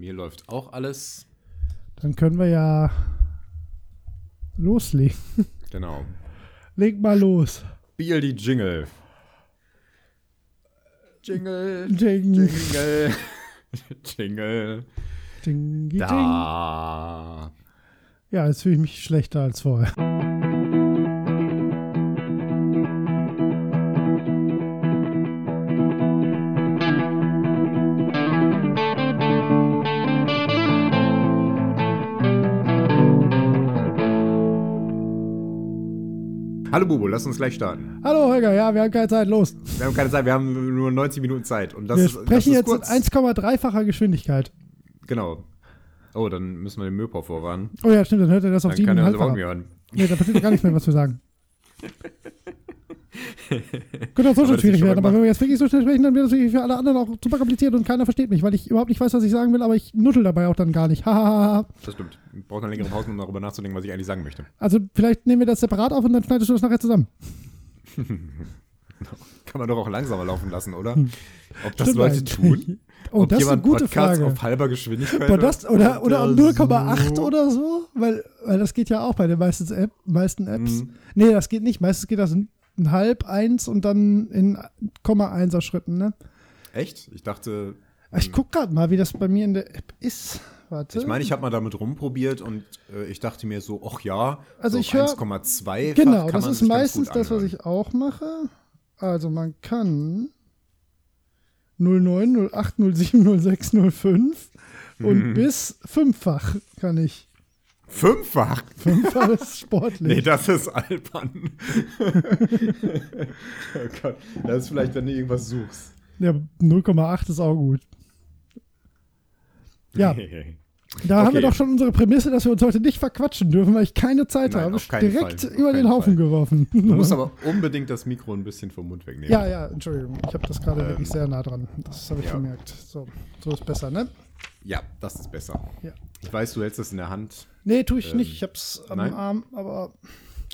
mir läuft auch alles. Dann können wir ja loslegen. Genau. Leg mal los. Spiel die Jingle. Jingle. Jingle. Jingle. ding, ding. Da. Ja, jetzt fühle ich mich schlechter als vorher. Hallo Bubo, lass uns gleich starten. Hallo Holger, ja, wir haben keine Zeit, los. Wir haben keine Zeit, wir haben nur 90 Minuten Zeit. Und das wir ist, das sprechen ist jetzt in 1,3-facher Geschwindigkeit. Genau. Oh, dann müssen wir den Möpau vorwarnen. Oh ja, stimmt, dann hört er das auf Dann kann er überhaupt 7,5. nicht hören. Nee, da passiert gar nichts mehr, was wir sagen. Könnte auch so schon schwierig werden, aber wenn wir jetzt wirklich so schnell sprechen, dann wird das wirklich für alle anderen auch super kompliziert und keiner versteht mich, weil ich überhaupt nicht weiß, was ich sagen will, aber ich nuschel dabei auch dann gar nicht. Das stimmt. Ich brauche eine längere Pause, um darüber nachzudenken, was ich eigentlich sagen möchte. also vielleicht nehmen wir das separat auf und dann schneidest du das nachher zusammen. Kann man doch auch langsamer laufen lassen, oder? Ob das Stimmt Leute eigentlich. tun? Oh, Ob das ist eine jemand gute Podcasts Frage. auf halber Geschwindigkeit das, oder, oder um 0,8 so. oder so? Weil, weil das geht ja auch bei den meisten, App, meisten Apps. Mhm. Nee, das geht nicht. Meistens geht das in ein halb, eins und dann in 0,1er Schritten, ne? Echt? Ich dachte, Ah, Ich guck gerade mal, wie das bei mir in der App ist. Warte. ich meine, ich habe mal damit rumprobiert und äh, ich dachte mir so, ach ja, Also so ich hör- 1,2 Genau, kann das ist meistens das, was ich auch mache. Also man kann 09, 08, 07, 06, 05 und Mhm. bis fünffach kann ich. Fünffach? Fünffach ist sportlich. Nee, das ist albern. oh Gott, das ist vielleicht, wenn du irgendwas suchst. Ja, 0,8 ist auch gut. Ja, da haben wir Okay. doch schon unsere Prämisse, dass wir uns heute nicht verquatschen dürfen, weil ich keine Zeit Nein, habe. Direkt Fall. Auf über den Haufen Fall. geworfen. Du musst aber unbedingt das Mikro ein bisschen vom Mund wegnehmen. ja, ja, Entschuldigung. Ich habe das gerade Ähm, wirklich sehr nah dran. Das habe ich ja. gemerkt. So, so ist besser, ne? Ja, das ist besser. Ja. Ich weiß, du hältst es in der Hand. Nee, tue ich Ähm, nicht. Ich hab's am nein? Arm, aber.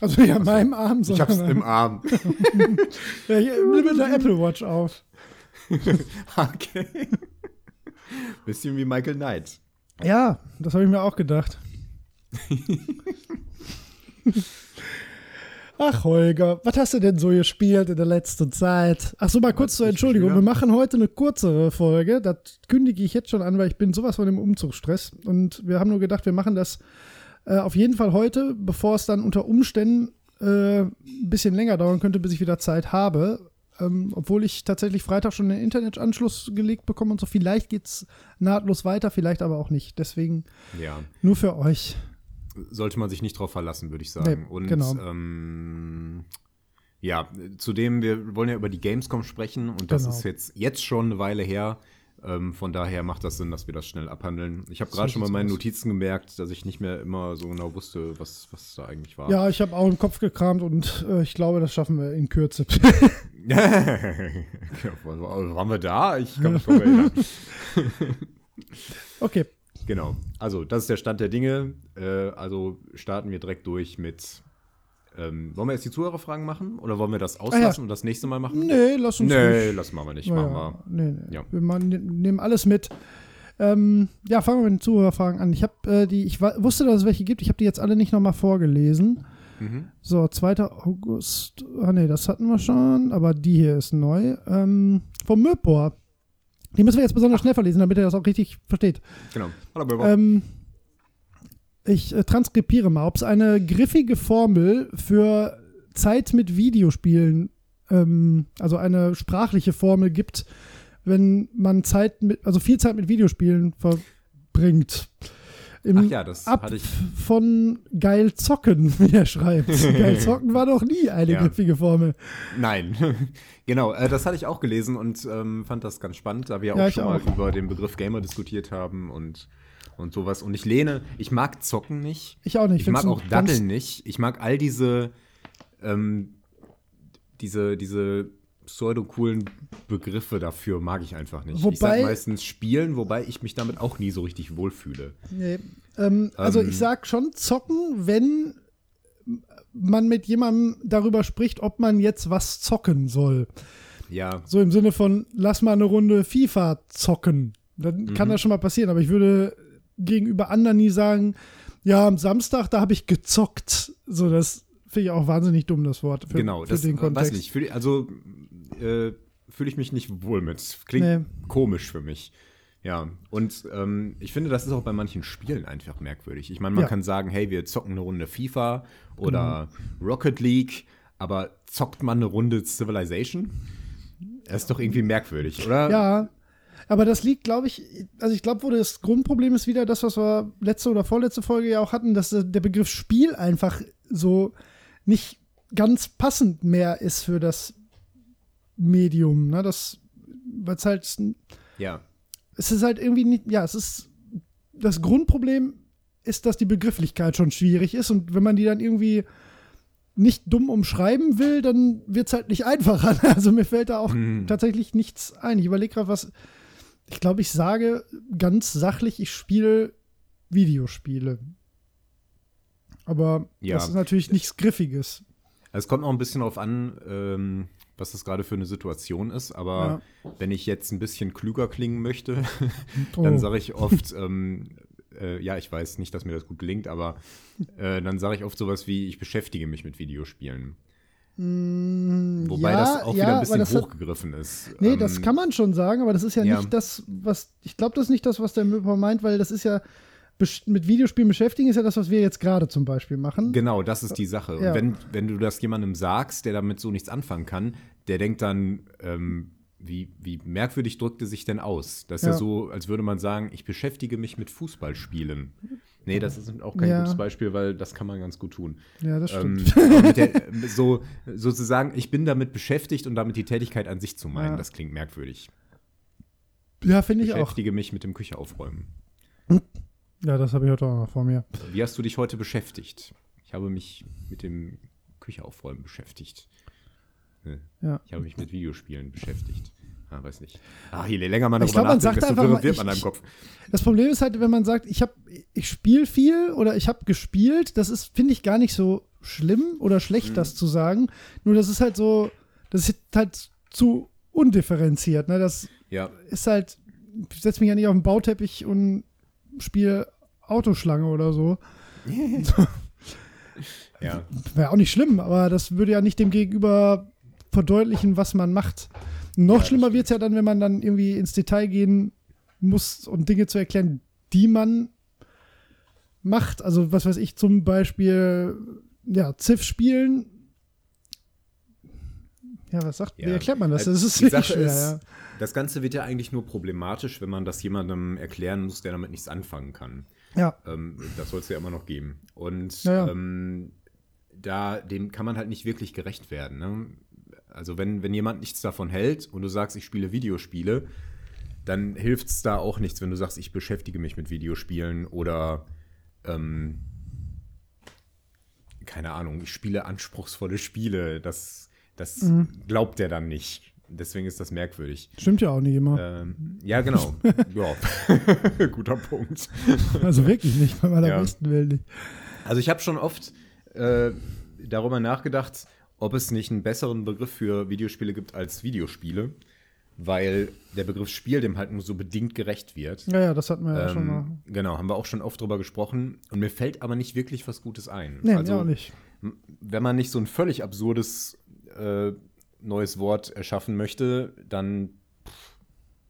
Also nicht an meinem Arm, Ich sondern hab's im Arm. ja, hier, mit der Apple Watch auf. okay. Bisschen wie Michael Knight. Ja, das habe ich mir auch gedacht. Ach, Holger, was hast du denn so gespielt in der letzten Zeit? Ach so, mal kurz zur Entschuldigung. Wir machen heute eine kürzere Folge. Das kündige ich jetzt schon an, weil ich bin sowas von dem Umzugsstress. Und wir haben nur gedacht, wir machen das äh, auf jeden Fall heute, bevor es dann unter Umständen äh, ein bisschen länger dauern könnte, bis ich wieder Zeit habe. Ähm, obwohl ich tatsächlich Freitag schon den Internetanschluss gelegt bekomme und so. Vielleicht geht's nahtlos weiter, vielleicht aber auch nicht. Deswegen Ja. nur für euch. Sollte man sich nicht drauf verlassen, würde ich sagen. Nee, Und genau. ähm, ja, zudem, wir wollen ja über die Gamescom sprechen und das Genau. ist jetzt, jetzt schon eine Weile her. Ähm, von daher macht das Sinn, dass wir das schnell abhandeln. Ich habe gerade schon bei meinen. Notizen gemerkt, dass ich nicht mehr immer so genau wusste, was, was da eigentlich war. Ja, ich habe auch im Kopf gekramt und äh, ich glaube, das schaffen wir in Kürze. Waren wir da? Ich kann mich kaum erinnern. okay. Genau. Also, das ist der Stand der Dinge. Äh, also starten wir direkt durch mit. Ähm, wollen wir jetzt die Zuhörerfragen machen? Oder wollen wir das auslassen ja. und das nächste Mal machen? Nee, lass uns Nee, ruhig- lass mal nicht. Ja, Machen wir. Nee, nee. Ja. Wir machen, ne- nehmen alles mit. Ähm, ja, fangen wir mit den Zuhörerfragen an. Ich habe äh, die, ich wusste, dass es welche gibt. Ich habe die jetzt alle nicht nochmal vorgelesen. Mhm. So, 2. August. Ah, nee, das hatten wir schon. Aber die hier ist neu. Ähm, vom Möpor. Die müssen wir jetzt besonders schnell verlesen, damit ihr das auch richtig versteht. Genau. Hallo. Ähm, ich äh, transkribiere mal, ob es eine griffige Formel für Zeit mit Videospielen, ähm, also eine sprachliche Formel gibt, wenn man Zeit mit, also viel Zeit mit Videospielen verbringt. Im Ach ja, das Ab hatte ich. von geil zocken, wie er schreibt. geil zocken war doch nie eine Ja. griffige Formel. Nein. genau, äh, das hatte ich auch gelesen und ähm, fand das ganz spannend, da wir Ja, auch schon mal auch. über den Begriff Gamer diskutiert haben und, und sowas. Und ich lehne, ich mag Zocken nicht. Ich auch nicht. Ich mag auch Daddeln nicht. Ich mag all diese, ähm, diese, diese pseudo-coolen Begriffe dafür mag ich einfach nicht. ich Wobei- sag meistens spielen, wobei ich mich damit auch nie so richtig wohlfühle. Nee. Ähm, also Ähm. ich sag schon zocken, wenn man mit jemandem darüber spricht, ob man jetzt was zocken soll. Ja, So im Sinne von, lass mal eine Runde FIFA zocken. Dann kann das schon mal passieren. Aber ich würde gegenüber anderen nie sagen, ja, am Samstag, da habe ich gezockt. So, das finde ich auch wahnsinnig dumm, das Wort. Für, genau, für das den Kontext. weiß nicht. Fühl, also äh, fühle ich mich nicht wohl mit. Klingt Nee. komisch für mich. Ja, und ähm, ich finde, das ist auch bei manchen Spielen einfach merkwürdig. Ich meine, man Ja. kann sagen, hey, wir zocken eine Runde FIFA oder Rocket League, aber zockt man eine Runde Civilization? Das ist doch irgendwie merkwürdig, oder? Ja, aber das liegt, glaube ich, also ich glaube, wo das Grundproblem ist wieder das, was wir letzte oder vorletzte Folge ja auch hatten, dass der Begriff Spiel einfach so nicht ganz passend mehr ist für das Medium. Ne? Das, weil es halt, Ja. es ist halt irgendwie nicht, ja, es ist, das Grundproblem ist, dass die Begrifflichkeit schon schwierig ist und wenn man die dann irgendwie nicht dumm umschreiben will, dann wird es halt nicht einfacher. Also mir fällt da auch Hm. tatsächlich nichts ein. Ich überlege gerade, was. Ich glaube, ich sage ganz sachlich, ich spiele Videospiele. Aber Ja. das ist natürlich nichts Griffiges. Es kommt auch ein bisschen darauf an, ähm, was das gerade für eine Situation ist, aber wenn ich jetzt ein bisschen klüger klingen möchte, dann Oh. sage ich oft, ähm, äh, ja, ich weiß nicht, dass mir das gut gelingt, aber äh, dann sage ich oft sowas wie, ich beschäftige mich mit Videospielen. Wobei ja, das auch wieder ja, ein bisschen das hat- hochgegriffen ist. Nee, Ähm, das kann man schon sagen, aber das ist ja, ja. nicht das, was. Ich glaube, das ist nicht das, was der Möber meint, weil das ist ja. Mit Videospielen beschäftigen ist ja das, was wir jetzt gerade zum Beispiel machen. Genau, das ist die Sache. Ja. Und wenn, wenn du das jemandem sagst, der damit so nichts anfangen kann, der denkt dann, ähm, wie, wie merkwürdig drückt er sich denn aus? Das ist ja. Ja. so, als würde man sagen, ich beschäftige mich mit Fußballspielen. Nee, das ist auch kein Ja. gutes Beispiel, weil das kann man ganz gut tun. Ja, das Ähm, stimmt. mit der, so, sozusagen, ich bin damit beschäftigt und damit die Tätigkeit an sich zu meinen, Ja. das klingt merkwürdig. ja, finde ich auch. Beschäftige mich mit dem Küche aufräumen. Ja, das habe ich heute auch noch vor mir. Wie hast du dich heute beschäftigt? Ich habe mich mit dem Küche aufräumen beschäftigt. Ne, Ja. Ich habe mich mit Videospielen beschäftigt. Ah, weiß nicht. Ah, je länger man Ich darüber glaub, man nachdenkt, desto wirrer wird man ich- in deinem Kopf. Das Problem ist halt, wenn man sagt, ich ich spiele viel oder ich habe gespielt, das ist, finde ich, gar nicht so schlimm oder schlecht, Mhm. das zu sagen. Nur das ist halt so, das ist halt zu undifferenziert. Ne? Das Ja, ist halt, ich setze mich ja nicht auf den Bauteppich und spiele Autoschlange oder so. ja. Wäre auch nicht schlimm, aber das würde ja nicht dem Gegenüber verdeutlichen, was man macht. Noch das schlimmer wird es ja dann, wenn man dann irgendwie ins Detail gehen muss, um Dinge zu erklären, die man macht. Also, was weiß ich, zum Beispiel, ja, Ziff spielen. Ja, was sagt, Ja. wie erklärt man das? Also, Das ist die Sache schwer, ist, ja. Das Ganze wird ja eigentlich nur problematisch, wenn man das jemandem erklären muss, der damit nichts anfangen kann. Ja, Ähm, das soll es ja immer noch geben. Und Ja, ja. Ähm, da, dem kann man halt nicht wirklich gerecht werden. Ne? Also wenn, wenn jemand nichts davon hält und du sagst, ich spiele Videospiele, dann hilft es da auch nichts, wenn du sagst, ich beschäftige mich mit Videospielen oder ähm, keine Ahnung, ich spiele anspruchsvolle Spiele. Das, das Mhm. glaubt er dann nicht. Deswegen ist das merkwürdig. stimmt ja auch nicht immer. Ähm, ja, genau. ja. Guter Punkt. Also wirklich nicht, bei meiner Ja. besten Welt nicht. Also ich habe schon oft äh, darüber nachgedacht, ob es nicht einen besseren Begriff für Videospiele gibt als Videospiele, weil der Begriff Spiel dem halt nur so bedingt gerecht wird. Ja, ja, das hatten wir ja schon mal. Ähm, genau, haben wir auch schon oft drüber gesprochen und mir fällt aber nicht wirklich was Gutes ein. Nee, also, auch nicht. wenn man nicht so ein völlig absurdes äh, neues Wort erschaffen möchte, dann pff,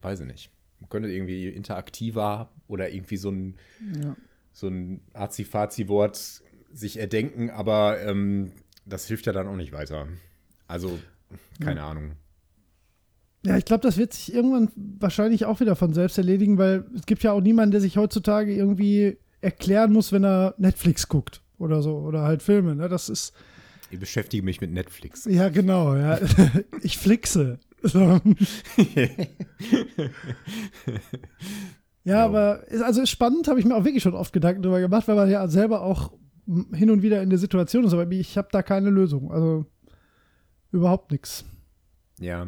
weiß ich nicht. Man könnte irgendwie interaktiver oder irgendwie so ein Ja. so ein Azi-Fazi-Wort sich erdenken, aber ähm, das hilft ja dann auch nicht weiter. Also, keine Ahnung. Ja, ich glaube, das wird sich irgendwann wahrscheinlich auch wieder von selbst erledigen, weil es gibt ja auch niemanden, der sich heutzutage irgendwie erklären muss, wenn er Netflix guckt oder so oder halt Filme. Ne? Das ist Ich beschäftige mich mit Netflix. ja genau. Ja. ich flixe. So. ja, aber ist, also ist spannend, habe ich mir auch wirklich schon oft Gedanken drüber gemacht, weil man ja selber auch hin und wieder in der Situation ist. Aber ich habe da keine Lösung. Also überhaupt nichts. Ja.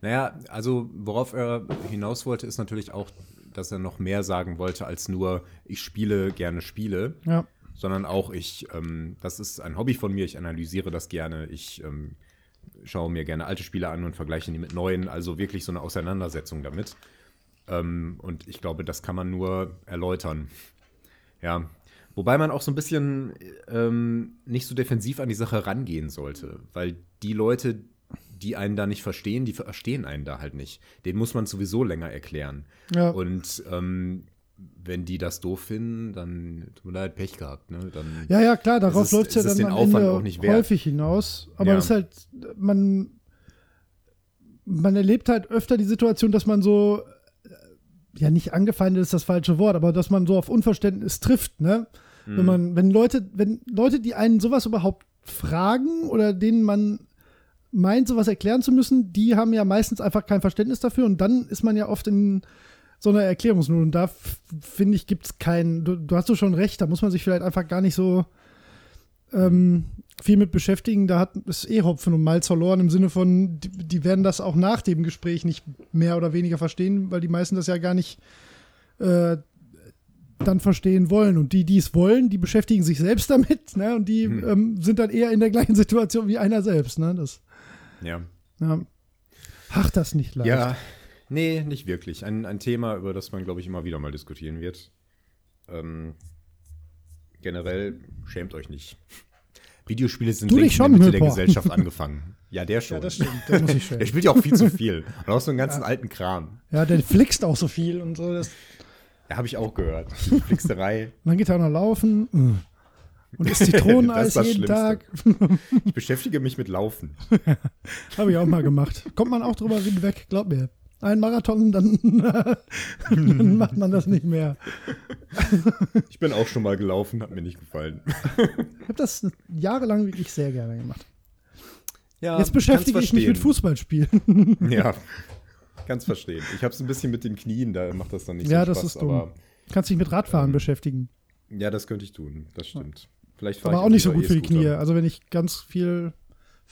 Naja, also worauf er hinaus wollte, ist natürlich auch, dass er noch mehr sagen wollte als nur, ich spiele gerne Spiele, Ja. Sondern auch ich, ähm, das ist ein Hobby von mir, ich analysiere das gerne, ich ähm, schaue mir gerne alte Spiele an und vergleiche die mit neuen, also wirklich so eine Auseinandersetzung damit. Ähm, und ich glaube, das kann man nur erläutern. Ja. Wobei man auch so ein bisschen ähm, nicht so defensiv an die Sache rangehen sollte, weil die Leute, die einen da nicht verstehen, die verstehen einen da halt nicht. Den muss man sowieso länger erklären. Ja. Und ähm, wenn die das doof finden, dann tut mir leid, Pech gehabt. Ne? Dann Ja, ja, klar, darauf läuft es ja dann den am Aufwand Ende auch nicht wert. häufig hinaus. Aber Ja. das ist halt, man, man erlebt halt öfter die Situation, dass man so, äh, ja, nicht angefeindet ist das falsche Wort, aber dass man so auf Unverständnis trifft, ne? Mhm. Wenn man, wenn Leute, wenn Leute, die einen sowas überhaupt fragen oder denen man meint, sowas erklären zu müssen, die haben ja meistens einfach kein Verständnis dafür und dann ist man ja oft in so einer Erklärungsnot. Und da finde ich, gibt es keinen, du, du hast so schon recht, da muss man sich vielleicht einfach gar nicht so ähm, viel mit beschäftigen. Da hat es eh Hopfen und Malz verloren im Sinne von, die, die werden das auch nach dem Gespräch nicht mehr oder weniger verstehen, weil die meisten das ja gar nicht äh, dann verstehen wollen. Und die, die es wollen, die beschäftigen sich selbst damit, ne? Und die Hm. ähm, sind dann eher in der gleichen Situation wie einer selbst, ne? Das, ja. ja. Ach, das nicht leicht. Ja, nee, nicht wirklich. Ein, ein Thema, über das man, glaube ich, immer wieder mal diskutieren wird. Ähm, generell schämt euch nicht. Videospiele sind längst schon, der Mitte der. Gesellschaft angefangen. Ja, der schon. Ja, das stimmt, da muss ich schämen. der spielt ja auch viel zu viel. Und auch so einen ganzen alten Kram. Ja, der flixt auch so viel und so. Das, Ja, habe ich auch gehört. Die Flixerei. und dann geht er auch noch laufen. mm. Und isst Zitroneneis Das ist jeden das Tag. Ich beschäftige mich mit Laufen. Habe ich auch mal gemacht. Kommt man auch drüber hinweg, glaub mir. Ein Marathon, dann, dann macht man das nicht mehr. Ich bin auch schon mal gelaufen, hat mir nicht gefallen. Ich habe das jahrelang wirklich sehr gerne gemacht. Ja, Jetzt beschäftige ich mich mit. Fußballspielen. Ja, ganz verstehen. Ich habe es ein bisschen mit den Knien, da macht das dann nicht Ja, so das Spaß. ist dumm. aber Kannst dich mit Radfahren Ähm, beschäftigen. ja, das könnte ich tun. Das stimmt. Vielleicht Aber ich auch nicht so gut für die. Knie. Also wenn ich ganz viel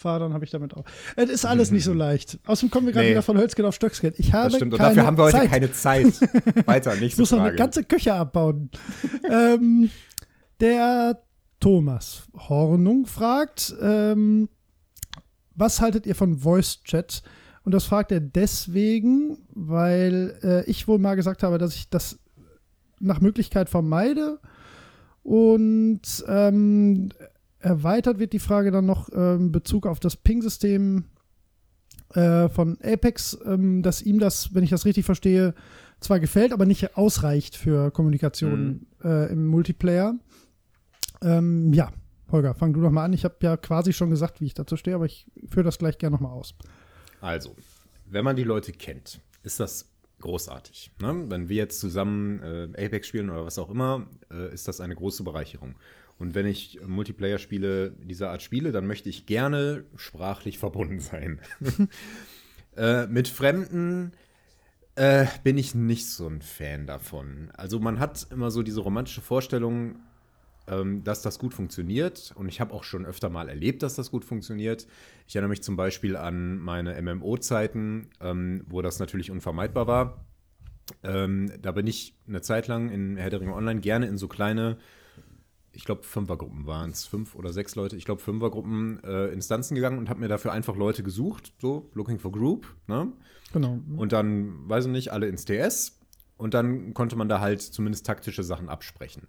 fahre, dann habe ich damit auch. Es ist alles nicht so leicht. Außerdem kommen wir gerade Nee. wieder von Hölzgen auf Stöcksken. Ich habe Das stimmt. Und keine dafür haben wir heute Zeit. keine Zeit. Weiter, Ich nächste muss noch eine ganze Küche abbauen. ähm, der Thomas Hornung fragt, ähm, was haltet ihr von Voice Chat? Und das fragt er deswegen, weil äh, ich wohl mal gesagt habe, dass ich das nach Möglichkeit vermeide. Und ähm, erweitert wird die Frage dann noch ähm, in Bezug auf das Ping-System äh, von Apex, ähm, dass ihm das, wenn ich das richtig verstehe, zwar gefällt, aber nicht ausreicht für Kommunikation äh, im Multiplayer. Ähm, ja, Holger, fang du doch mal an. Ich habe ja quasi schon gesagt, wie ich dazu stehe, aber ich führe das gleich gerne nochmal aus. Also, wenn man die Leute kennt, ist das großartig. Ne? Wenn wir jetzt zusammen äh, Apex spielen oder was auch immer, äh, ist das eine große Bereicherung. Und wenn ich Multiplayer-Spiele dieser Art spiele, dann möchte ich gerne sprachlich verbunden sein. äh, mit Fremden äh, bin ich nicht so ein Fan davon. Also man hat immer so diese romantische Vorstellung, ähm, dass das gut funktioniert. Und ich habe auch schon öfter mal erlebt, dass das gut funktioniert. Ich erinnere mich zum Beispiel an meine MMO-Zeiten, ähm, wo das natürlich unvermeidbar war. Ähm, da bin ich eine Zeit lang in Herr Online gerne in so kleine, ich glaube Fünfergruppen waren es, fünf oder sechs Leute, ich glaube Fünfergruppen äh, Instanzen gegangen und habe mir dafür einfach Leute gesucht, so looking for group, ne? Genau. Und dann, weiß ich nicht, alle ins TS. Und dann konnte man da halt zumindest taktische Sachen absprechen.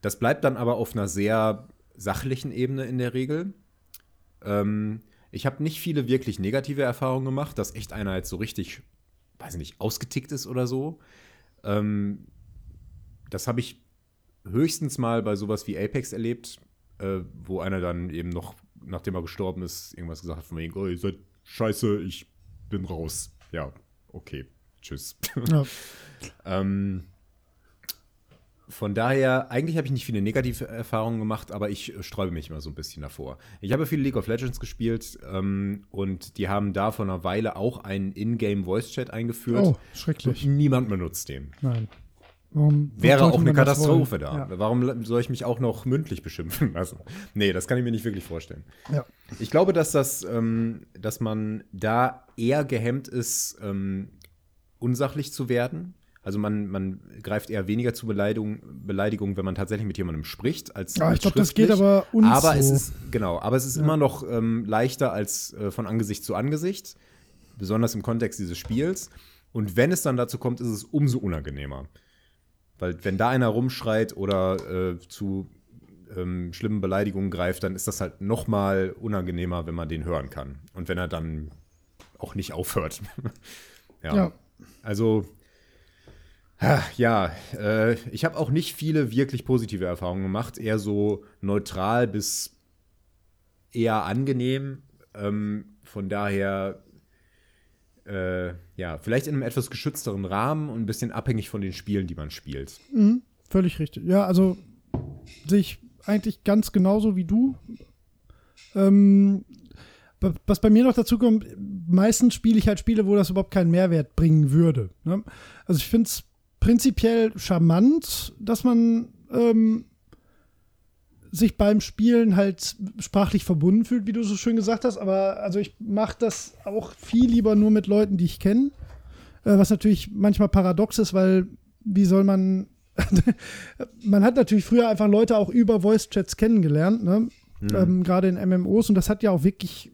Das bleibt dann aber auf einer sehr sachlichen Ebene in der Regel. Ähm, ich habe nicht viele wirklich negative Erfahrungen gemacht, dass echt einer jetzt so richtig, weiß ich nicht, ausgetickt ist oder so. Ähm, das habe ich höchstens mal bei sowas wie Apex erlebt, äh, wo einer dann eben noch, nachdem er gestorben ist, irgendwas gesagt hat von wegen, oh, ihr seid scheiße, ich bin raus. Ja, okay, tschüss. Ja. ähm, von daher, eigentlich habe ich nicht viele negative Erfahrungen gemacht, aber ich äh, sträube mich immer so ein bisschen davor. Ich habe viel League of Legends gespielt ähm, und die haben da vor einer Weile auch einen Ingame Voice Chat eingeführt. Oh, schrecklich. niemand benutzt den. Nein. Warum Wäre auch eine Katastrophe da. Ja. Warum soll ich mich auch noch mündlich beschimpfen lassen? Nee, das kann ich mir nicht wirklich vorstellen. Ja. Ich glaube, dass das, ähm, dass man da eher gehemmt ist, ähm, unsachlich zu werden. Also man, man greift eher weniger zu Beleidigung, Beleidigung, wenn man tatsächlich mit jemandem spricht, als Ja, ich glaube, das geht aber uns aber so. es ist genau, aber es ist Ja. immer noch ähm, leichter als äh, von Angesicht zu Angesicht, besonders im Kontext dieses Spiels. Und wenn es dann dazu kommt, ist es umso unangenehmer. Weil wenn da einer rumschreit oder äh, zu ähm, schlimmen Beleidigungen greift, dann ist das halt noch mal unangenehmer, wenn man den hören kann. Und wenn er dann auch nicht aufhört. ja. ja. Also, ja, äh, ich habe auch nicht viele wirklich positive Erfahrungen gemacht. Eher so neutral bis eher angenehm. Ähm, von daher, äh, ja, vielleicht in einem etwas geschützteren Rahmen und ein bisschen abhängig von den Spielen, die man spielt. Mhm, völlig richtig. Ja, also sehe ich eigentlich ganz genauso wie du. Ähm, was bei mir noch dazu kommt, meistens spiele ich halt Spiele, wo das überhaupt keinen Mehrwert bringen würde. Ne? Also ich finde es prinzipiell charmant, dass man ähm, sich beim Spielen halt sprachlich verbunden fühlt, wie du so schön gesagt hast. Aber also ich mache das auch viel lieber nur mit Leuten, die ich kenne. Äh, was natürlich manchmal paradox ist, weil wie soll man. man hat natürlich früher einfach Leute auch über Voice-Chats kennengelernt, ne? Mhm. Ähm, gerade in MMOs. Und das hat ja auch wirklich.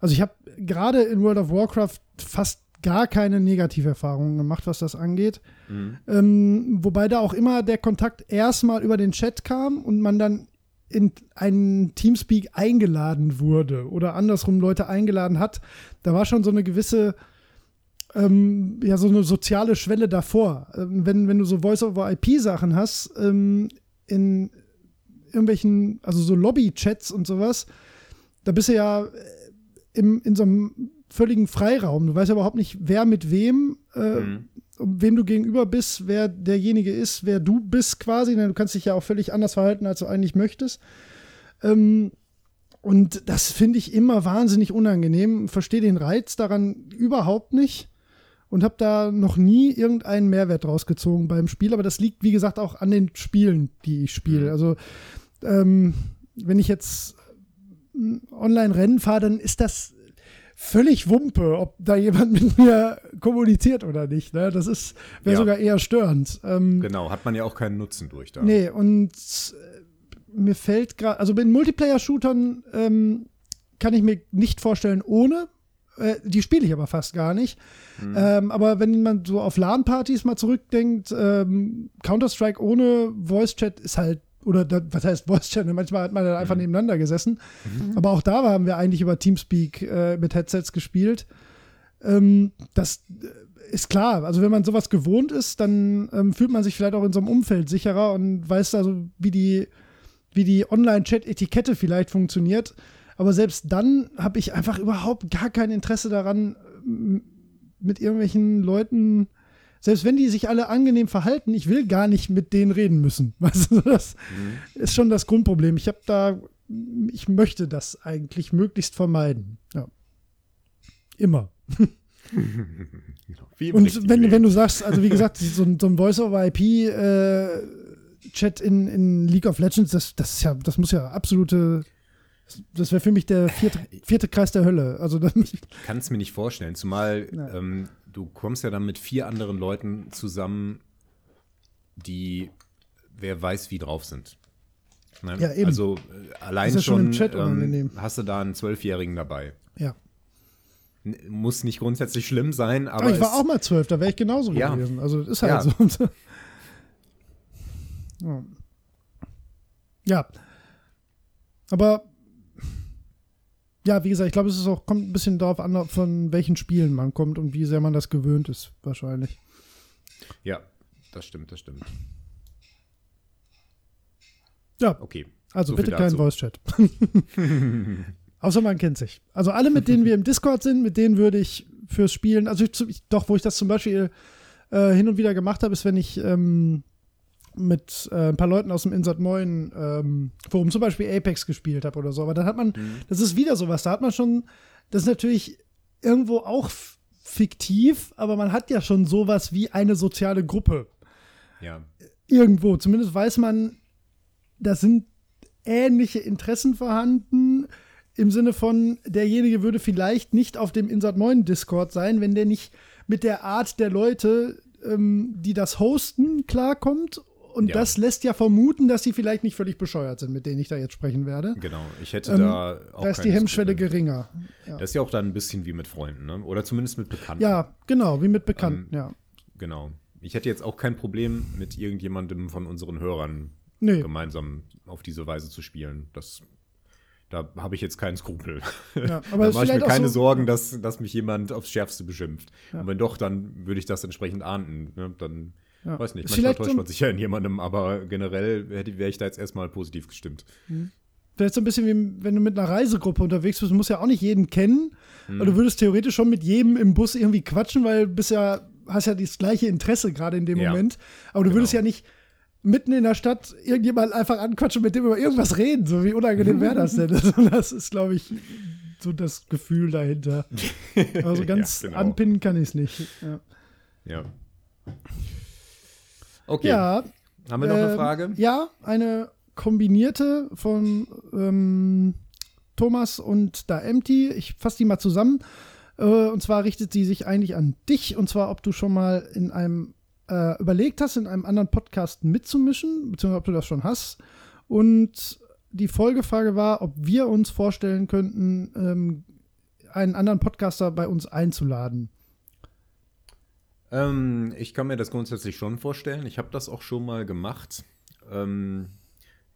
Also ich habe gerade in World of Warcraft fast gar keine Negativerfahrungen gemacht, was das angeht. Mhm. Ähm, wobei da auch immer der Kontakt erstmal über den Chat kam und man dann in einen Teamspeak eingeladen wurde oder andersrum Leute eingeladen hat. Da war schon so eine gewisse, ähm, ja, so eine soziale Schwelle davor. Ähm, wenn, wenn du so Voice-over-IP-Sachen hast, ähm, in irgendwelchen, also so Lobby-Chats und sowas, da bist du ja im, in so einem völligen Freiraum. Du weißt ja überhaupt nicht, wer mit wem, äh, mhm. wem du gegenüber bist, wer derjenige ist, wer du bist quasi. Du kannst dich ja auch völlig anders verhalten, als du eigentlich möchtest. Ähm, und das finde ich immer wahnsinnig unangenehm. Verstehe den Reiz daran überhaupt nicht und habe da noch nie irgendeinen Mehrwert rausgezogen beim Spiel. Aber das liegt, wie gesagt, auch an den Spielen, die ich spiele. Mhm. Also, ähm, wenn ich jetzt Online-Rennen fahre, dann ist das völlig Wumpe, ob da jemand mit mir kommuniziert oder nicht. Ne? Das ist wäre ja. sogar eher störend. Ähm, genau, hat man ja auch keinen Nutzen durch da. Nee, und äh, mir fällt gerade, also in Multiplayer-Shootern ähm, kann ich mir nicht vorstellen ohne. Äh, die spiele ich aber fast gar nicht. Mhm. Ähm, aber wenn man so auf LAN-Partys mal zurückdenkt, ähm, Counter-Strike ohne Voice-Chat ist halt oder das, was heißt Voice Channel? Manchmal hat man dann einfach mhm. nebeneinander gesessen. Mhm. Aber auch da haben wir eigentlich über Teamspeak äh, mit Headsets gespielt. Ähm, das äh, ist klar. Also wenn man sowas gewohnt ist, dann ähm, fühlt man sich vielleicht auch in so einem Umfeld sicherer und weiß also, wie die, wie die Online-Chat-Etikette vielleicht funktioniert. Aber selbst dann habe ich einfach überhaupt gar kein Interesse daran, mit irgendwelchen Leuten selbst wenn die sich alle angenehm verhalten, ich will gar nicht mit denen reden müssen. Weißt du, das mhm. ist schon das Grundproblem. Ich habe da, ich möchte das eigentlich möglichst vermeiden. Ja. Immer. Und wenn, wenn du sagst, also wie gesagt, so, ein, so ein Voice-over-IP-Chat äh, in, in League of Legends, das, das, ist ja, das muss ja absolute das wäre für mich der vierte, vierte Kreis der Hölle. Also, ich kann es mir nicht vorstellen, zumal ähm, du kommst ja dann mit vier anderen Leuten zusammen, die wer weiß wie drauf sind. Ne? Ja, eben. Also äh, allein ja schon, schon ähm, hast du da einen Zwölfjährigen dabei. Ja. N muss nicht grundsätzlich schlimm sein, aber. aber ich war auch mal zwölf, da wäre ich genauso ja. gewesen. Also ist halt ja. so. ja. Aber ja, wie gesagt, ich glaube, es ist auch, kommt ein bisschen darauf an, von welchen Spielen man kommt und wie sehr man das gewöhnt ist, wahrscheinlich. Ja, das stimmt, das stimmt. Ja. Okay. Also so bitte kein Voice-Chat. Außer man kennt sich. Also alle, mit denen wir im Discord sind, mit denen würde ich fürs Spielen, also ich, doch, wo ich das zum Beispiel äh, hin und wieder gemacht habe, ist, wenn ich ähm, mit äh, ein paar Leuten aus dem Insert Moin ähm, Forum zum Beispiel Apex gespielt habe oder so. Aber dann hat man, mhm. das ist wieder sowas, da hat man schon, das ist natürlich irgendwo auch fiktiv, aber man hat ja schon sowas wie eine soziale Gruppe. Ja. Irgendwo. Zumindest weiß man, da sind ähnliche Interessen vorhanden. Im Sinne von, derjenige würde vielleicht nicht auf dem Insert Moin Discord sein, wenn der nicht mit der Art der Leute, ähm, die das hosten, klarkommt Und Ja. das lässt ja vermuten, dass sie vielleicht nicht völlig bescheuert sind, mit denen ich da jetzt sprechen werde. Genau, ich hätte Ähm, da auch Da ist die Hemmschwelle Skrupel. geringer. Ja. Das ist ja auch dann ein bisschen wie mit Freunden, ne? Oder zumindest mit Bekannten. ja, genau, wie mit Bekannten, Ähm, ja. Genau. Ich hätte jetzt auch kein Problem, mit irgendjemandem von unseren Hörern Nee. gemeinsam auf diese Weise zu spielen. Das, da habe ich jetzt keinen Skrupel. Ja, aber da mache ich mir keine so- Sorgen, dass, dass mich jemand aufs Schärfste beschimpft. Und wenn doch, dann würde ich das entsprechend ahnden. Ne? Dann, Ja. weiß nicht, manchmal täuscht man sich ja in jemandem, aber generell wäre ich da jetzt erstmal positiv gestimmt. Vielleicht so ein bisschen wie wenn du mit einer Reisegruppe unterwegs bist, du musst ja auch nicht jeden kennen. Hm. Aber du würdest theoretisch schon mit jedem im Bus irgendwie quatschen, weil du bist ja, hast ja das gleiche Interesse gerade in dem Ja. Moment. Aber du würdest Genau. ja nicht mitten in der Stadt irgendjemand einfach anquatschen, mit dem über irgendwas reden. So wie unangenehm wäre das denn? Also das ist, glaube ich, so das Gefühl dahinter. Also ganz Ja, genau. anpinnen kann ich es nicht. Ja. Ja. Okay. ja, Haben wir noch eine Ähm, Frage? Ja, eine kombinierte von ähm, Thomas und da Empty. Ich fasse die mal zusammen. Äh, und zwar richtet sie sich eigentlich an dich. Und zwar, ob du schon mal in einem äh, überlegt hast, in einem anderen Podcast mitzumischen, beziehungsweise ob du das schon hast. Und die Folgefrage war, ob wir uns vorstellen könnten, ähm, einen anderen Podcaster bei uns einzuladen. Ähm, ich kann mir das grundsätzlich schon vorstellen. Ich habe das auch schon mal gemacht. Ähm,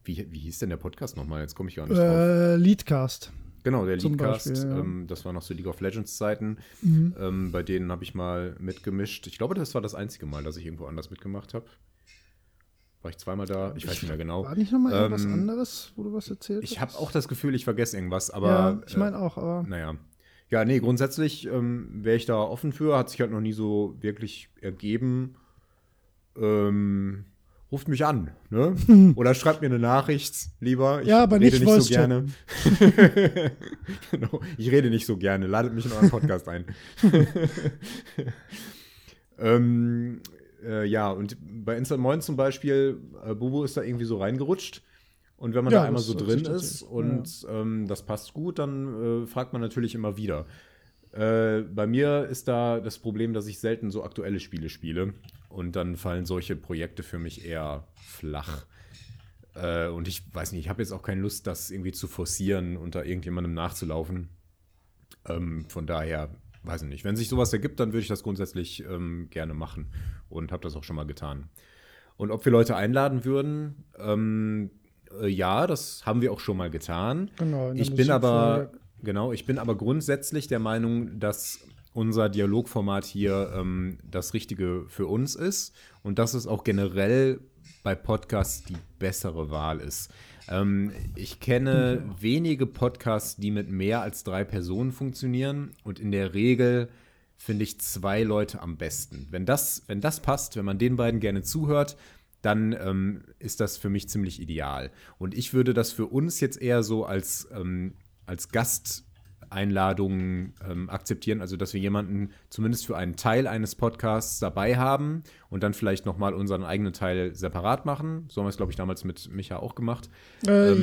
wie, wie hieß denn der Podcast nochmal? Jetzt komme ich gar nicht drauf. Äh, Leadcast. Genau, der zum Leadcast. Beispiel, ja. ähm, das war noch so League of Legends Zeiten. Mhm. Ähm, bei denen habe ich mal mitgemischt. Ich glaube, das war das einzige Mal, dass ich irgendwo anders mitgemacht habe. War ich zweimal da? Ich weiß nicht mehr genau. War nicht nochmal irgendwas Ähm, anderes, wo du was erzählt Ich hast? habe auch das Gefühl, ich vergesse irgendwas, aber. ja, ich meine äh, auch, aber Naja. Ja, nee, grundsätzlich ähm, wäre ich da offen für. Hat sich halt noch nie so wirklich ergeben. Ähm, ruft mich an, ne? Oder schreibt mir eine Nachricht lieber. Ich Ja, aber nicht so Voice gerne. genau, ich rede nicht so gerne. Ladet mich in euren Podcast ein. ähm, äh, ja, und bei Instant Moin zum Beispiel, äh, Bubu ist da irgendwie so reingerutscht. Und wenn man Ja, da einmal so drin ist und ähm, das passt gut, dann äh, fragt man natürlich immer wieder. Äh, bei mir ist da das Problem, dass ich selten so aktuelle Spiele spiele. Und dann fallen solche Projekte für mich eher flach. Äh, und ich weiß nicht, ich habe jetzt auch keine Lust, das irgendwie zu forcieren und da irgendjemandem nachzulaufen. Ähm, von daher, weiß ich nicht. Wenn sich sowas ergibt, dann würde ich das grundsätzlich ähm, gerne machen. Und habe das auch schon mal getan. Und ob wir Leute einladen würden, ähm, äh, ja, das haben wir auch schon mal getan. Genau, Ich bin aber, genau, ich bin aber grundsätzlich der Meinung, dass unser Dialogformat hier ähm, das Richtige für uns ist und dass es auch generell bei Podcasts die bessere Wahl ist. Ähm, ich kenne wenige Podcasts, die mit mehr als drei Personen funktionieren und in der Regel finde ich zwei Leute am besten. Wenn das, wenn das passt, wenn man den beiden gerne zuhört, dann ähm, ist das für mich ziemlich ideal. Und ich würde das für uns jetzt eher so als, ähm, als Gasteinladung ähm, akzeptieren, also dass wir jemanden zumindest für einen Teil eines Podcasts dabei haben und dann vielleicht nochmal unseren eigenen Teil separat machen. So haben wir es, glaube ich, damals mit Micha auch gemacht. Äh,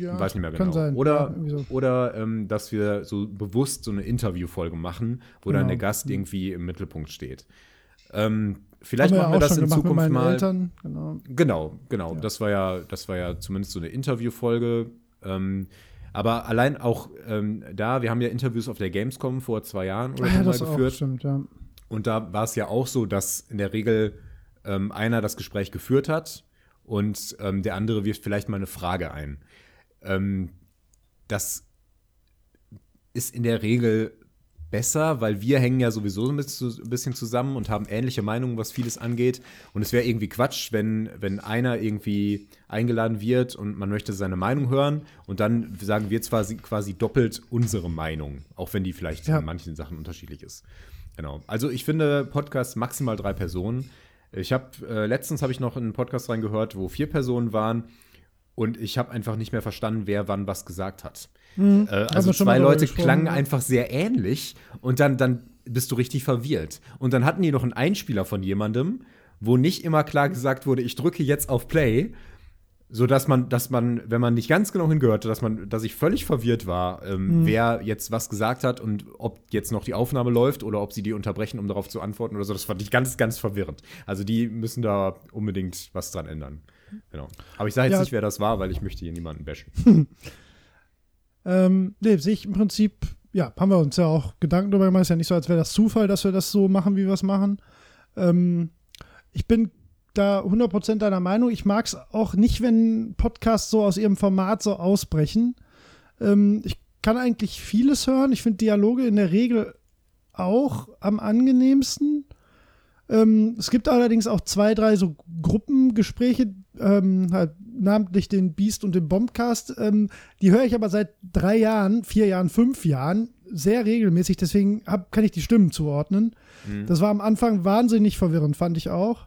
ja, Weiß nicht mehr genau. sein. Oder, Ja, so. oder ähm, dass wir so bewusst so eine Interviewfolge machen, wo dann Genau. der Gast irgendwie im Mittelpunkt steht. Ähm, vielleicht Haben machen wir auch das in Zukunft mal. Eltern. Genau. Genau, genau. Das war ja, das war ja zumindest so eine Interviewfolge. Ähm, aber allein auch ähm, da, wir haben ja Interviews auf der Gamescom vor zwei Jahren oder Ah, so ja, mal das auch, geführt. stimmt, ja. Und da war es ja auch so, dass in der Regel ähm, einer das Gespräch geführt hat und ähm, der andere wirft vielleicht mal eine Frage ein. Ähm, das ist in der Regel besser, weil wir hängen ja sowieso so ein bisschen- zusammen und haben ähnliche Meinungen, was vieles angeht. Und es wäre irgendwie Quatsch, wenn, wenn einer irgendwie eingeladen wird und man möchte seine Meinung hören und dann sagen wir zwar quasi doppelt unsere Meinung, auch wenn die vielleicht Ja. in manchen Sachen unterschiedlich ist. Genau. Also ich finde Podcast maximal drei Personen. Ich habe äh, letztens habe ich noch in einen Podcast reingehört, wo vier Personen waren und ich habe einfach nicht mehr verstanden, wer wann was gesagt hat. Äh, Haben also zwei Leute klangen einfach sehr ähnlich und dann, dann bist du richtig verwirrt. Und dann hatten die noch einen Einspieler von jemandem, wo nicht immer klar gesagt wurde, ich drücke jetzt auf Play, so dass man, dass man, wenn man nicht ganz genau hingehörte, dass man, dass ich völlig verwirrt war, ähm, Mhm. wer jetzt was gesagt hat und ob jetzt noch die Aufnahme läuft oder ob sie die unterbrechen, um darauf zu antworten oder so. Das fand ich ganz, ganz verwirrend. Also die müssen da unbedingt was dran ändern. Genau. Aber ich sage jetzt Ja. nicht, wer das war, weil ich möchte hier niemanden bashen. Ähm, nee, sehe ich im Prinzip, ja, haben wir uns ja auch Gedanken darüber gemacht. Ist ja nicht so, als wäre das Zufall, dass wir das so machen, wie wir es machen. Ähm, ich bin da 100% deiner Meinung. Ich mag es auch nicht, wenn Podcasts so aus ihrem Format so ausbrechen. Ähm, ich kann eigentlich vieles hören. Ich finde Dialoge in der Regel auch am angenehmsten. Ähm, es gibt allerdings auch zwei, drei so Gruppengespräche, ähm, halt namentlich den Beast und den Bombcast. Ähm, die höre ich aber seit drei Jahren, vier Jahren, fünf Jahren sehr regelmäßig. Deswegen hab, kann ich die Stimmen zuordnen. Das war am Anfang wahnsinnig verwirrend, fand ich auch.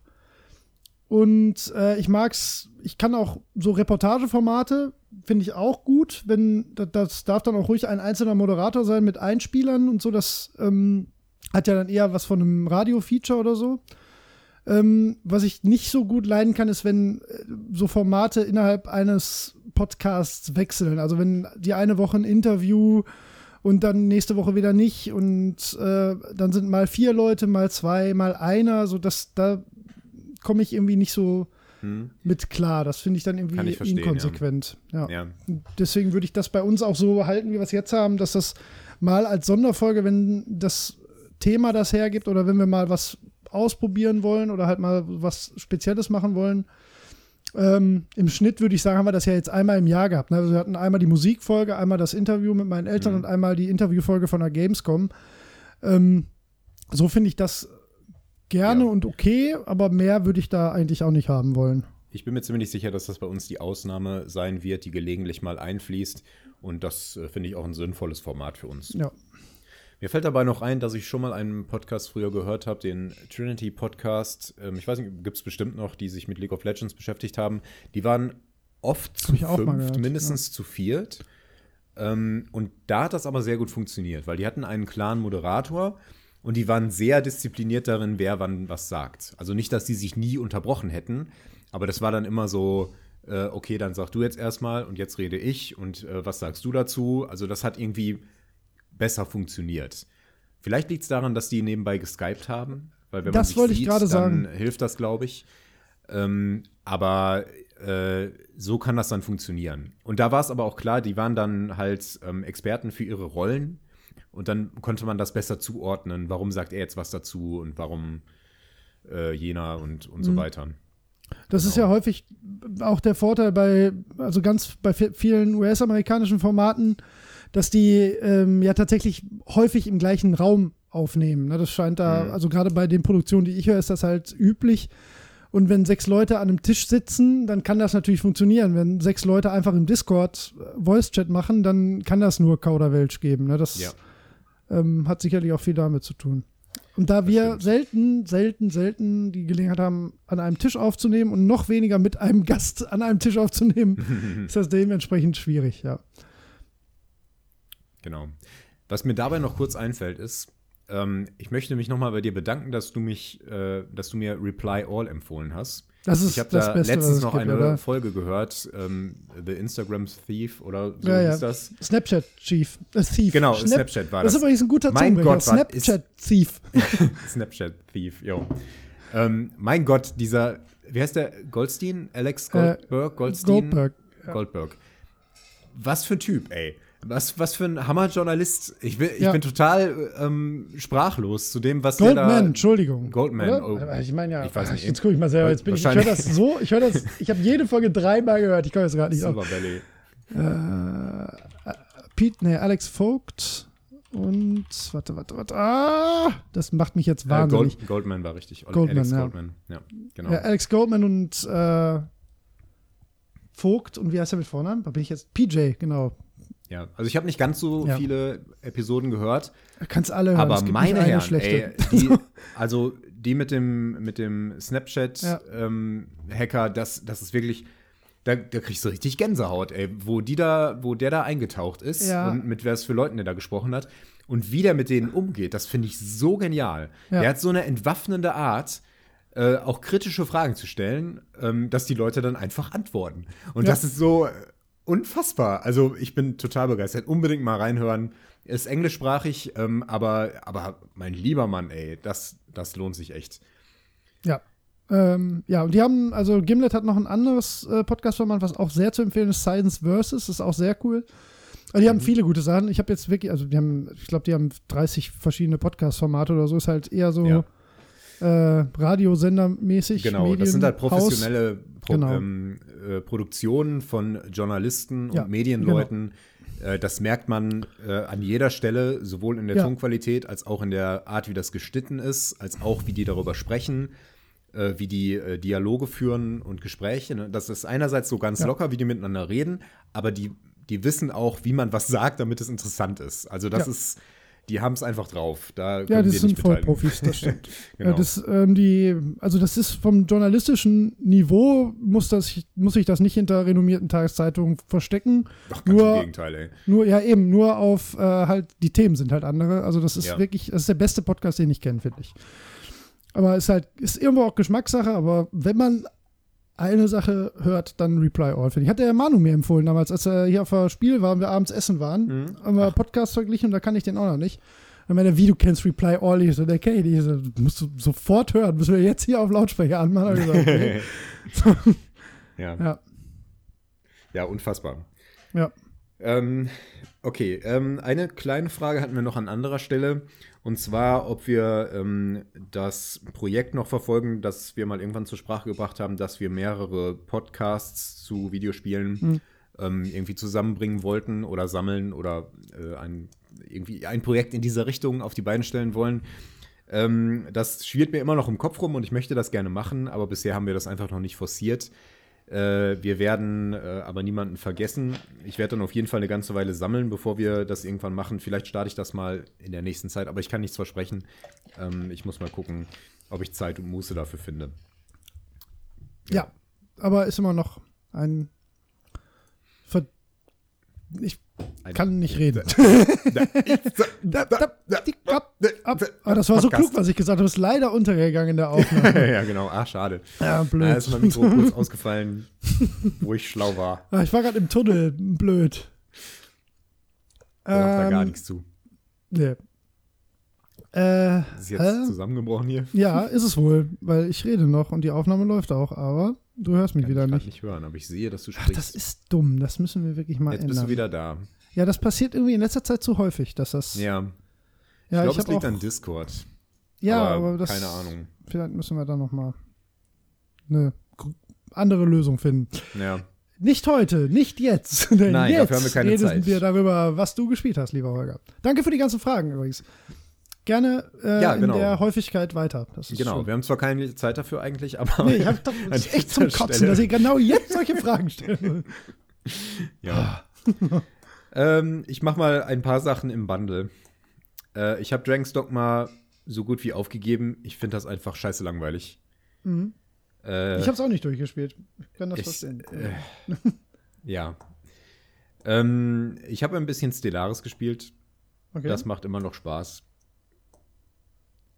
Und äh, ich mag's, ich kann auch so Reportageformate, finde ich auch gut, wenn das, das darf dann auch ruhig ein einzelner Moderator sein mit Einspielern und so, das ähm, hat ja dann eher was von einem Radio-Feature oder so. Ähm, was ich nicht so gut leiden kann, ist, wenn äh, so Formate innerhalb eines Podcasts wechseln. Also wenn die eine Woche ein Interview und dann nächste Woche wieder nicht und äh, dann sind mal vier Leute, mal zwei, mal einer, so dass da komme ich irgendwie nicht so Hm? mit klar. Das finde ich dann irgendwie ich inkonsequent. Ja. Ja. Deswegen würde ich das bei uns auch so halten, wie wir es jetzt haben, dass das mal als Sonderfolge, wenn das Thema das hergibt oder wenn wir mal was ausprobieren wollen oder halt mal was Spezielles machen wollen. Ähm, Im Schnitt würde ich sagen, haben wir das ja jetzt einmal im Jahr gehabt. Ne? Also wir hatten einmal die Musikfolge, einmal das Interview mit meinen Eltern Mhm. und einmal die Interviewfolge von der Gamescom. Ähm, so finde ich das gerne Ja. und okay, aber mehr würde ich da eigentlich auch nicht haben wollen. Ich bin mir ziemlich sicher, dass das bei uns die Ausnahme sein wird, die gelegentlich mal einfließt. Und das äh, finde ich auch ein sinnvolles Format für uns. Ja. Mir fällt dabei noch ein, dass ich schon mal einen Podcast früher gehört habe, den Trinity Podcast. Ähm, ich weiß nicht, gibt es bestimmt noch, die sich mit League of Legends beschäftigt haben. Die waren oft zu fünft, gehört, mindestens zu viert. Ähm, und da hat das aber sehr gut funktioniert, weil die hatten einen klaren Moderator und die waren sehr diszipliniert darin, wer wann was sagt. Also nicht, dass die sich nie unterbrochen hätten, aber das war dann immer so, äh, okay, dann sag du jetzt erstmal und jetzt rede ich und äh, was sagst du dazu? Also das hat irgendwie besser funktioniert. Vielleicht liegt es daran, dass die nebenbei geskypt haben, weil wenn man Das sich wollte ich sieht, dann sagen. hilft das, glaube ich. Ähm, aber äh, so kann das dann funktionieren. Und da war es aber auch klar, die waren dann halt ähm, Experten für ihre Rollen und dann konnte man das besser zuordnen. Warum sagt er jetzt was dazu und warum äh, jener und, und so Mhm. weiter. Das ist ja häufig auch der Vorteil bei, also ganz bei vi- vielen US-amerikanischen Formaten, dass die ähm, ja tatsächlich häufig im gleichen Raum aufnehmen. Ne? Das scheint da, Mhm. also gerade bei den Produktionen, die ich höre, ist das halt üblich. Und wenn sechs Leute an einem Tisch sitzen, dann kann das natürlich funktionieren. Wenn sechs Leute einfach im Discord äh, Voice-Chat machen, dann kann das nur Kauderwelsch geben. Ne? Das Ja. ähm, hat sicherlich auch viel damit zu tun. Und da wir stimmt. selten, selten, selten die Gelegenheit haben, an einem Tisch aufzunehmen und noch weniger mit einem Gast an einem Tisch aufzunehmen, ist das dementsprechend schwierig, ja. Genau. Was mir dabei noch kurz einfällt, ist, ähm, ich möchte mich nochmal bei dir bedanken, dass du mich, äh, dass du mir Reply All empfohlen hast. Das ist Ich habe da Beste, letztens noch gibt, eine oder? Folge gehört, ähm, The Instagram Thief oder so Ja, ja. hieß das. Snapchat Chief, äh, Thief. Genau, Snap Snapchat war das. das. ist übrigens ein guter Mein. Gott, Snapchat Thief. Snapchat Thief, jo. Ähm, mein Gott, dieser, wie heißt der? Goldstein? Alex Äh, Goldberg? Goldstein? Goldberg. Ja. Goldberg. Was für ein Typ, ey. Was, was für ein Hammerjournalist. Ich bin, ich Ja. bin total ähm, sprachlos zu dem, was Goldman, der da. Entschuldigung. Oder? oh. Ich meine ja, Ich weiß nicht. jetzt gucke ich mal selber. Jetzt bin ich, ich höre das so, ich höre das, ich habe jede Folge dreimal gehört. Ich komme jetzt gerade nicht auf. Silver Valley. Äh, Pete, nee, Alex Vogt und warte, warte, warte. Ah, das macht mich jetzt Äh, wahnsinnig. Gold, Goldman war richtig. Goldman, Alex ja. Goldman. Ja, genau. ja, Alex Goldman und äh, Vogt und wie heißt er mit Vornamen? Da bin ich jetzt PJ, genau. Ja, also ich habe nicht ganz so Ja. viele Episoden gehört, Kannst alle hören. aber meine Herren, schlechte. ey, die, also die mit dem, mit dem Ja. Snapchat-Hacker, ähm, Hacker, das, das ist wirklich, da, da kriegst du richtig Gänsehaut, ey, wo die da, wo der da eingetaucht ist Ja. und mit was für Leuten der da gesprochen hat und wie der mit denen umgeht, das finde ich so genial. Ja. Der hat so eine entwaffnende Art. äh, auch kritische Fragen zu stellen, ähm, dass die Leute dann einfach antworten. Und Ja. das ist so unfassbar. Also ich bin total begeistert. Unbedingt mal reinhören. Ist englischsprachig, ähm, aber, aber mein lieber Mann, ey, das, das lohnt sich echt. Ja. Ähm, ja, und die haben, also Gimlet hat noch ein anderes äh, Podcast-Format, was auch sehr zu empfehlen ist, Science Versus, ist auch sehr cool. Also die haben viele gute Sachen. Ich habe jetzt wirklich, also die haben, ich glaube, die haben 30 verschiedene Podcast-Formate oder so, ist halt eher so Ja. Äh, Radiosendermäßig. Genau, das sind halt professionelle Pro Genau. ähm, äh, Produktionen von Journalisten Ja, und Medienleuten. Äh, das merkt man äh, an jeder Stelle, sowohl in der Ja. Tonqualität als auch in der Art, wie das geschnitten ist, als auch wie die darüber sprechen, äh, wie die äh, Dialoge führen und Gespräche. Ne? Das ist einerseits so ganz Ja. locker, wie die miteinander reden, aber die, die wissen auch, wie man was sagt, damit es interessant ist. Also das Ja. ist, die haben es einfach drauf. Da Ja, das sind. Vollprofis, das stimmt. Genau. das, ähm, die, also das ist vom journalistischen Niveau, muss, das, muss ich das nicht hinter renommierten Tageszeitungen verstecken. Ach, ganz nur- im Gegenteil, ey. Nur, ja, eben, nur auf äh, halt, die Themen sind halt andere. Also, das ist Ja. wirklich, das ist der beste Podcast, den ich kenne, finde ich. Aber ist halt, ist irgendwo auch Geschmackssache, aber wenn man eine Sache hört, dann Reply All, finde ich. Hat der Manu mir empfohlen damals, als er hier auf der Spiel war und wir abends essen waren, Mhm. haben wir Podcast verglichen und da kann ich den auch noch nicht. Und meinte, er, wie du kennst Reply All, ich so, der kenne ich so, musst du sofort hören, müssen wir jetzt hier auf Lautsprecher anmachen. Gesagt, okay. ja. ja, Ja, unfassbar. ja. Ähm, okay, ähm, eine kleine Frage hatten wir noch an anderer Stelle. Und zwar, ob wir ähm, das Projekt noch verfolgen, das wir mal irgendwann zur Sprache gebracht haben, dass wir mehrere Podcasts zu Videospielen Mhm. ähm, irgendwie zusammenbringen wollten oder sammeln oder äh, ein, irgendwie ein Projekt in dieser Richtung auf die Beine stellen wollen. Ähm, das schwirrt mir immer noch im Kopf rum und ich möchte das gerne machen, aber bisher haben wir das einfach noch nicht forciert. Äh, wir werden äh, aber niemanden vergessen. Ich werde dann auf jeden Fall eine ganze Weile sammeln, bevor wir das irgendwann machen. Vielleicht starte ich das mal in der nächsten Zeit, aber ich kann nichts versprechen. Ähm, ich muss mal gucken, ob ich Zeit und Muße dafür finde. Ja, aber ist immer noch ein. Ich kann nicht reden. Aber das war so klug, was ich gesagt habe. Ist leider untergegangen in der Aufnahme. ja, genau. Ah, schade. ja, Da blöd. ist mein Mikro kurz ausgefallen, wo ich schlau war. Ah, ich war gerade im Tunnel. Blöd. Da macht da gar Ähm, nichts zu. Nee. Äh, Ist jetzt hä? zusammengebrochen hier? ja, ist es wohl, weil ich rede noch und die Aufnahme läuft auch, aber du hörst mich Kann wieder ich nicht. nicht hören, aber ich sehe, dass du Ach, sprichst. das ist dumm. Das müssen wir wirklich mal Jetzt ändern. bist du wieder da. ja, das passiert irgendwie in letzter Zeit zu häufig, dass das. Ja, ja ich glaube, es liegt an Discord. Ja, aber, aber, das. keine Ahnung. Vielleicht müssen wir da noch mal eine andere Lösung finden. Ja. Nicht heute, nicht jetzt. Denn Nein, jetzt dafür haben wir keine reden Zeit. wir darüber, was du gespielt hast, lieber Holger. Danke für die ganzen Fragen übrigens. Gerne äh, Ja, genau. in der Häufigkeit weiter. Genau, schön. wir haben zwar keine Zeit dafür eigentlich, aber Nee, ich hab ist echt zum Kotzen, Stelle- dass ihr genau jetzt solche Fragen stellt. ja. ähm, ich mache mal ein paar Sachen im Bundle. Äh, ich habe Dragon's Dogma so gut wie aufgegeben. Ich finde das einfach scheiße langweilig. Mhm. Äh, Ich habe es auch nicht durchgespielt. Ich kann das ich- verstehen. äh, ja. Ähm, ich habe ein bisschen Stellaris gespielt. okay. Das macht immer noch Spaß.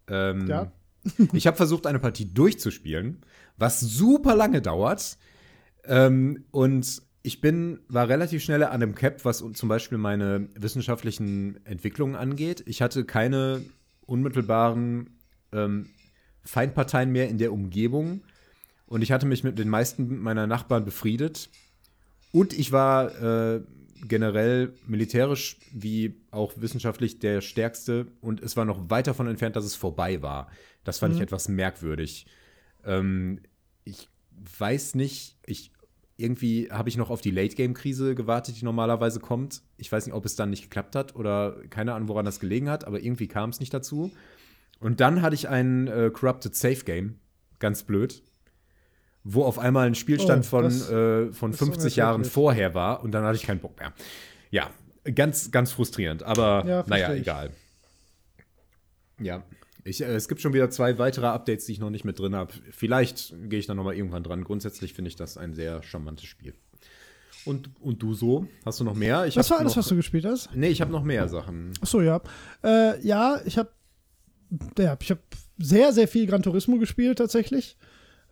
Ähm, Ja. ich habe versucht, eine Partie durchzuspielen, was super lange dauert. Ähm, und ich bin, war relativ schnell an dem Cap, was zum Beispiel meine wissenschaftlichen Entwicklungen angeht. Ich hatte keine unmittelbaren ähm, Feindparteien mehr in der Umgebung. Und ich hatte mich mit den meisten meiner Nachbarn befriedet. Und ich war äh, generell militärisch wie auch wissenschaftlich der Stärkste. Und es war noch weit davon entfernt, dass es vorbei war. Das fand ich etwas merkwürdig. Ähm, ich weiß nicht, ich irgendwie habe ich noch auf die Late-Game-Krise gewartet, die normalerweise kommt. Ich weiß nicht, ob es dann nicht geklappt hat oder keine Ahnung, woran das gelegen hat, aber irgendwie kam es nicht dazu. Und dann hatte ich ein äh, Corrupted Safe Game, ganz blöd, wo auf einmal ein Spielstand Oh, von, das äh, von ist 50 Jahren vorher war und dann hatte ich keinen Bock mehr. Ja, ganz, ganz frustrierend, aber Ja, naja, ich. egal. Ja, ich, äh, es gibt schon wieder zwei weitere Updates, die ich noch nicht mit drin habe. Vielleicht gehe ich dann noch mal irgendwann dran. Grundsätzlich finde ich das ein sehr charmantes Spiel. Und, und du so? Hast du noch mehr? Ich Was hab war alles, noch, was du gespielt hast? Nee, ich habe noch mehr Sachen. Achso, ja. Äh, ja, ich habe ja, ich habe sehr, sehr viel Gran Turismo gespielt tatsächlich.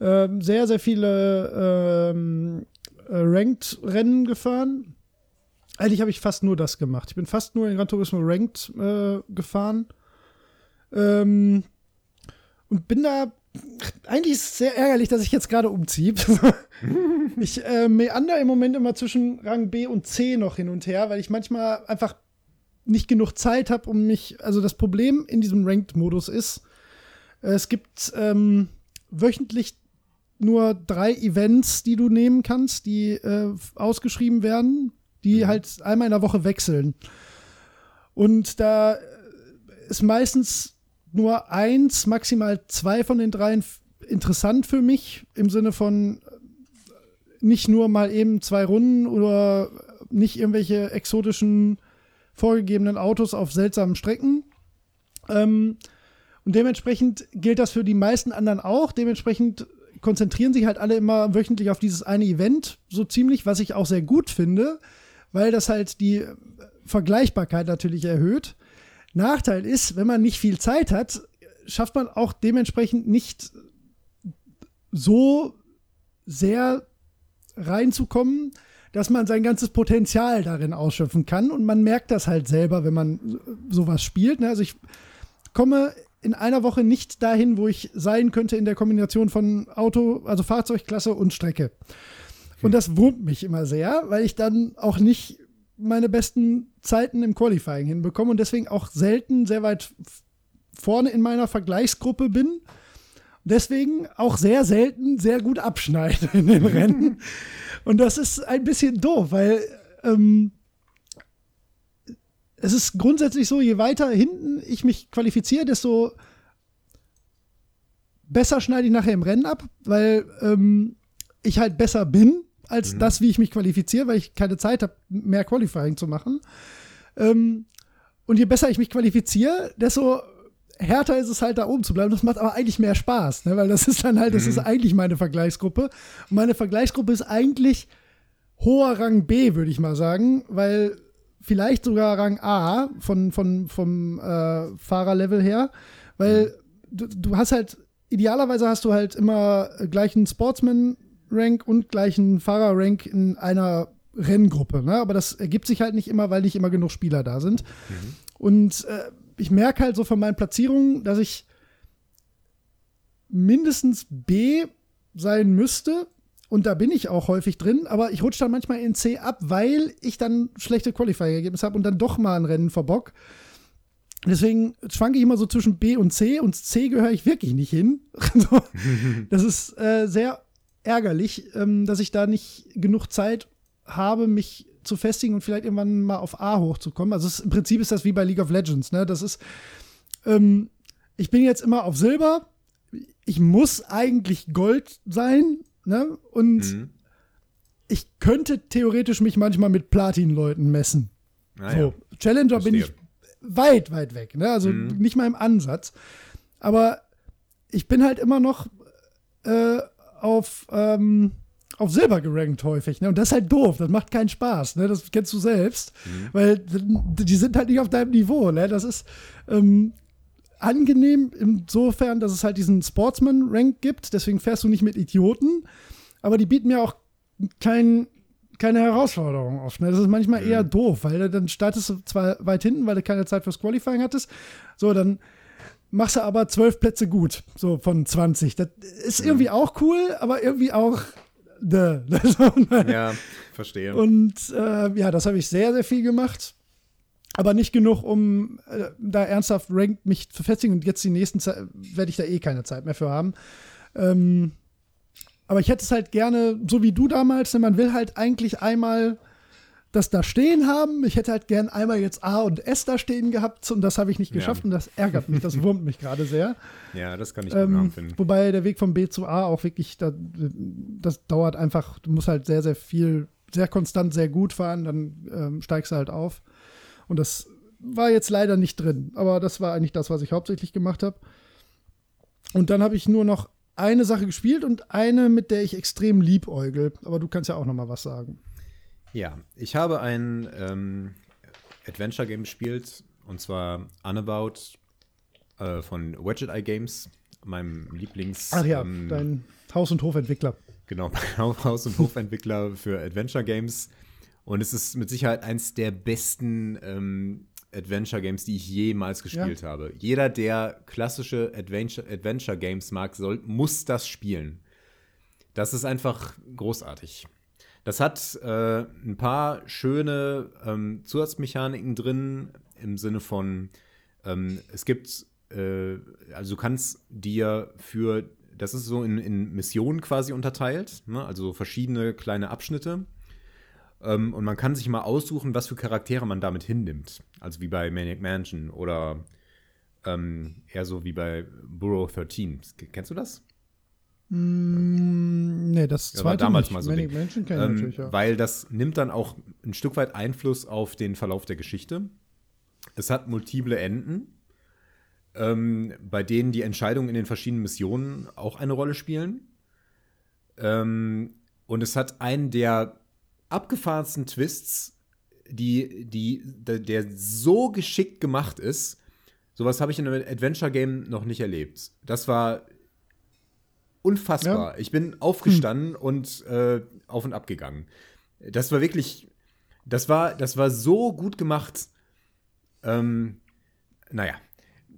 Ähm, sehr, sehr viele ähm, äh, Ranked-Rennen gefahren. Eigentlich habe ich fast nur das gemacht. Ich bin fast nur in Gran Turismo Ranked äh, gefahren. Ähm, und bin da. Eigentlich ist es sehr ärgerlich, dass ich jetzt gerade umziehe. ich äh, meander im Moment immer zwischen Rang B und C noch hin und her, weil ich manchmal einfach nicht genug Zeit habe, um mich. Also das Problem in diesem Ranked-Modus ist, es gibt ähm, wöchentlich nur drei Events, die du nehmen kannst, die äh, ausgeschrieben werden, die mhm. halt einmal in der Woche wechseln. Und da ist meistens nur eins, maximal zwei von den dreien interessant für mich, im Sinne von nicht nur mal eben zwei Runden oder nicht irgendwelche exotischen vorgegebenen Autos auf seltsamen Strecken. Ähm, und dementsprechend gilt das für die meisten anderen auch. Dementsprechend konzentrieren sich halt alle immer wöchentlich auf dieses eine Event, so ziemlich, was ich auch sehr gut finde, weil das halt die Vergleichbarkeit natürlich erhöht. Nachteil ist, wenn man nicht viel Zeit hat, schafft man auch dementsprechend nicht so sehr reinzukommen, dass man sein ganzes Potenzial darin ausschöpfen kann. Und man merkt das halt selber, wenn man sowas spielt. Ne? Also ich komme in einer Woche nicht dahin, wo ich sein könnte in der Kombination von Auto, also Fahrzeugklasse und Strecke. Und das wurmt mich immer sehr, weil ich dann auch nicht meine besten Zeiten im Qualifying hinbekomme und deswegen auch selten sehr weit vorne in meiner Vergleichsgruppe bin. Deswegen auch sehr selten sehr gut abschneide in den Rennen. Und das ist ein bisschen doof, weil ähm, es ist grundsätzlich so, je weiter hinten ich mich qualifiziere, desto besser schneide ich nachher im Rennen ab, weil ähm, ich halt besser bin als mhm. das, wie ich mich qualifiziere, weil ich keine Zeit habe, mehr Qualifying zu machen. Ähm, und je besser ich mich qualifiziere, desto härter ist es halt da oben zu bleiben. Das macht aber eigentlich mehr Spaß, ne? weil das ist dann halt, das ist mhm. eigentlich meine Vergleichsgruppe. Und meine Vergleichsgruppe ist eigentlich hoher Rang B, würde ich mal sagen, weil vielleicht sogar Rang A von, von, vom äh, Fahrerlevel her, weil mhm. du, du hast halt, idealerweise hast du halt immer gleichen Sportsman-Rank und gleichen Fahrer-Rank in einer Renngruppe, ne? aber das ergibt sich halt nicht immer, weil nicht immer genug Spieler da sind. Mhm. Und äh, ich merke halt so von meinen Platzierungen, dass ich mindestens B sein müsste, und da bin ich auch häufig drin, aber ich rutsche dann manchmal in C ab, weil ich dann schlechte Qualifying-Ergebnisse habe und dann doch mal ein Rennen verbock. Deswegen schwanke ich immer so zwischen B und C und C gehöre ich wirklich nicht hin. das ist äh, sehr ärgerlich, ähm, dass ich da nicht genug Zeit habe, mich zu festigen und vielleicht irgendwann mal auf A hochzukommen. Also es, im Prinzip ist das wie bei League of Legends. Ne? Das ist, ähm, ich bin jetzt immer auf Silber. Ich muss eigentlich Gold sein, Ne? Und mhm. ich könnte theoretisch mich manchmal mit Platin-Leuten messen. Ah, so. Challenger Verstehe. bin ich weit, weit weg. Ne? Also mhm. nicht mal im Ansatz. Aber ich bin halt immer noch äh, auf, ähm, auf Silber gerankt häufig. Ne? Und das ist halt doof. Das macht keinen Spaß. Ne? Das kennst du selbst. Mhm. Weil die sind halt nicht auf deinem Niveau. Ne? Das ist. Ähm, angenehm insofern, dass es halt diesen Sportsman-Rank gibt. Deswegen fährst du nicht mit Idioten. Aber die bieten mir auch kein, keine Herausforderung oft. Ne? Das ist manchmal eher doof, weil dann startest du zwar weit hinten, weil du keine Zeit fürs Qualifying hattest. So, dann machst du aber zwölf Plätze gut, so von 20. Das ist irgendwie auch cool, aber irgendwie auch. Duh. ja, verstehe. Und äh, ja, das habe ich sehr, sehr viel gemacht aber nicht genug, um äh, da ernsthaft ranked mich zu festigen. Und jetzt die nächsten Zeit werde ich da eh keine Zeit mehr für haben. Ähm, aber ich hätte es halt gerne, so wie du damals, denn ne, man will halt eigentlich einmal das da stehen haben. Ich hätte halt gern einmal jetzt A und S da stehen gehabt und das habe ich nicht geschafft ja. und das ärgert mich, das wurmt mich gerade sehr. Ja, das kann ich ähm, nachfinden. Wobei der Weg von B zu A auch wirklich, da, das dauert einfach, du musst halt sehr, sehr viel, sehr konstant, sehr gut fahren, dann ähm, steigst du halt auf. Und das war jetzt leider nicht drin. Aber das war eigentlich das, was ich hauptsächlich gemacht habe. Und dann habe ich nur noch eine Sache gespielt und eine, mit der ich extrem liebäugel. Aber du kannst ja auch noch mal was sagen. Ja, ich habe ein ähm, Adventure-Game gespielt. Und zwar Unabout äh, von Wedget Eye Games. meinem Lieblings. Ach ja, ähm, dein Haus- und Hofentwickler. Genau, Haus- und Hofentwickler für Adventure Games. Und es ist mit Sicherheit eins der besten ähm, Adventure Games, die ich jemals gespielt Ja. habe. Jeder, der klassische Adventure, Adventure Games mag, soll, muss das spielen. Das ist einfach großartig. Das hat äh, ein paar schöne ähm, Zusatzmechaniken drin, im Sinne von, ähm, es gibt, äh, also du kannst dir für, das ist so in, in Missionen quasi unterteilt, ne? also verschiedene kleine Abschnitte. Ähm, und man kann sich mal aussuchen, was für Charaktere man damit hinnimmt. Also wie bei Maniac Mansion oder ähm, eher so wie bei Burrow 13. Kennst du das? Mm, nee, das Ja, war zweite damals nicht. mal so Manic. Mansion kenn ich Ähm, natürlich, ja. Weil das nimmt dann auch ein Stück weit Einfluss auf den Verlauf der Geschichte. Es hat multiple Enden, ähm, bei denen die Entscheidungen in den verschiedenen Missionen auch eine Rolle spielen. Ähm, und es hat einen der abgefahrensten Twists, die, die, der, so geschickt gemacht ist. Sowas habe ich in einem Adventure-Game noch nicht erlebt. Das war unfassbar. Ich bin aufgestanden und äh, auf und ab gegangen. Das war wirklich, das war, das war so gut gemacht. Ähm, naja.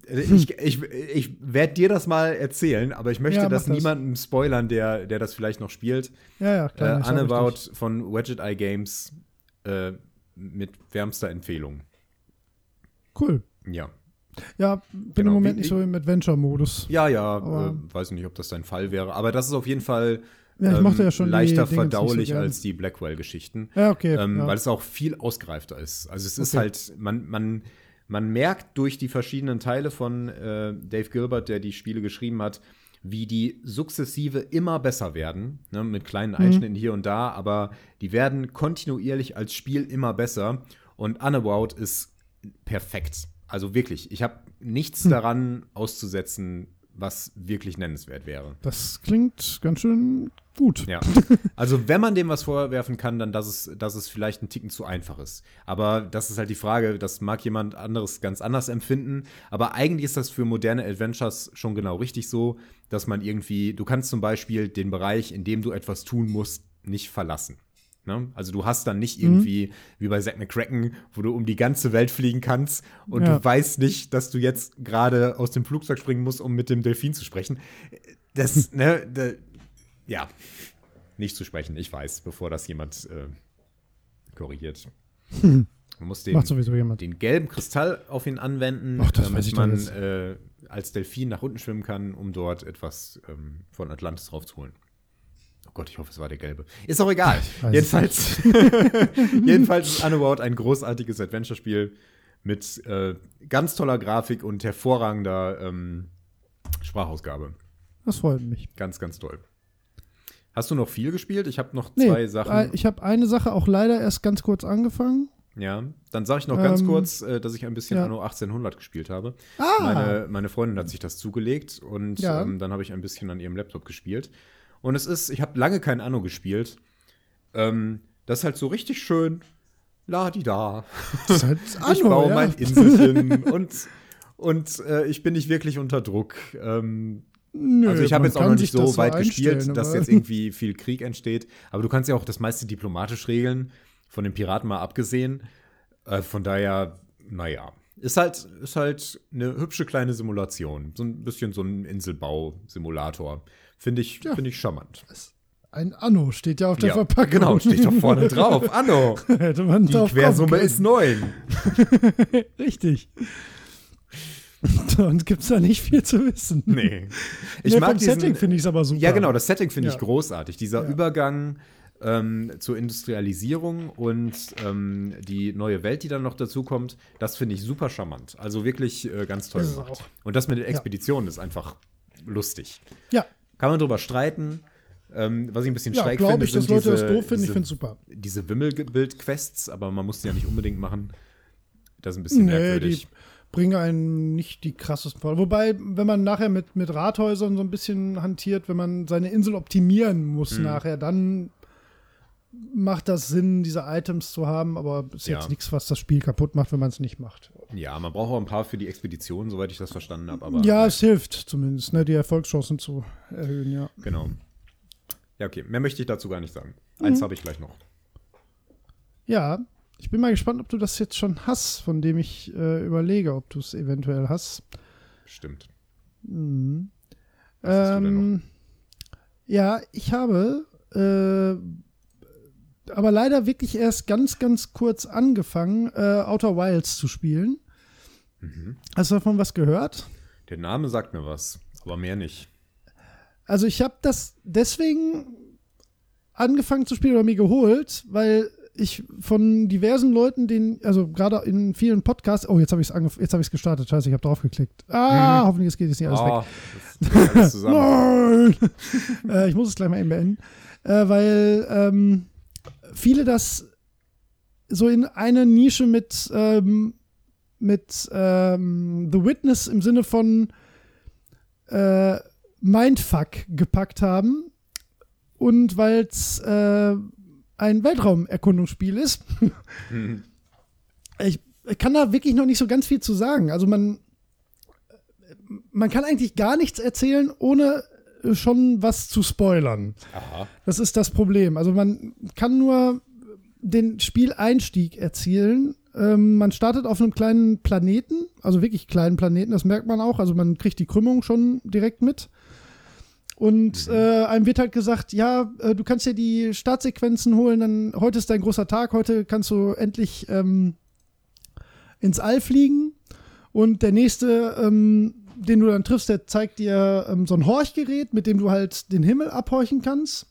Ich, ich, ich werde dir das mal erzählen, aber ich möchte Ja, das das. niemandem spoilern, der, der das vielleicht noch spielt. ja, ja, Äh, klar. sag Unabout von Widget Eye Games äh, mit wärmster Empfehlung. Cool. Ja. Ja, bin Genau, im Moment wie- nicht so im Adventure-Modus. Ja, ja, äh, weiß nicht, ob das dein Fall wäre, aber das ist auf jeden Fall Ja, ich ähm, mochte ja schon die leichter so verdaulich gern. als die Blackwell-Geschichten. Ja, okay. ähm, ja. weil es auch viel ausgereifter ist. Also es ist Okay. halt, man, man, man merkt durch die verschiedenen Teile von äh, Dave Gilbert, der die Spiele geschrieben hat, wie die sukzessive immer besser werden, ne, mit kleinen Mhm. Einschnitten hier und da, aber die werden kontinuierlich als Spiel immer besser. Und Unabout ist perfekt. Also wirklich, ich habe nichts Hm. daran auszusetzen, was wirklich nennenswert wäre. das klingt ganz schön gut. Ja. Also, wenn man dem was vorwerfen kann, dann, dass es, dass es vielleicht ein Ticken zu einfach ist. Aber das ist halt die Frage, das mag jemand anderes ganz anders empfinden. Aber eigentlich ist das für moderne Adventures schon genau richtig so, dass man irgendwie, du kannst zum Beispiel den Bereich, in dem du etwas tun musst, nicht verlassen. Ne? Also du hast dann Mhm. nicht irgendwie wie bei Zack McCracken, wo du um die ganze Welt fliegen kannst und Ja. du weißt nicht, dass du jetzt gerade aus dem Flugzeug springen musst, um mit dem Delfin zu sprechen. Das, ne, da, ja, nicht zu sprechen, ich weiß, bevor das jemand äh, korrigiert. Man muss den, Macht sowieso jemand. den gelben Kristall auf ihn anwenden, Ach, damit man äh, als Delfin nach unten schwimmen kann, um dort etwas ähm, von Atlantis raufzuholen. Oh Gott, ich hoffe, es war der gelbe. Ist auch egal. Jedenfalls, jedenfalls ist Unabout ein großartiges Adventure-Spiel mit äh, ganz toller Grafik und hervorragender ähm, Sprachausgabe. Das freut mich. Ganz, ganz toll. Hast du noch viel gespielt? Ich habe noch Nee, zwei Sachen. äh, ich habe eine Sache auch leider erst ganz kurz angefangen. Ja, dann sage ich noch ganz Ähm, kurz, äh, dass ich ein bisschen ja. Anno 1800 gespielt habe. Ah! Meine, meine Freundin hat sich das zugelegt und Ja. ähm, dann habe ich ein bisschen an ihrem Laptop gespielt. Und es ist, ich habe lange kein Anno gespielt. Ähm, das ist halt so richtig schön la-di-da. Das ist halt Ich Anno, baue ja. mein Inselchen und, und äh, ich bin nicht wirklich unter Druck. Ähm, Nö, also ich habe jetzt auch noch nicht so weit gespielt, dass jetzt irgendwie viel Krieg entsteht. Aber du kannst ja auch das meiste diplomatisch regeln, von den Piraten mal abgesehen. Äh, von daher, naja. Ist halt, ist halt eine hübsche kleine Simulation. So ein bisschen so ein Inselbau-Simulator. Finde ich, Ja. finde ich charmant. Ein Anno steht ja auf der Ja, Verpackung. Genau, steht doch vorne drauf. Anno. Hätte man Die Quersumme ist neun. Richtig. Und gibt's da nicht viel zu wissen. Nee. Ich Nee, mag vom diesen, Setting finde ich es aber super. Ja, genau, das Setting finde ich Ja. großartig. Dieser Ja. Übergang ähm, zur Industrialisierung und ähm, die neue Welt, die dann noch dazu kommt, das finde ich super charmant. Also wirklich äh, ganz toll es gemacht. Und das mit den Expeditionen ist einfach lustig. Ja, Kann man drüber streiten. Ähm, was ich ein bisschen ja schräg glaube finde, ich, dass sind Leute diese, das doof finden. Ich finde es super. diese Wimmelbild-Quests, aber man muss die ja nicht unbedingt machen. Das ist ein bisschen Nee, merkwürdig. die bringen einen nicht die krassesten vor. Wobei, wenn man nachher mit, mit Rathäusern so ein bisschen hantiert, wenn man seine Insel optimieren muss Mhm. nachher, dann macht das Sinn, diese Items zu haben, aber ist Ja. jetzt nichts, was das Spiel kaputt macht, wenn man es nicht macht. Ja, man braucht auch ein paar für die Expedition, soweit ich das verstanden habe. Aber ja, es hilft zumindest, ne, die Erfolgschancen zu erhöhen, ja. Genau. Ja, okay. Mehr möchte ich dazu gar nicht sagen. Eins habe ich gleich noch. Ja, ich bin mal gespannt, ob du das jetzt schon hast, von dem ich äh, überlege, ob du es eventuell hast. Stimmt. Mhm. Was hast du denn Ähm, ja, ich habe äh, aber leider wirklich erst ganz, ganz kurz angefangen, äh, Outer Wilds zu spielen. Mhm. Hast du davon was gehört? Der Name sagt mir was, aber mehr nicht. Also ich habe das deswegen angefangen zu spielen oder mir geholt, weil ich von diversen Leuten, den, also gerade in vielen Podcasts, oh, jetzt habe ich es jetzt habe ich es gestartet, scheiße, ich habe drauf geklickt. Ah, Mhm. hoffentlich es geht jetzt nicht alles weg. Oh, geht alles. Nein! äh, ich muss es gleich mal eben beenden. Äh, weil ähm, viele das so in eine Nische mit, ähm, mit ähm, The Witness im Sinne von äh, Mindfuck gepackt haben. Und weil es äh, ein Weltraumerkundungsspiel ist. Mhm. ich kann da wirklich noch nicht so ganz viel zu sagen. Also man, man kann eigentlich gar nichts erzählen, ohne schon was zu spoilern. Aha. Das ist das Problem. Also man kann nur den Spieleinstieg erzielen. Ähm, man startet auf einem kleinen Planeten, also wirklich kleinen Planeten, das merkt man auch. Also man kriegt die Krümmung schon direkt mit. Und äh, einem wird halt gesagt, ja, äh, du kannst dir die Startsequenzen holen, dann heute ist dein großer Tag, heute kannst du endlich ähm, ins All fliegen. Und der nächste, ähm, den du dann triffst, der zeigt dir ähm, so ein Horchgerät, mit dem du halt den Himmel abhorchen kannst.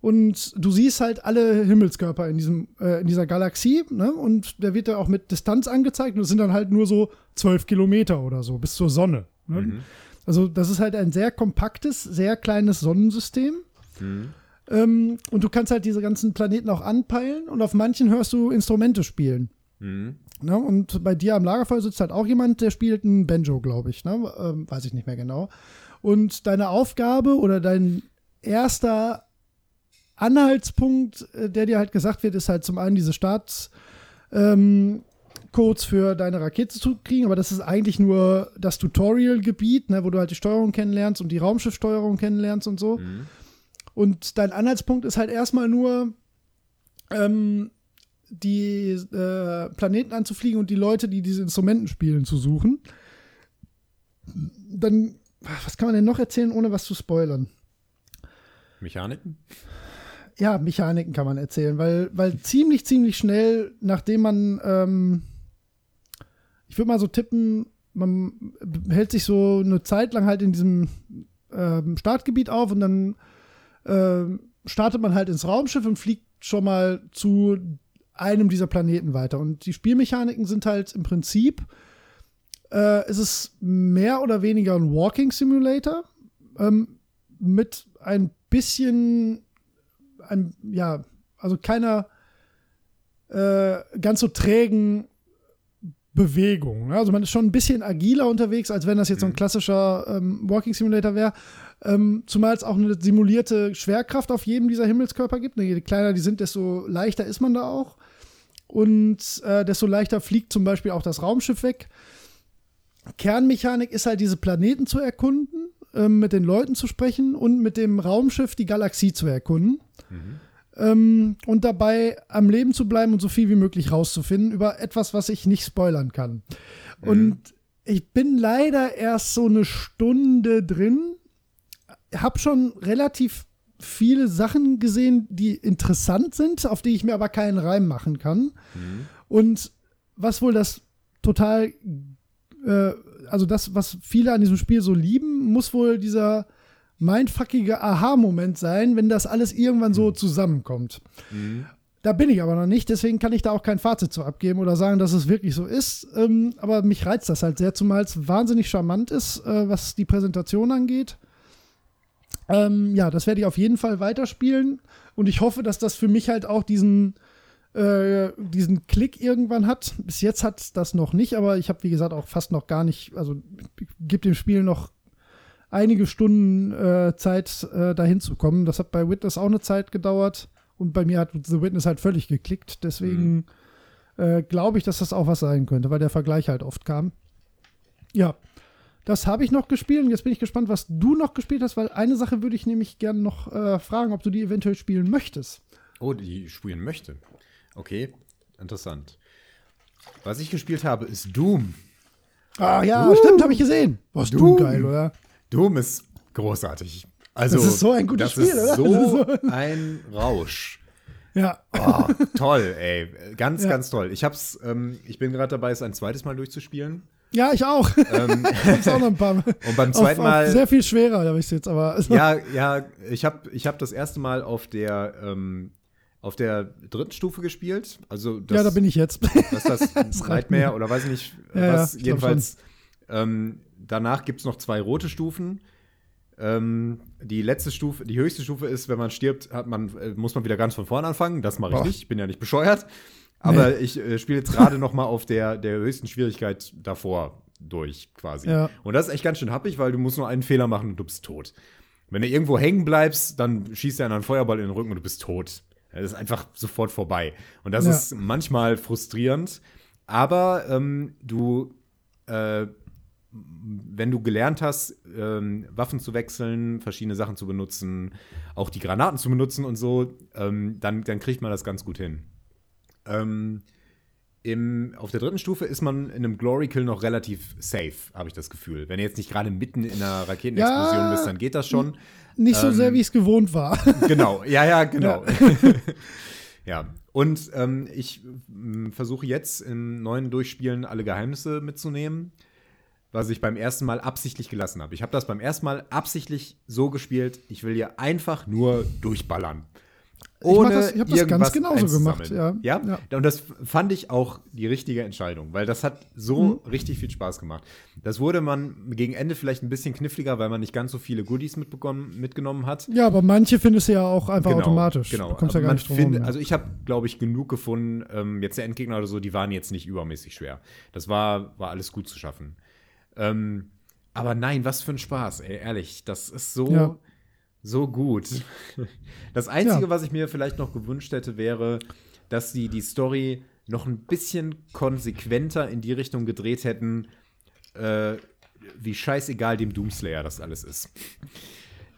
Und du siehst halt alle Himmelskörper in, diesem, äh, in dieser Galaxie, ne? Und der wird ja auch mit Distanz angezeigt. Und das sind dann halt nur so zwölf Kilometer oder so bis zur Sonne. Ne? Mhm. Also, das ist halt ein sehr kompaktes, sehr kleines Sonnensystem. Mhm. Ähm, und du kannst halt diese ganzen Planeten auch anpeilen und auf manchen hörst du Instrumente spielen. Mhm. Ne? Und bei dir am Lagerfeuer sitzt halt auch jemand, der spielt ein Banjo, glaube ich. Ne? Ähm, weiß ich nicht mehr genau. Und deine Aufgabe oder dein erster Anhaltspunkt, äh, der dir halt gesagt wird, ist halt zum einen diese Starts. Ähm, Codes für deine Rakete zu kriegen, aber das ist eigentlich nur das Tutorial-Gebiet, ne, wo du halt die Steuerung kennenlernst und die Raumschiffsteuerung kennenlernst und so. Mhm. Und dein Anhaltspunkt ist halt erstmal nur, ähm, die äh, Planeten anzufliegen und die Leute, die diese Instrumenten spielen, zu suchen. Dann, was kann man denn noch erzählen, ohne was zu spoilern? Mechaniken? Ja, Mechaniken kann man erzählen, weil, weil ziemlich, ziemlich schnell, nachdem man, ähm, ich würde mal so tippen, man hält sich so eine Zeit lang halt in diesem ähm, Startgebiet auf und dann ähm, startet man halt ins Raumschiff und fliegt schon mal zu einem dieser Planeten weiter. Und die Spielmechaniken sind halt im Prinzip, äh, es ist mehr oder weniger ein Walking Simulator ähm, mit ein bisschen, ein, ja, also keiner äh, ganz so trägen Bewegung. Ne? Also man ist schon ein bisschen agiler unterwegs, als wenn das jetzt so ein Mhm. klassischer ähm, Walking Simulator wäre. Ähm, zumal es auch eine simulierte Schwerkraft auf jedem dieser Himmelskörper gibt. Ne, Je kleiner die sind, desto leichter ist man da auch. Und äh, desto leichter fliegt zum Beispiel auch das Raumschiff weg. Kernmechanik ist halt, diese Planeten zu erkunden, ähm, mit den Leuten zu sprechen und mit dem Raumschiff die Galaxie zu erkunden. Mhm. Ähm, und dabei am Leben zu bleiben und so viel wie möglich rauszufinden über etwas, was ich nicht spoilern kann. Und ich bin leider erst so eine Stunde drin, habe schon relativ viele Sachen gesehen, die interessant sind, auf die ich mir aber keinen Reim machen kann. Mhm. Und was wohl das total, äh, also das, was viele an diesem Spiel so lieben, muss wohl dieser mindfuckige Aha-Moment sein, wenn das alles irgendwann so zusammenkommt. Mhm. Da bin ich aber noch nicht, deswegen kann ich da auch kein Fazit zu abgeben oder sagen, dass es wirklich so ist. Ähm, aber mich reizt das halt sehr, zumal es wahnsinnig charmant ist, äh, was die Präsentation angeht. Ähm, ja, das werde ich auf jeden Fall weiterspielen und ich hoffe, dass das für mich halt auch diesen, äh, diesen Klick irgendwann hat. Bis jetzt hat das noch nicht, aber ich habe, wie gesagt, auch fast noch gar nicht, also ich gebe dem Spiel noch einige Stunden äh, Zeit, äh, dahin zu kommen. Das hat bei Witness auch eine Zeit gedauert und bei mir hat The Witness halt völlig geklickt. Deswegen äh, glaube ich, dass das auch was sein könnte, weil der Vergleich halt oft kam. Ja, das habe ich noch gespielt und jetzt bin ich gespannt, was du noch gespielt hast, weil eine Sache würde ich nämlich gerne noch äh, fragen, ob du die eventuell spielen möchtest. Oh, die spielen möchte. Okay, interessant. Was ich gespielt habe, ist Doom. Ah ja, uh, stimmt, habe ich gesehen. Was Doom. Doom geil, oder? Doom ist großartig. Also, das ist so ein gutes Spiel, oder? So ein Rausch. Ja. Oh, toll, ey. Ganz, ja. ganz toll. Ich hab's, ähm, ich bin gerade dabei, es ein zweites Mal durchzuspielen. Ja, ich auch. Ähm, ich auch noch ein paar Mal. Und beim zweiten auf, Mal. Auf sehr viel schwerer, habe ich jetzt, aber. Ja, ja, ich habe ich hab das erste Mal auf der, ähm, auf der dritten Stufe gespielt. Also das, ja, da bin ich jetzt. Was ist das? das Nightmare oder weiß ich nicht. Ja, was, ja, jedenfalls. Ähm, danach gibt es noch zwei rote Stufen. Ähm, die letzte Stufe, die höchste Stufe ist, wenn man stirbt, hat man, äh, muss man wieder ganz von vorne anfangen. Das mache ich Boah. nicht. Ich bin ja nicht bescheuert. Aber nee. ich äh, spiele jetzt gerade noch mal auf der, der höchsten Schwierigkeit davor durch, quasi. Ja. Und das ist echt ganz schön happig, weil du musst nur einen Fehler machen und du bist tot. Wenn du irgendwo hängen bleibst, dann schießt er einen Feuerball in den Rücken und du bist tot. Das ist einfach sofort vorbei. Und das ja. ist manchmal frustrierend. Aber ähm, du, äh, wenn du gelernt hast, ähm, Waffen zu wechseln, verschiedene Sachen zu benutzen, auch die Granaten zu benutzen und so, ähm, dann, dann kriegt man das ganz gut hin. Ähm, im, auf der dritten Stufe ist man in einem Glory Kill noch relativ safe, habe ich das Gefühl. Wenn du jetzt nicht gerade mitten in einer Raketenexplosion ja, bist, dann geht das schon. Nicht so ähm, sehr, wie ich es gewohnt war. Genau, ja, ja, genau. Ja, ja. und ähm, ich versuche jetzt im neuen Durchspielen alle Geheimnisse mitzunehmen, was ich beim ersten Mal absichtlich gelassen habe. Ich habe das beim ersten Mal absichtlich so gespielt, ich will hier einfach nur durchballern. Ohne ich, das, ich habe das ganz genauso gemacht. Ja. ja. Ja? Und das fand ich auch die richtige Entscheidung, weil das hat so mhm. richtig viel Spaß gemacht. Das wurde man gegen Ende vielleicht ein bisschen kniffliger, weil man nicht ganz so viele Goodies mitgenommen hat. Ja, aber manche findest du ja auch einfach genau, automatisch. Genau. Du kommst ja gar nicht drum find, Also ich habe, glaube ich, genug gefunden. Ähm, jetzt der Endgegner oder so, die waren jetzt nicht übermäßig schwer. Das war, war alles gut zu schaffen. Ähm, aber nein, was für ein Spaß, ey, ehrlich. Das ist so. Ja so gut. Das Einzige, ja. was ich mir vielleicht noch gewünscht hätte, wäre, dass sie die Story noch ein bisschen konsequenter in die Richtung gedreht hätten, äh, wie scheißegal dem Doomslayer das alles ist.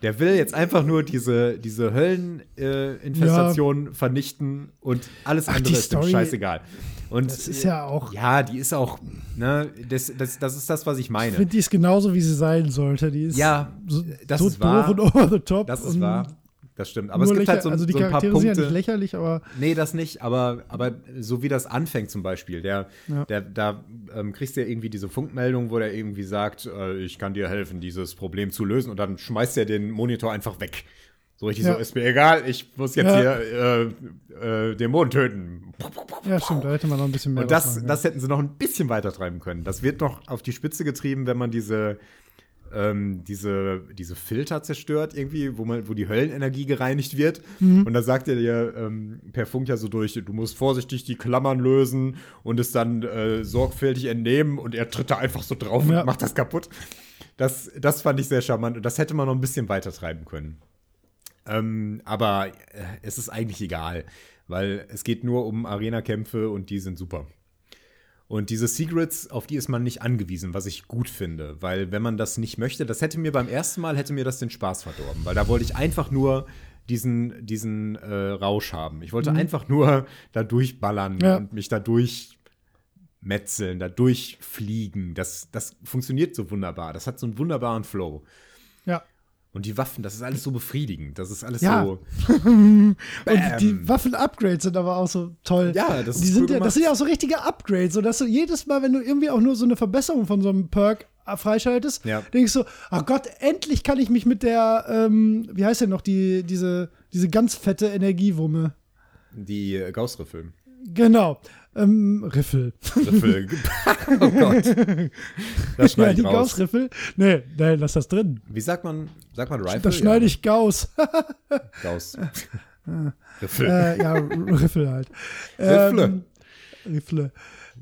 Der will jetzt einfach nur diese, diese Hölleninfestation äh, ja. vernichten und alles Ach, andere ist ihm scheißegal. Und das ist ja auch. Ja, die ist auch. Ne, das, das, das ist das, was ich meine. Ich finde, die ist genauso, wie sie sein sollte. Die ist ja, so, das so ist wahr. und over the top. Das ist wahr. Das stimmt. Aber es gibt halt so, also die so ein Charaktere paar Punkte. Sind ja nicht lächerlich, aber. Nee, das nicht. Aber, aber so wie das anfängt zum Beispiel, der, ja. der, da ähm, kriegst du ja irgendwie diese Funkmeldung, wo der irgendwie sagt, äh, ich kann dir helfen, dieses Problem zu lösen. Und dann schmeißt er den Monitor einfach weg. So richtig ja. so, ist mir egal, ich muss jetzt ja. hier äh, äh, Dämonen töten. Ja, stimmt, da hätte man noch ein bisschen mehr. Und das, machen, das hätten sie noch ein bisschen weiter treiben können. Das wird noch auf die Spitze getrieben, wenn man diese, ähm, diese, diese Filter zerstört, irgendwie, wo, man, wo die Höllenenergie gereinigt wird. Mhm. Und da sagt er dir ähm, per Funk ja so durch, du musst vorsichtig die Klammern lösen und es dann äh, sorgfältig entnehmen und er tritt da einfach so drauf ja. und macht das kaputt. Das, das fand ich sehr charmant und das hätte man noch ein bisschen weiter treiben können. Ähm, aber äh, es ist eigentlich egal, weil es geht nur um Arena-Kämpfe und die sind super. Und diese Secrets, auf die ist man nicht angewiesen, was ich gut finde, weil wenn man das nicht möchte, das hätte mir beim ersten Mal, hätte mir das den Spaß verdorben, weil da wollte ich einfach nur diesen, diesen äh, Rausch haben. Ich wollte mhm. einfach nur da durchballern ja. und mich da durchmetzeln, da durchfliegen. Das, das funktioniert so wunderbar. Das hat so einen wunderbaren Flow. Ja. Und die Waffen, das ist alles so befriedigend. Das ist alles ja. so. und die Waffen-Upgrades sind aber auch so toll. Ja, das die ist sind cool ja, Das sind ja auch so richtige Upgrades, sodass du jedes Mal, wenn du irgendwie auch nur so eine Verbesserung von so einem Perk freischaltest, ja. denkst du, ach oh Gott, endlich kann ich mich mit der, ähm, wie heißt denn noch, die, diese, diese ganz fette Energiewumme. Die äh, Gaussriffel. Genau. Ähm, Riffel. Riffel. oh Gott. Das schneide ja, ich die raus. Gauss-Riffel. Nee, nee, lass das drin. Wie sagt man, sagt man Rifle? Das schneide ja. ich Gauss. Gauss. Riffel. Äh, ja, Riffel halt. Riffle. Ähm, Rifle.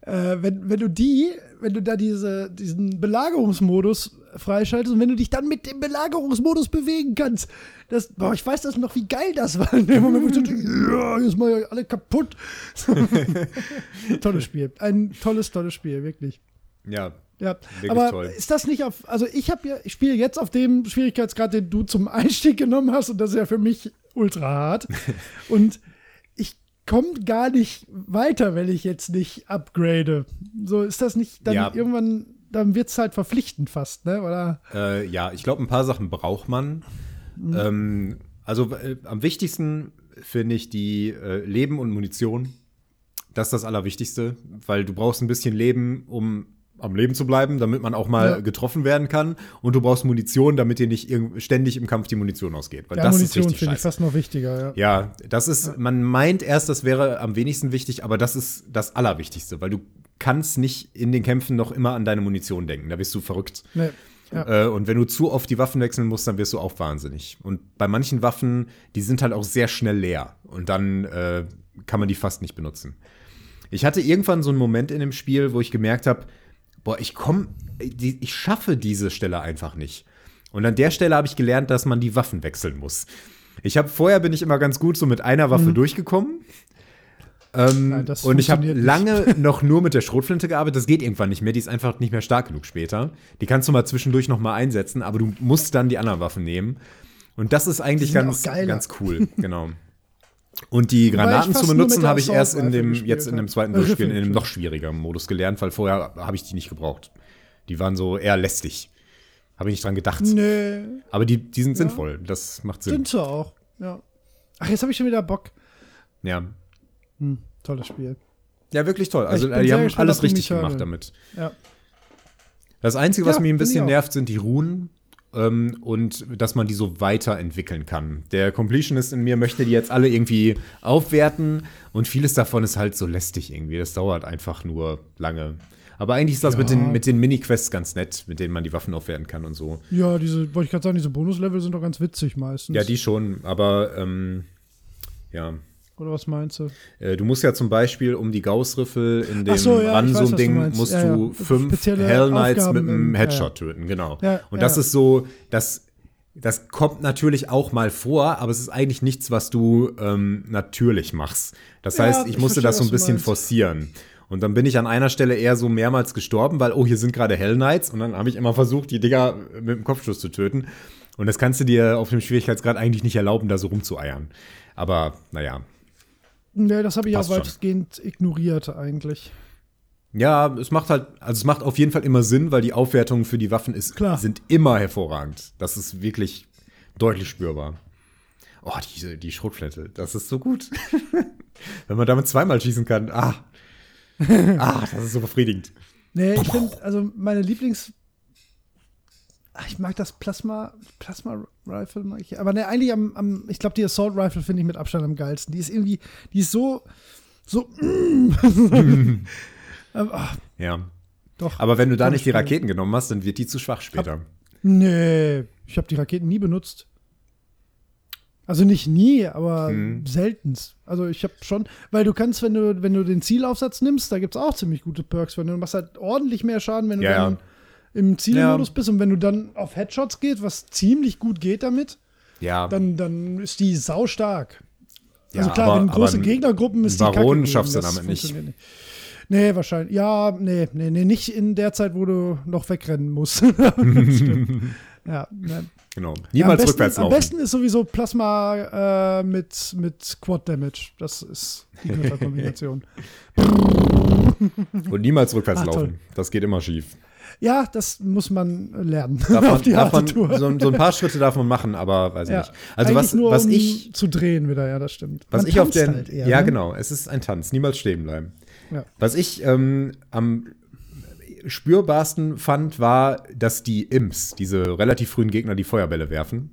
Äh, wenn, wenn du die, wenn du da diese, diesen Belagerungsmodus freischaltest und wenn du dich dann mit dem Belagerungsmodus bewegen kannst, das, boah, ich weiß das noch, wie geil das war in dem Moment, wo ich denke, ja, jetzt mal alle kaputt. tolles Spiel. Ein tolles, tolles Spiel, wirklich. Ja. Ja, aber toll. ist das nicht auf, also ich habe ja, ich spiele jetzt auf dem Schwierigkeitsgrad, den du zum Einstieg genommen hast und das ist ja für mich ultra hart. und ich komme gar nicht weiter, wenn ich jetzt nicht upgrade. So ist das nicht dann Ja. irgendwann, dann wird es halt verpflichtend fast, ne? Oder? Äh, ja, ich glaube, ein paar Sachen braucht man. Ähm, also äh, am wichtigsten finde ich die äh, Leben und Munition. Das ist das Allerwichtigste, weil du brauchst ein bisschen Leben, um am Leben zu bleiben, damit man auch mal Ja. getroffen werden kann. Und du brauchst Munition, damit dir nicht ständig im Kampf die Munition ausgeht. Weil Ja, das Munition finde ich fast noch wichtiger, ja. Ja, das ist, man meint erst, das wäre am wenigsten wichtig, aber das ist das Allerwichtigste, weil du kannst nicht in den Kämpfen noch immer an deine Munition denken. Da bist du verrückt. Nee. Ja. Äh, und wenn du zu oft die Waffen wechseln musst, dann wirst du auch wahnsinnig. Und bei manchen Waffen, die sind halt auch sehr schnell leer. Und dann äh, kann man die fast nicht benutzen. Ich hatte irgendwann so einen Moment in dem Spiel, wo ich gemerkt habe, boah, ich komme, ich schaffe diese Stelle einfach nicht. Und an der Stelle habe ich gelernt, dass man die Waffen wechseln muss. Ich habe vorher bin ich immer ganz gut so mit einer Waffe durchgekommen. Ähm, Nein, und ich habe lange noch nur mit der Schrotflinte gearbeitet. Das geht irgendwann nicht mehr. Die ist einfach nicht mehr stark genug später. Die kannst du mal zwischendurch noch mal einsetzen, aber du musst dann die anderen Waffen nehmen. Und das ist eigentlich ganz, ganz cool. genau. Und die Granaten zu benutzen habe ich erst in dem, jetzt in dem zweiten Durchspielen in einem noch schwierigeren Modus gelernt, weil vorher habe ich die nicht gebraucht. Die waren so eher lästig. Habe ich nicht dran gedacht. Nee, Aber die, die sind sinnvoll. Das macht Sinn. sind sie auch. Ja. Ach, jetzt habe ich schon wieder Bock. Ja. Hm, tolles Spiel. Ja, wirklich toll. Also die haben gespannt alles richtig gemacht damit. Ja. Das Einzige, was Ja, mich ein bisschen nervt, sind die Runen. Ähm, und dass man die so weiterentwickeln kann. Der Completionist in mir möchte die jetzt alle irgendwie aufwerten und vieles davon ist halt so lästig irgendwie. Das dauert einfach nur lange. Aber eigentlich ist das Ja. mit den, mit den Mini-Quests ganz nett, mit denen man die Waffen aufwerten kann und so. Ja, diese, wollte ich gerade sagen, diese Bonuslevel sind doch ganz witzig meistens. Ja, die schon, aber ähm, ja. Oder was meinst du? Äh, Du musst ja zum Beispiel um die Gaussriffel in dem so, ja, Ransum-Ding musst Ja, ja. du fünf Spezielle Hell Knights mit Aufgaben einem im- Headshot töten, genau. Ja, Und das ist so, das, das kommt natürlich auch mal vor, aber es ist eigentlich nichts, was du ähm, natürlich machst. Das heißt, ich ich musste verstehe, das so ein bisschen forcieren. Und dann bin ich an einer Stelle eher so mehrmals gestorben, weil, oh, hier sind gerade Hell Knights. Und dann habe ich immer versucht, die Dinger mit dem Kopfschuss zu töten. Und das kannst du dir auf dem Schwierigkeitsgrad eigentlich nicht erlauben, da so rumzueiern. Aber naja, Nee, das habe ich auch Passt schon. weitestgehend ignoriert eigentlich. Ja, es macht halt, also es macht auf jeden Fall immer Sinn, weil die Aufwertungen für die Waffen ist, Klar. sind immer hervorragend. Das ist wirklich deutlich spürbar. Oh, diese, die Schrotflinte, das ist so gut. Wenn man damit zweimal schießen kann, ah. Ah, das ist so befriedigend. Nee, ich finde, also meine Lieblings. Ach, ich mag das Plasma, Plasma Rifle, mag ich. Aber ne, eigentlich am, am ich glaube, die Assault Rifle finde ich mit Abstand am geilsten. Die ist irgendwie, die ist so, so. Ach, Ja. doch. Aber wenn du da nicht die. Raketen genommen hast, dann wird die zu schwach später. Nee, ich habe die Raketen nie benutzt. Also nicht nie, aber Hm. seltenst. Also ich habe schon, weil du kannst, wenn du, wenn du den Zielaufsatz nimmst, da gibt es auch ziemlich gute Perks. Wenn du machst halt ordentlich mehr Schaden, wenn du Ja, dann ja. Im Zielmodus Ja. bist und wenn du dann auf Headshots geht, was ziemlich gut geht damit, Ja. dann, dann ist die sau stark. Ja, Also klar, aber- wenn große Gegnergruppen ist die Baron Kacke gegen, schaffst du damit nicht. funktioniert Nee, wahrscheinlich. Ja, nee, nee, nee, nicht in der Zeit, wo du noch wegrennen musst. Ja, ne. genau. Ja, am Niemals besten, rückwärts Am laufen. besten ist sowieso Plasma äh, mit, mit Quad Damage. Das ist die Kombination. Und niemals rückwärts Ach, laufen. Das geht immer schief. Ja, das muss man lernen. Darf man, auf man, Tour. so, so ein paar Schritte darf man machen, aber weiß ich ja. nicht. Also was, nur, was um ich zu drehen wieder, ja, das stimmt. Was Man ich auf der. halt eher, ja, ne? genau. Es ist ein Tanz. Niemals stehen bleiben. Ja. Was ich ähm, am spürbarsten fand, war, dass die Imps, diese relativ frühen Gegner, die Feuerbälle werfen,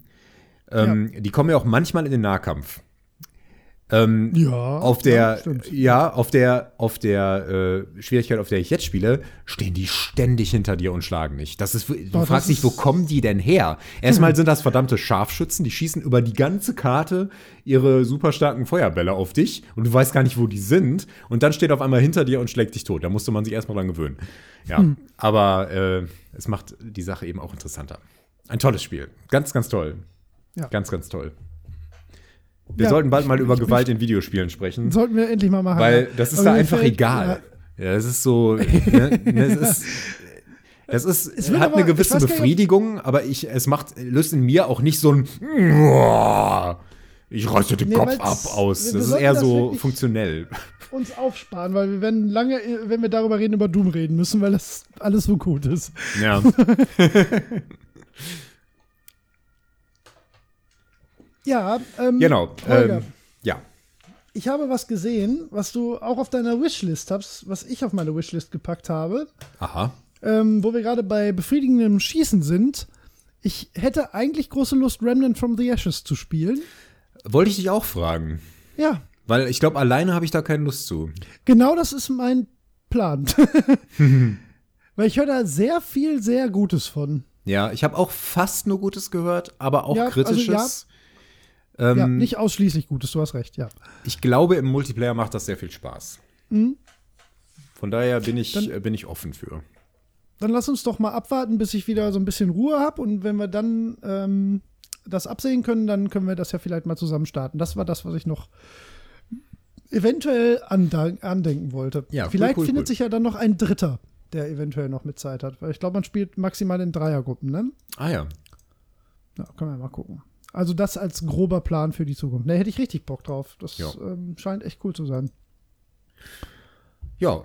ähm, die kommen ja auch manchmal in den Nahkampf. Ähm, Ja, auf ja, der, stimmt. ja, auf der, auf der äh, Schwierigkeit, auf der ich jetzt spiele, stehen die ständig hinter dir und schlagen nicht. Das ist, du das fragst dich, wo kommen die denn her? Erstmal sind das verdammte Scharfschützen, die schießen über die ganze Karte ihre super starken Feuerbälle auf dich und du weißt gar nicht, wo die sind. Und dann steht auf einmal hinter dir und schlägt dich tot. Da musste man sich erstmal dran gewöhnen. Ja, Hm. aber äh, es macht die Sache eben auch interessanter. Ein tolles Spiel. Ganz, ganz toll. Ja. Ganz, ganz toll. Wir Ja, sollten bald mal ich- über ich Gewalt in Videospielen sprechen. Sollten wir endlich mal machen. Weil ja. das ist da einfach fällt- egal. Ja, das ist so. Ne, ne, es ist. Es ist, Es hat aber- eine gewisse gar nicht, Befriedigung, aber ich, es macht, löst in mir auch nicht so ein ich reiße den Nee, Kopf ab aus. Das ist eher das so funktionell. uns aufsparen, weil wir werden lange, wenn wir darüber reden, über Doom reden müssen, weil das alles so gut ist. Ja. Ja, ähm, genau. Ähm, ja. ich habe was gesehen, was du auch auf deiner Wishlist hast, was ich auf meine Wishlist gepackt habe, Aha. ähm, wo wir gerade bei befriedigendem Schießen sind. Ich hätte eigentlich große Lust, Remnant from the Ashes zu spielen. Wollte ich dich auch fragen. Ja, Weil ich glaube, alleine habe ich da keine Lust zu. genau das ist mein Plan. weil ich höre da sehr viel, sehr Gutes von. Ja, ich habe auch fast nur Gutes gehört, aber auch Ja, also Kritisches. ja, ähm, nicht ausschließlich Gutes, du hast recht, ja. Ich glaube, im Multiplayer macht das sehr viel Spaß. Mhm. Von daher bin ich, Dann- äh, bin ich offen für. Dann lass uns doch mal abwarten, bis ich wieder so ein bisschen Ruhe habe. Und wenn wir dann ähm, das absehen können, dann können wir das ja vielleicht mal zusammen starten. Das war das, was ich noch eventuell andenken wollte. Ja, cool, vielleicht cool, findet cool. sich ja dann noch ein Dritter, der eventuell noch mit Zeit hat. Weil ich glaube, man spielt maximal in Dreiergruppen, ne? Ah ja. Ja, können wir mal gucken. Also das als grober Plan für die Zukunft. Da hätte ich richtig Bock drauf. Das Ja. ähm, scheint echt cool zu sein. Ja,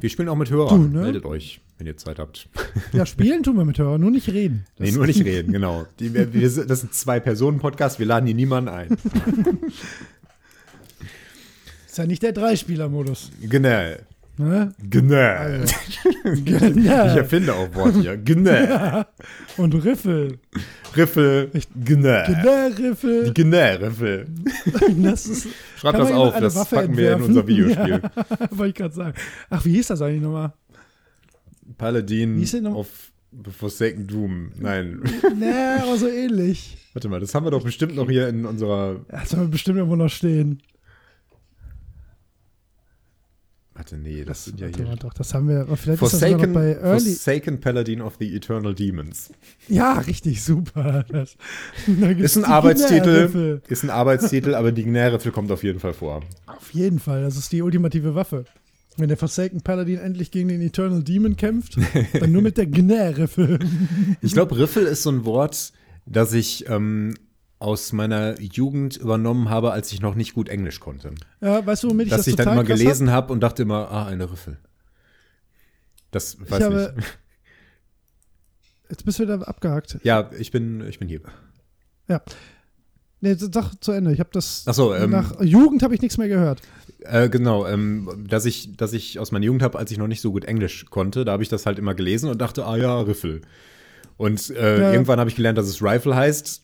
wir spielen auch mit Hörern. Du, ne? Meldet euch, wenn ihr Zeit habt. Ja, spielen tun wir mit Hörern, nur nicht reden. nee, nur nicht reden, genau. Die, wir, das sind zwei Personen-Podcast, wir laden hier niemanden ein. Ist ja nicht der Dreispieler-Modus. Genau. Ne? Also, Ich erfinde auch Worte hier. Genau. Und Riffel. Riffel. Genau. Genau, Riffel. Die Genau-Riffel. Das ist, Schreibt Kann das auf, das Waffe packen wir in entwerfen? unser Videospiel. Ja, wollte ich gerade sagen. Ach, wie hieß das eigentlich nochmal? Paladin hieß noch? of Forsaken Doom. Nein. Nee, aber so ähnlich. Warte mal, das haben wir doch bestimmt noch hier in unserer. Das soll bestimmt irgendwo noch stehen. Warte, nee, das sind ja Warte mal hier. doch, das haben wir. Vielleicht ist das Forsaken, noch bei Early. Forsaken Paladin of the Eternal Demons. Ja, richtig, super. Das, Ist ein Arbeitstitel, Gnä-Riffel. ist ein Arbeitstitel, aber die Gnärriffel kommt auf jeden Fall vor. Auf jeden Fall, das ist die ultimative Waffe. Wenn der Forsaken Paladin endlich gegen den Eternal Demon kämpft, dann nur mit der Gnä-Riffel. Ich glaube, Riffel ist so ein Wort, das ich ähm, aus meiner Jugend übernommen habe, als ich noch nicht gut Englisch konnte. Ja, weißt du, womit ich Dass das ich dann immer gelesen habe und dachte immer, ah, eine Riffel. Das weiß habe- nicht. Jetzt bist du wieder abgehakt. Ja, ich bin, ich bin hier. Nee, sag zu Ende. Ich habe das. Ach so, ähm, nach Jugend habe ich nichts mehr gehört. Äh, genau, ähm, dass ich, dass ich aus meiner Jugend habe, als ich noch nicht so gut Englisch konnte, da habe ich das halt immer gelesen und dachte, ah ja, Riffel. Und äh, Ja. irgendwann habe ich gelernt, dass es Rifle heißt.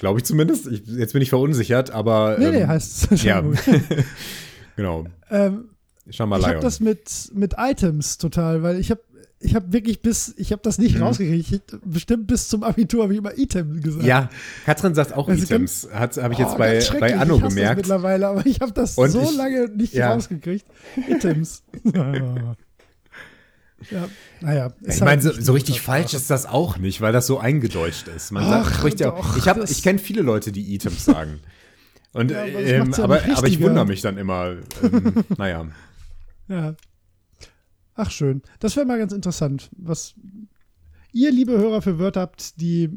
Glaube ich zumindest. Ich, jetzt bin ich verunsichert, aber. Nee, ähm, nee, heißt es schon ja. genau. ähm, Schau mal, ich habe das mit, mit Items total, weil ich habe ich habe wirklich bis, ich habe das nicht Mhm. rausgekriegt. Bestimmt bis zum Abitur habe ich immer Item gesagt. Ja, Katrin sagt auch Also Items. Habe ich jetzt Oh, bei, bei. Anno ich hasse Das gemerkt. mittlerweile, aber ich habe das Und so ich- lange nicht ja. rausgekriegt. Items. ja, naja. Ich halt meine, so, nicht so die richtig falsch ist das auch nicht, weil das so eingedeutscht ist. Man sagt, Ach, spricht ja, ich hab, ich kenne viele Leute, die Items sagen. Und, Ja, aber ähm, ja aber, aber ich wundere mich dann immer. Ähm, naja. Ja. Ach, schön. Das wäre mal ganz interessant, was ihr, liebe Hörer, für Wörter habt, die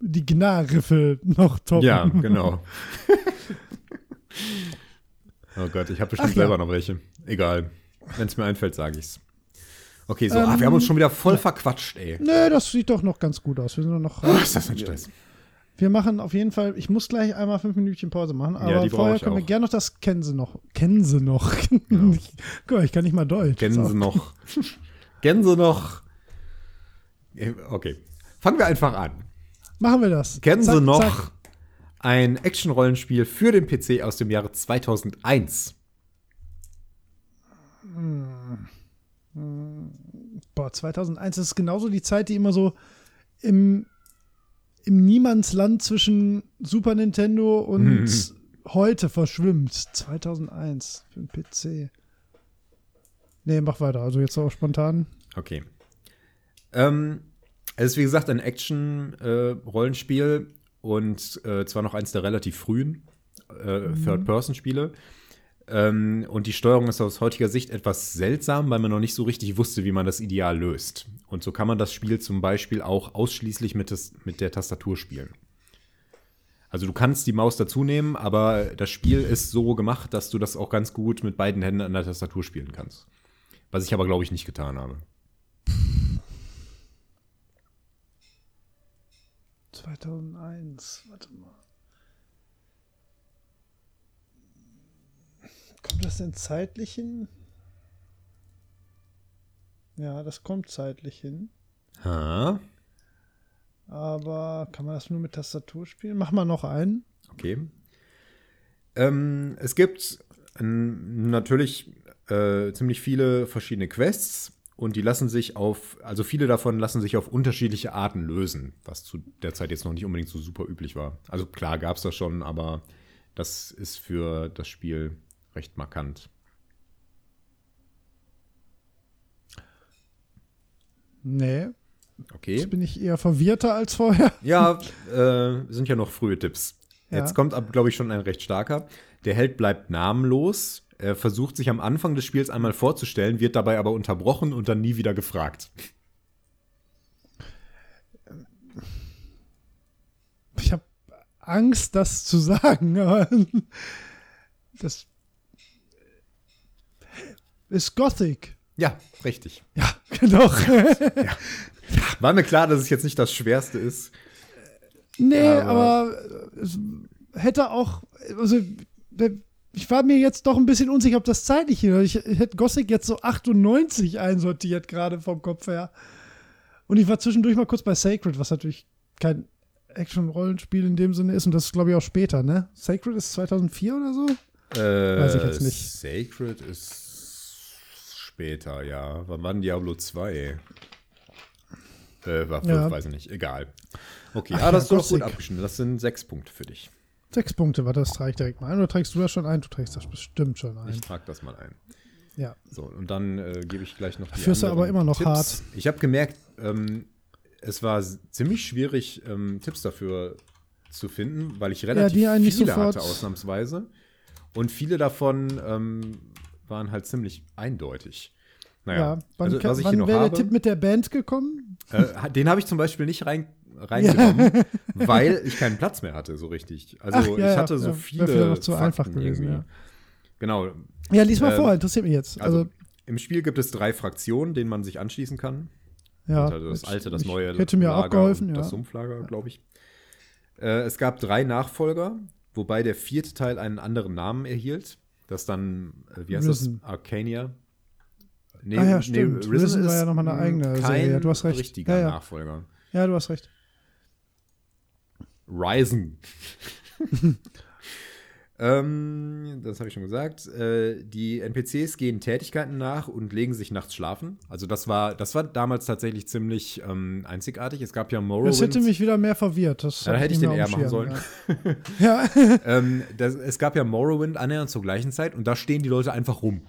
die Gnar-Riffel noch toppen. Ja, genau. oh Gott, ich habe bestimmt Ach ja. selber noch welche. Egal. Wenn es mir einfällt, sage ich's. Okay, so, Ähm, ah, wir haben uns schon wieder voll verquatscht, ey. Nö, das sieht doch noch ganz gut aus. Wir sind doch noch. Oh, ist das ein Stress. Wir machen auf jeden Fall, ich muss gleich einmal fünf Minütchen Pause machen, aber die brauche vorher können wir gerne noch das kennen Sie noch. Kennen Sie noch. Ich, guck mal, ich kann nicht mal Deutsch. Kennen. Sie noch? Kennen Sie noch? Okay. Fangen wir einfach an. Machen wir das. Kennen Zack, Sie noch zack. ein Action-Rollenspiel für den PC aus dem Jahre 2001. Boah, 2001 ist genauso die Zeit, die immer so im, im Niemandsland zwischen Super Nintendo und heute verschwimmt. 2001 für den PC. Nee, mach weiter. Also jetzt auch spontan. Okay. Ähm, es ist wie gesagt ein Action-Rollenspiel und äh, zwar noch eins der relativ frühen äh, Third-Person-Spiele. Ähm, und die Steuerung ist aus heutiger Sicht etwas seltsam, weil man noch nicht so richtig wusste, wie man das ideal löst. Und so kann man das Spiel zum Beispiel auch ausschließlich mit, des, mit der Tastatur spielen. Also du kannst die Maus dazu nehmen, aber das Spiel ist so gemacht, dass du das auch ganz gut mit beiden Händen an der Tastatur spielen kannst. Was ich aber, glaube ich, nicht getan habe. 2001, warte mal. Kommt das denn zeitlich hin? Ja, das kommt zeitlich hin. Ha, Aber kann man das nur mit Tastatur spielen? Mach mal noch einen. okay. Ähm, es gibt natürlich äh, ziemlich viele verschiedene Quests und die lassen sich auf, also viele davon lassen sich auf unterschiedliche Arten lösen, was zu der Zeit jetzt noch nicht unbedingt so super üblich war. Also klar gab es das schon, aber das ist für das Spiel recht markant. Nee, Okay. jetzt bin ich eher verwirrter als vorher. Ja, äh, sind ja noch frühe Tipps. Ja. Jetzt kommt, glaube ich, schon ein recht starker. Der Held bleibt namenlos. Er versucht sich am Anfang des Spiels einmal vorzustellen, wird dabei aber unterbrochen und dann nie wieder gefragt. Ich habe Angst, das zu sagen, aber das ist Gothic. Ja, richtig. Ja, doch. War mir klar, dass es jetzt nicht das Schwerste ist. nee, Aber- aber, es hätte auch, also ich war mir jetzt doch ein bisschen unsicher, ob das zeitlich hin. Ich hätte Gothic jetzt so 98 einsortiert, gerade vom Kopf her. Und ich war zwischendurch mal kurz bei Sacred, was natürlich kein Action-Rollenspiel in dem Sinne ist. Und das ist, glaube ich, auch später, ne? Sacred ist 2004 oder so? Äh, Weiß ich jetzt nicht. Sacred ist später, ja. Wann war denn Diablo 2? Äh, war, Ja. weiß ich nicht. Egal. Okay, Ach ah, ja, das ist doch gut abgeschnitten. Das sind sechs Punkte für dich. Sechs Punkte, warte, das trage ich direkt mal ein. Oder trägst du das schon ein? Du trägst das bestimmt schon ein. Ich trage das mal ein. Ja. So, und dann äh, gebe ich gleich noch die Führst du aber immer noch Tipps. hart. Ich habe gemerkt, ähm, es war ziemlich schwierig, ähm, Tipps dafür zu finden, weil ich relativ nicht viele hatte, ausnahmsweise. Und viele davon ähm, waren halt ziemlich eindeutig. Naja, Ja, wann, also, was ich hier wann noch wäre habe, der Tipp mit der Band gekommen? äh, den habe ich zum Beispiel nicht rein, reingenommen, weil ich keinen Platz mehr hatte, so richtig. Also Ach, ja, ich ja, hatte so ja. Wäre viele vielleicht noch zu Fakten einfach gewesen, ja. Genau, Ja, lies mal Ähm, vor, interessiert mich jetzt. also, Also, im Spiel gibt es drei Fraktionen, denen man sich anschließen kann. ja. Also das alte, das neue Hätte mir auch Lager geholfen, und ja. das Sumpflager, glaube ich. Äh, es gab drei Nachfolger, wobei der vierte Teil einen anderen Namen erhielt. Das dann, äh, wie heißt Risen. das? Arcania. Nee, Ah ja, stimmt. Risen war ist, ja noch mal eine eigene kein Serie. Ja, du hast recht. richtiger Ja, ja. Nachfolger. Ja, du hast recht. Ryzen. ähm, das habe ich schon gesagt. Äh, die NPCs gehen Tätigkeiten nach und legen sich nachts schlafen. Also das war, das war damals tatsächlich ziemlich ähm, einzigartig. Es gab ja Morrowind. Das hätte mich wieder mehr verwirrt. Das Ja, da hätte ich den eher machen Schirm, Ja. ja. ähm, das, es gab ja Morrowind annähernd zur gleichen Zeit und da stehen die Leute einfach rum.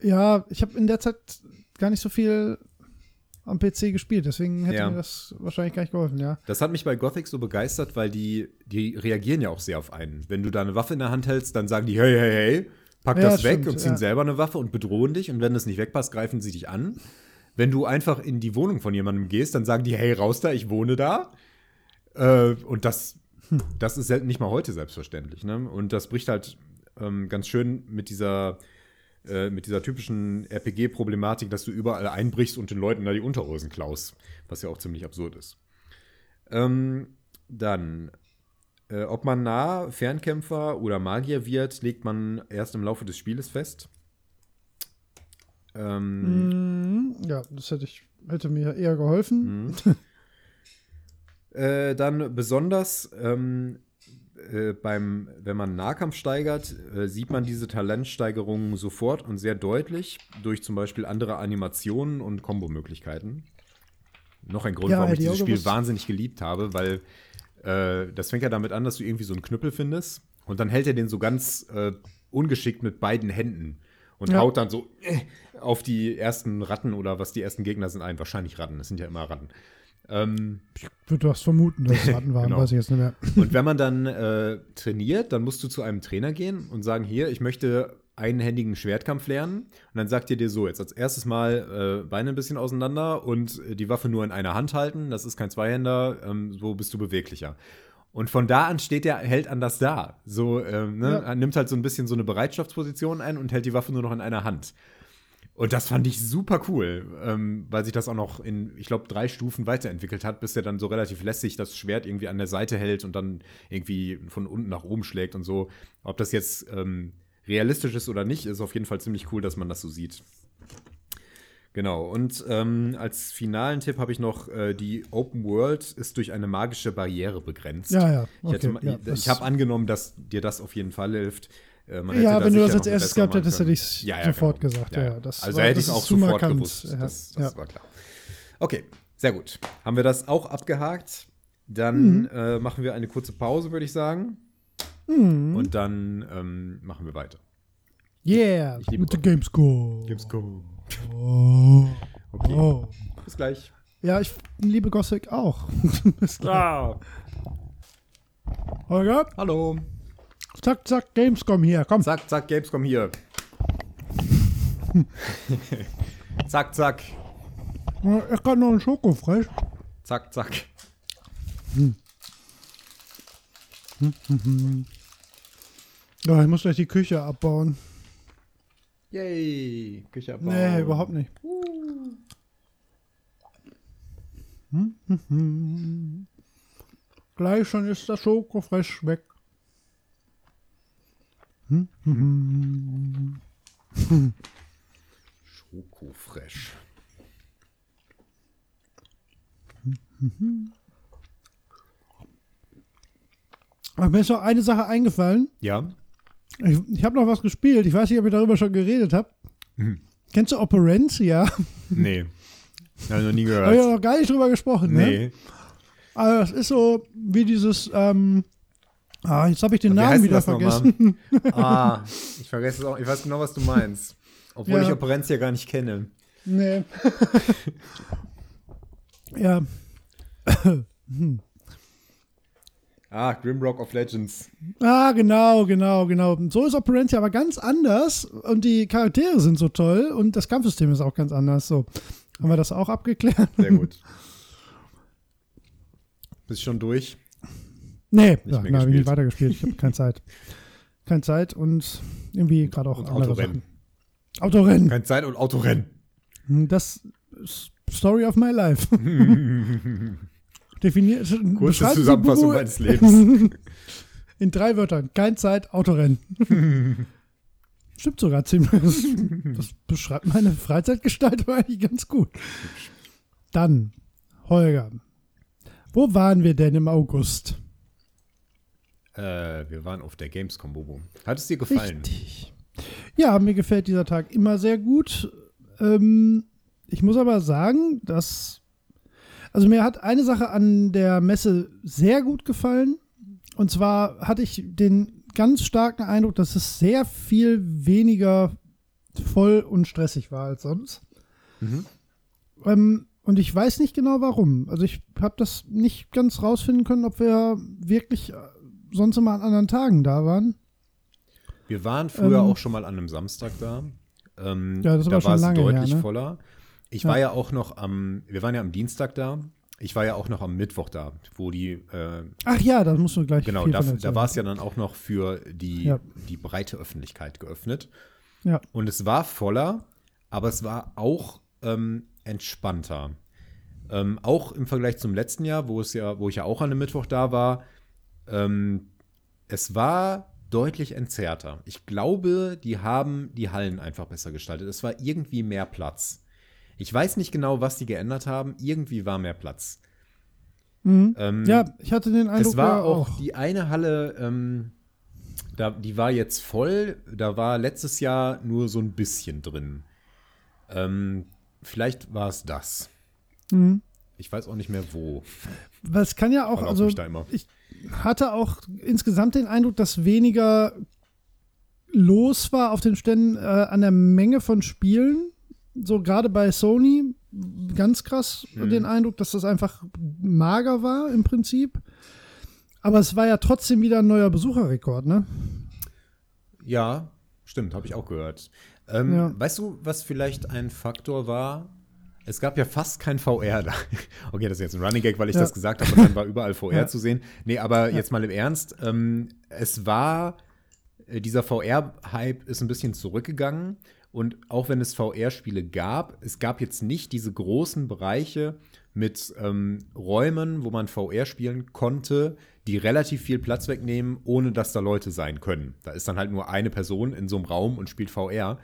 Ja, ich habe in der Zeit gar nicht so viel am PC gespielt, deswegen hätte Ja. mir das wahrscheinlich gar nicht geholfen, ja. Das hat mich bei Gothic so begeistert, weil die, die reagieren ja auch sehr auf einen. Wenn du da eine Waffe in der Hand hältst, dann sagen die, hey, hey, hey, pack Ja, das weg stimmt, und ziehen ja. selber eine Waffe und bedrohen dich. Und wenn das nicht wegpasst, greifen sie dich an. Wenn du einfach in die Wohnung von jemandem gehst, dann sagen die, hey, raus da, ich wohne da. Äh, und das, das ist nicht mal heute selbstverständlich. Ne? Und das bricht halt ähm, ganz schön mit dieser, äh, mit dieser typischen RPG-Problematik, dass du überall einbrichst und den Leuten da die Unterhosen klaust. Was ja auch ziemlich absurd ist. Ähm, dann, äh, ob man nah Fernkämpfer oder Magier wird, legt man erst im Laufe des Spieles fest. Ähm, Mhm. Ja, das hätte ich hätte mir eher geholfen. Mhm. Äh, dann besonders ähm, äh, beim, wenn man Nahkampf steigert, äh, sieht man diese Talentsteigerungen sofort und sehr deutlich durch zum Beispiel andere Animationen und Kombomöglichkeiten. Noch ein Grund, Ja, warum ich die dieses Spiel wahnsinnig geliebt habe, weil äh, das fängt ja damit an, dass du irgendwie so einen Knüppel findest und dann hält er den so ganz äh, ungeschickt mit beiden Händen und Ja. haut dann so äh, auf die ersten Ratten oder was die ersten Gegner sind ein. Wahrscheinlich Ratten, das sind ja immer Ratten. Ähm, Ich würde was vermuten, dass es Ratten waren, Genau. weiß ich jetzt nicht mehr. und wenn man dann äh, trainiert, dann musst du zu einem Trainer gehen und sagen, hier, ich möchte einhändigen Schwertkampf lernen. Und dann sagt ihr dir so, jetzt als erstes Mal äh, Beine ein bisschen auseinander und äh, die Waffe nur in einer Hand halten. Das ist kein Zweihänder, ähm, so bist du beweglicher. Und von da an steht der Held anders da. So, ähm, ne? Ja. Er nimmt halt so ein bisschen so eine Bereitschaftsposition ein und hält die Waffe nur noch in einer Hand. Und das fand ich super cool, ähm, weil sich das auch noch in, ich glaube, drei Stufen weiterentwickelt hat, bis er dann so relativ lässig das Schwert irgendwie an der Seite hält und dann irgendwie von unten nach oben schlägt und so. Ob das jetzt ähm, realistisch ist oder nicht, ist auf jeden Fall ziemlich cool, dass man das so sieht. Genau, und ähm, als finalen Tipp habe ich noch, äh, die Open World ist durch eine magische Barriere begrenzt. Ja, ja, okay, ja, ich, das- ich habe angenommen, dass dir das auf jeden Fall hilft. Äh, Ja, wenn du das als erstes gehabt hättest, hätte ich es Ja, ja, sofort genau. gesagt. Ja, Ja, das also war- hätte das ich es auch sofort markant. gewusst. Ja, Das, das ja. war klar. Okay, sehr gut. Haben wir das auch abgehakt? Dann Mhm. äh, machen wir eine kurze Pause, würde ich sagen. Mhm. Und dann ähm, machen wir weiter. Yeah, Ich liebe mit der. Gamescom. Gamescom. Oh. Okay, Oh. bis gleich. Ja, ich liebe Gothic auch. Bis gleich. Ah, Holger, hallo. Zack, zack, Gamescom hier, komm. Zack, zack, Gamescom hier. zack, zack. Ich kann noch einen Schokofresh. Zack, zack. Ja, ich muss gleich die Küche abbauen. Yay. Küche abbauen. Nee, überhaupt nicht. Hm, hm, hm. Gleich schon ist das Schokofresh weg. Schokofresh. Aber mir ist noch eine Sache eingefallen. Ja. Ich, ich habe noch was gespielt. Ich weiß nicht, ob ihr darüber schon geredet habt. Mhm. Kennst du Operencia? Nee. Habe ich noch nie Habe ich gehört. noch gar nicht drüber gesprochen. Ne? Nee. Also das ist so wie dieses. Ähm, ah, jetzt habe ich den Namen wieder vergessen. Ah, ich vergesse es auch. Ich weiß genau, was du meinst. Obwohl Ja. ich Operencia gar nicht kenne. Nee. ja. Ah, Grimrock of Legends. Ah, genau, genau, genau. So ist Operencia aber ganz anders und die Charaktere sind so toll und das Kampfsystem ist auch ganz anders. So. Haben wir das auch abgeklärt? Sehr gut. Bist schon durch? Nee, Nicht ja, mehr nein, habe ich nicht gespielt. weitergespielt. Ich habe keine Zeit. Keine Zeit und irgendwie gerade auch Und andere Autorennen. Sachen. Autorennen. Keine Zeit und Autorennen. Das ist Story of my life. Definiert. Kurze beschreibt Zusammenfassung Subaru meines Lebens. In drei Wörtern. Keine Zeit, Autorennen. Stimmt sogar ziemlich. Das, das beschreibt meine Freizeitgestaltung eigentlich ganz gut. Dann, Holger. Wo waren wir denn im August? Äh, wir waren auf der Gamescom, Bobo. Hat es dir gefallen? Richtig. Ja, mir gefällt dieser Tag immer sehr gut. Ähm, ich muss aber sagen, dass. Also, mir hat eine Sache an der Messe sehr gut gefallen. Und zwar hatte ich den ganz starken Eindruck, dass es sehr viel weniger voll und stressig war als sonst. Mhm. Ähm, und ich weiß nicht genau warum. Also, ich habe das nicht ganz rausfinden können, ob wir wirklich sonst immer an anderen Tagen da waren. Wir waren früher Ähm, auch schon mal an einem Samstag da. Ähm, Ja, das ist da war es lange her, deutlich ne? voller. Ich Ja. war ja auch noch am, wir waren ja am Dienstag da. Ich war ja auch noch am Mittwoch da, wo die, äh, Ach ja, da musst du gleich genau, da, da war es ja dann auch noch für die, Ja. die breite Öffentlichkeit geöffnet. Ja. Und es war voller, aber es war auch ähm, entspannter. Ähm, auch im Vergleich zum letzten Jahr, wo es ja, wo ich ja auch an einem Mittwoch da war, ähm, es war deutlich entzerrter. Ich glaube, die haben die Hallen einfach besser gestaltet. Es war irgendwie mehr Platz. Ich weiß nicht genau, was die geändert haben. Irgendwie war mehr Platz. Mhm. Ähm, ja, ich hatte den Eindruck, es war ja auch die eine Halle, ähm, da, die war jetzt voll. Da war letztes Jahr nur so ein bisschen drin. Ähm, vielleicht war es das. Mhm. Ich weiß auch nicht mehr wo. Es kann ja auch, also ich hatte auch insgesamt den Eindruck, dass weniger los war auf den Ständen äh, an der Menge von Spielen. So gerade bei Sony ganz krass Mhm. den Eindruck, dass das einfach mager war im Prinzip. Aber es war ja trotzdem wieder ein neuer Besucherrekord, ne? Ja, stimmt, habe ich auch gehört. Ähm, Ja. Weißt du, was vielleicht ein Faktor war? Es gab ja fast kein VR da. Okay, das ist jetzt ein Running Gag, weil ich Ja. das gesagt habe und dann war überall VR Ja. zu sehen. Nee, aber jetzt mal im Ernst. Ähm, es war, äh, dieser VR-Hype ist ein bisschen zurückgegangen. Und auch wenn es VR-Spiele gab, es gab jetzt nicht diese großen Bereiche mit ähm, Räumen, wo man VR spielen konnte, die relativ viel Platz wegnehmen, ohne dass da Leute sein können. Da ist dann halt nur eine Person in so einem Raum und spielt VR.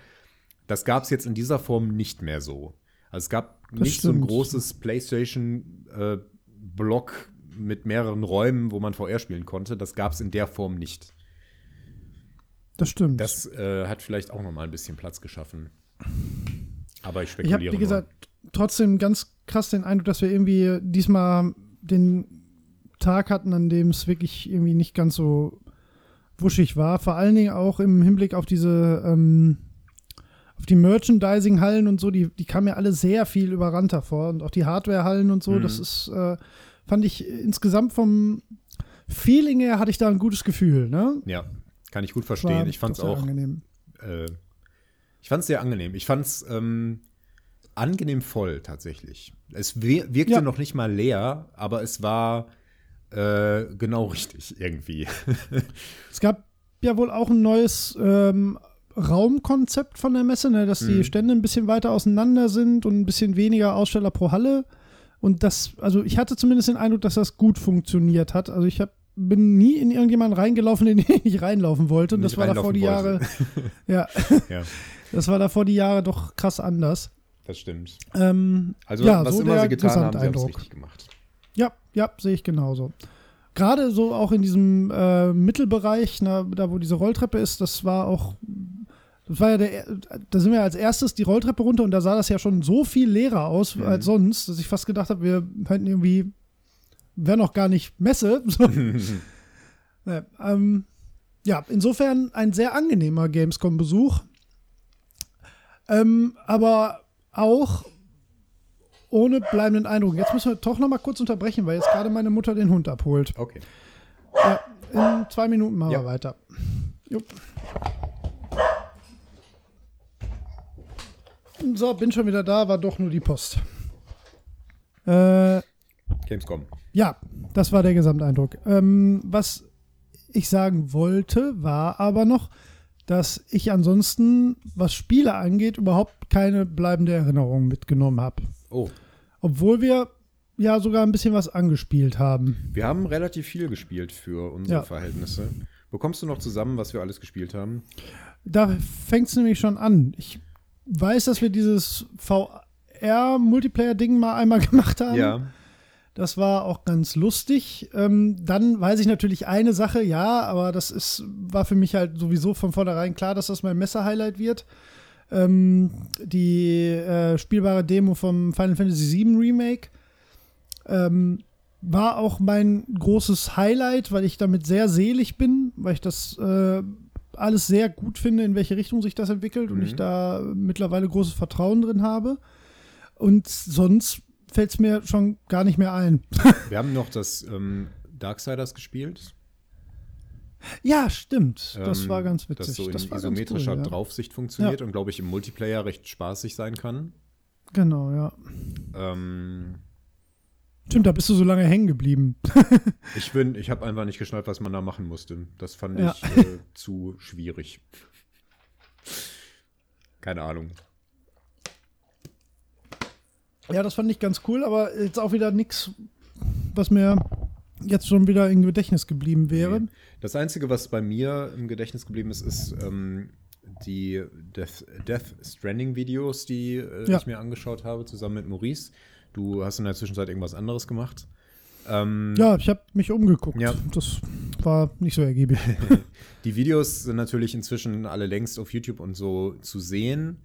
Das gab es jetzt in dieser Form nicht mehr so. Also es gab Das nicht so ein stimmt. großes PlayStation-Block mit mehreren Räumen, wo man VR spielen konnte. Das gab es in der Form nicht. Das stimmt. Das äh, hat vielleicht auch noch mal ein bisschen Platz geschaffen. Aber ich ich spekuliere habe, wie gesagt, trotzdem ganz krass den Eindruck, dass wir irgendwie diesmal den Tag hatten, an dem es wirklich irgendwie nicht ganz so wuschig war. Vor allen Dingen auch im Hinblick auf diese, ähm, auf die Merchandising-Hallen und so, die, die kamen mir alle sehr viel überrannter vor. Und auch die Hardware-Hallen und so, Mhm. das ist, äh, fand ich insgesamt vom Feeling her hatte ich da ein gutes Gefühl, ne? Ja, kann ich gut War verstehen. Ich fand es auch angenehm. äh, ich fand es sehr angenehm. Ich fand es ähm, angenehm voll tatsächlich. Es wir wirkte Ja. noch nicht mal leer, aber es war äh, genau richtig irgendwie. Es gab ja wohl auch ein neues ähm, Raumkonzept von der Messe, ne, dass die Mhm. Stände ein bisschen weiter auseinander sind und ein bisschen weniger Aussteller pro Halle. Und das, also ich hatte zumindest den Eindruck, dass das gut funktioniert hat. Also ich hab, bin nie in irgendjemanden reingelaufen, in den ich reinlaufen wollte. Und das war davor die Jahre, ja, ja, das war davor die Jahre doch krass anders. das stimmt. Ähm, Also ja, was so immer der sie getan haben, sie haben es richtig gemacht. Ja, ja, sehe ich genauso. Gerade so auch in diesem äh, Mittelbereich, na, da wo diese Rolltreppe ist, das war auch, das war ja der, da sind wir als erstes die Rolltreppe runter und da sah das ja schon so viel leerer aus Mhm. als sonst, dass ich fast gedacht habe, wir hätten irgendwie, wäre noch gar nicht Messe. So. Ne, ähm, ja, insofern ein sehr angenehmer Gamescom-Besuch. Ähm, aber auch ohne bleibenden Eindruck. Jetzt müssen wir doch noch mal kurz unterbrechen, weil jetzt gerade meine Mutter den Hund abholt. Okay. Ja, in zwei Minuten machen Ja. wir weiter. Jupp. So, bin schon wieder da, war doch nur die Post. Äh, Gamescom. ja, das war der Gesamteindruck. Ähm, was ich sagen wollte, war aber noch, dass ich ansonsten, was Spiele angeht, überhaupt keine bleibende Erinnerung mitgenommen habe. Oh, Obwohl wir ja sogar ein bisschen was angespielt haben. wir haben relativ viel gespielt für unsere Ja. Verhältnisse. Bekommst du noch zusammen, was wir alles gespielt haben? Da fängt es nämlich schon an. Ich weiß, dass wir dieses VR-Multiplayer-Ding mal einmal gemacht haben. Ja. Das war auch ganz lustig. Ähm, dann weiß ich natürlich eine Sache, ja, aber das ist, war für mich halt sowieso von vornherein klar, dass das mein Messer-Highlight wird. Ähm, die äh, spielbare Demo vom Final Fantasy VII Remake ähm, war auch mein großes Highlight, weil ich damit sehr selig bin, weil ich das äh, alles sehr gut finde, in welche Richtung sich das entwickelt und Mhm. ich da mittlerweile großes Vertrauen drin habe. Und sonst fällt es mir schon gar nicht mehr ein. Wir haben noch das ähm, Darksiders gespielt. ja, stimmt. Das ähm, war ganz witzig. Das so in das isometrischer cool, ja. Draufsicht funktioniert und, glaube ich, im Multiplayer recht spaßig sein kann. Genau, ja. Ähm, Stimmt, da bist du so lange hängen geblieben. ich bin, ich habe einfach nicht geschnallt, was man da machen musste. Das fand Ja. ich äh, zu schwierig. Keine Ahnung. Ja, das fand ich ganz cool, aber jetzt auch wieder nichts, was mir jetzt schon wieder im Gedächtnis geblieben wäre. Nee. Das Einzige, was bei mir im Gedächtnis geblieben ist, ist ähm, die Death, Death Stranding-Videos, die äh, Ja. ich mir angeschaut habe, zusammen mit Maurice. Du hast in der Zwischenzeit irgendwas anderes gemacht. Ähm, Ja, ich habe mich umgeguckt. Ja. Das war nicht so ergiebig. Die Videos sind natürlich inzwischen alle längst auf YouTube und so zu sehen.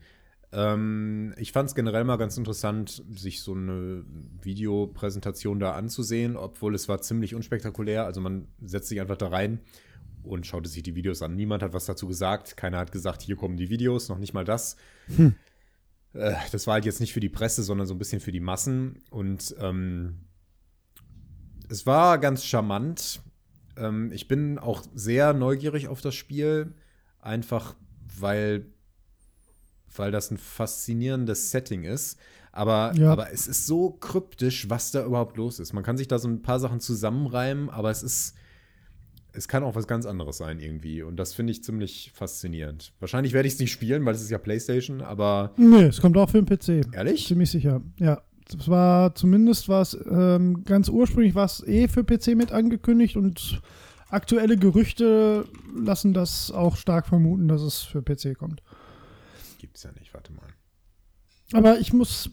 Ähm, ich fand es generell mal ganz interessant, sich so eine Videopräsentation da anzusehen, obwohl es war ziemlich unspektakulär. Also man setzt sich einfach da rein und schaute sich die Videos an. Niemand hat was dazu gesagt. Keiner hat gesagt, hier kommen die Videos, noch nicht mal das. Äh, das war halt jetzt nicht für die Presse, sondern so ein bisschen für die Massen. Und ähm, es war ganz charmant. Ähm, ich bin auch sehr neugierig auf das Spiel, einfach weil, weil das ein faszinierendes Setting ist. Aber, Ja. aber es ist so kryptisch, was da überhaupt los ist. Man kann sich da so ein paar Sachen zusammenreimen, aber es ist, es kann auch was ganz anderes sein irgendwie. Und das finde ich ziemlich faszinierend. Wahrscheinlich werde ich es nicht spielen, weil es ist ja PlayStation, aber nee, es kommt auch für den PC. ehrlich? Ziemlich sicher. Ja. Es war zumindest was ähm, ganz ursprünglich war es eh für PC mit angekündigt und aktuelle Gerüchte lassen das auch stark vermuten, dass es für PC kommt. Gibt's ja nicht, warte mal. Aber ich muss,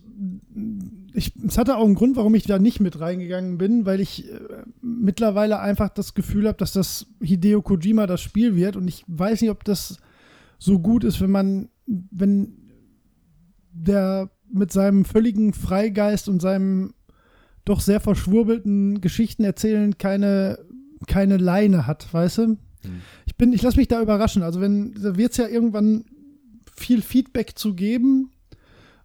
ich, es hatte auch einen Grund, warum ich da nicht mit reingegangen bin, weil ich äh, mittlerweile einfach das Gefühl habe, dass das Hideo Kojima das Spiel wird und ich weiß nicht, ob das so gut ist, wenn man, wenn der mit seinem völligen Freigeist und seinem doch sehr verschwurbelten Geschichten erzählen keine, keine Leine hat, weißt du? Ich bin, ich lasse mich da überraschen. Also wenn, da wird es ja irgendwann viel Feedback zu geben.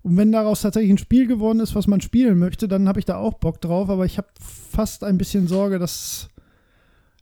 Und wenn daraus tatsächlich ein Spiel geworden ist, was man spielen möchte, dann habe ich da auch Bock drauf. Aber ich habe fast ein bisschen Sorge, dass,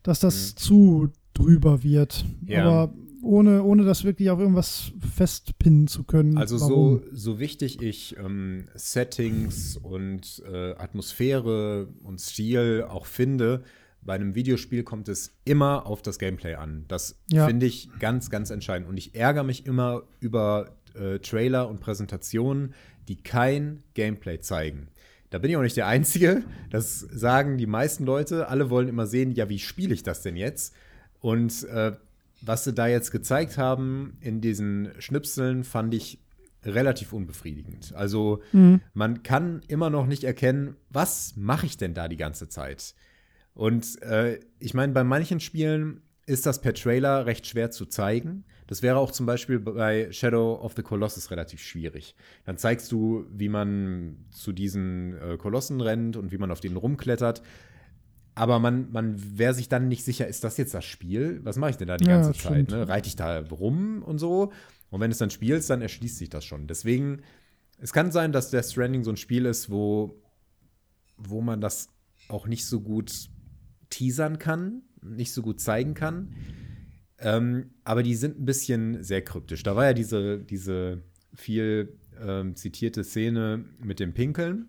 dass das zu drüber wird. Ja. Aber ohne, ohne das wirklich auf irgendwas festpinnen zu können. Also Warum? so, so wichtig ich ähm, Settings und äh, Atmosphäre und Stil auch finde, bei einem Videospiel kommt es immer auf das Gameplay an. Das Ja. finde ich ganz, ganz entscheidend. Und ich ärgere mich immer über äh, Trailer und Präsentationen, die kein Gameplay zeigen. Da bin ich auch nicht der Einzige. Das sagen die meisten Leute. Alle wollen immer sehen, ja, wie spiele ich das denn jetzt? Und äh, was sie da jetzt gezeigt haben in diesen Schnipseln, fand ich relativ unbefriedigend. Also man kann immer noch nicht erkennen, was mache ich denn da die ganze Zeit? Und äh, ich meine, bei manchen Spielen ist das per Trailer recht schwer zu zeigen. Das wäre auch zum Beispiel bei Shadow of the Colossus relativ schwierig. Dann zeigst du, wie man zu diesen äh, Kolossen rennt und wie man auf denen rumklettert. Aber man, man wäre sich dann nicht sicher, ist das jetzt das Spiel? Was mache ich denn da die Ja, ganze Zeit? Ne? Reite ich da rum und so? Und wenn du es dann spielst, dann erschließt sich das schon. Deswegen, es kann sein, dass Death Stranding so ein Spiel ist, wo, wo man das auch nicht so gut teasern kann, nicht so gut zeigen kann. Ähm, aber die sind ein bisschen sehr kryptisch. Da war ja diese, diese viel ähm, zitierte Szene mit dem Pinkeln.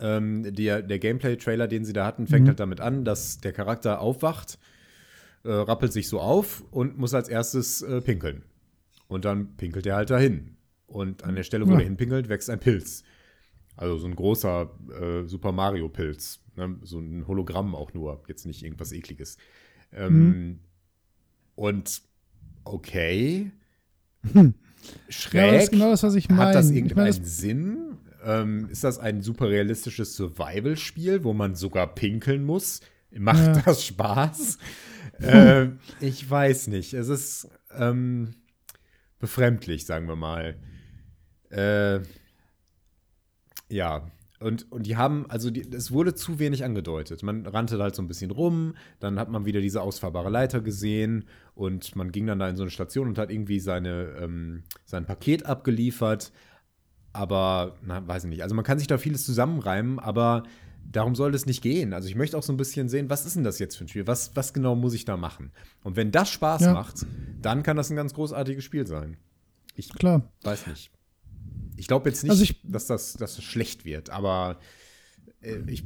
Ähm, der der Gameplay-Trailer, den sie da hatten, fängt Mhm. halt damit an, dass der Charakter aufwacht, äh, rappelt sich so auf und muss als erstes äh, pinkeln. Und dann pinkelt er halt dahin. Und an der Stelle, wo Ja. er hinpinkelt, wächst ein Pilz. Also so ein großer äh, Super Mario-Pilz. Ne? So ein Hologramm auch nur, jetzt nicht irgendwas ekliges. Ähm, Und okay. Schräg. Ja, das ist genau das, was ich meine. Hat das Ich irgendeinen meine, das- Sinn? Ähm, ist das ein super realistisches Survival-Spiel, wo man sogar pinkeln muss? Macht Ja. das Spaß? äh, ich weiß nicht. Es ist ähm, befremdlich, sagen wir mal. Äh, ja. Und, und die haben, also die, es wurde zu wenig angedeutet. Man rannte halt so ein bisschen rum, dann hat man wieder diese ausfahrbare Leiter gesehen und man ging dann da in so eine Station und hat irgendwie seine, ähm, sein Paket abgeliefert. Aber, na, weiß ich nicht. Also man kann sich da vieles zusammenreimen, aber darum soll es nicht gehen. Also ich möchte auch so ein bisschen sehen, was ist denn das jetzt für ein Spiel? Was, was genau muss ich da machen? Und wenn das Spaß Ja. macht, dann kann das ein ganz großartiges Spiel sein. Ich Klar. weiß nicht. Ich glaube jetzt nicht, Also dass, das, dass das schlecht wird, aber äh, ich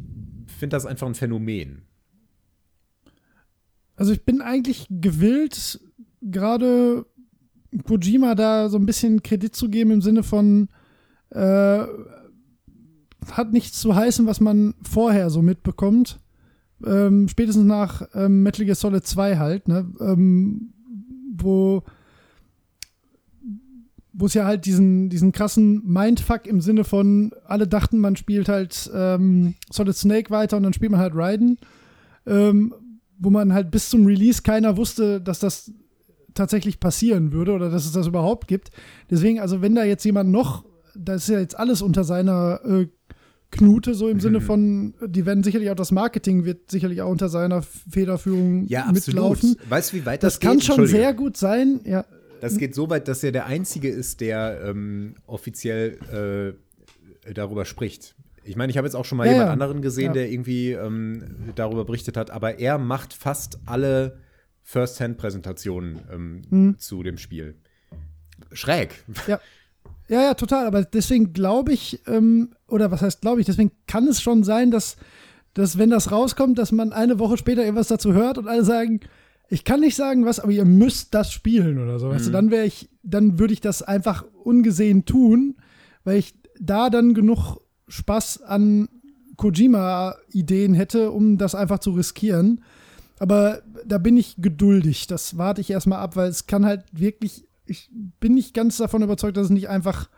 finde das einfach ein Phänomen. Also ich bin eigentlich gewillt, gerade Kojima da so ein bisschen Kredit zu geben im Sinne von äh, hat nichts zu heißen, was man vorher so mitbekommt. Ähm, spätestens nach ähm, Metal Gear Solid 2 halt, ne? Ähm, wo wo es ja halt diesen, diesen krassen Mindfuck im Sinne von, alle dachten, man spielt halt ähm, Solid Snake weiter und dann spielt man halt Raiden, ähm, wo man halt bis zum Release keiner wusste, dass das tatsächlich passieren würde oder dass es das überhaupt gibt. Deswegen, also wenn da jetzt jemand noch, das ist ja jetzt alles unter seiner äh, Knute, so im mhm. Sinne von, die werden sicherlich auch das Marketing wird sicherlich auch unter seiner Federführung ja, mitlaufen. Weißt du, wie weit das, das geht? kann schon sehr gut sein, ja. Das geht so weit, dass er der Einzige ist, der ähm, offiziell äh, darüber spricht. Ich meine, ich habe jetzt auch schon mal ja, jemand anderen gesehen, ja. der irgendwie ähm, darüber berichtet hat, aber er macht fast alle First-Hand-Präsentationen ähm, mhm. zu dem Spiel. Schräg. Ja. Ja, ja, total. Aber deswegen glaube ich, ähm, oder was heißt glaube ich, deswegen kann es schon sein, dass, dass, wenn das rauskommt, dass man eine Woche später irgendwas dazu hört und alle sagen, ich kann nicht sagen was, aber ihr müsst das spielen oder so. Mhm. Weißt du, mhm. dann wäre ich, dann würde ich das einfach ungesehen tun, weil ich da dann genug Spaß an Kojima-Ideen hätte, um das einfach zu riskieren. Aber da bin ich geduldig. Das warte ich erstmal ab, weil es kann halt wirklich ich bin nicht ganz davon überzeugt, dass es nicht einfach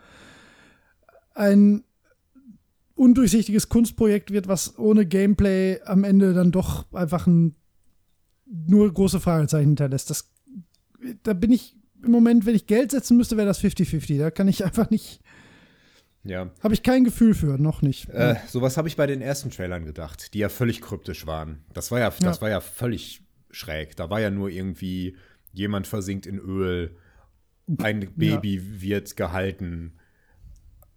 ein undurchsichtiges Kunstprojekt wird, was ohne Gameplay am Ende dann doch einfach ein nur große Fragezeichen hinterlässt. Das, da bin ich im Moment, wenn ich Geld setzen müsste, wäre das 50-50. Da kann ich einfach nicht. Ja. Habe ich kein Gefühl für, noch nicht. Äh, sowas habe ich bei den ersten Trailern gedacht, die ja völlig kryptisch waren. Das war ja, das war ja völlig schräg. Da war ja nur irgendwie, jemand versinkt in Öl ein Baby ja. wird gehalten.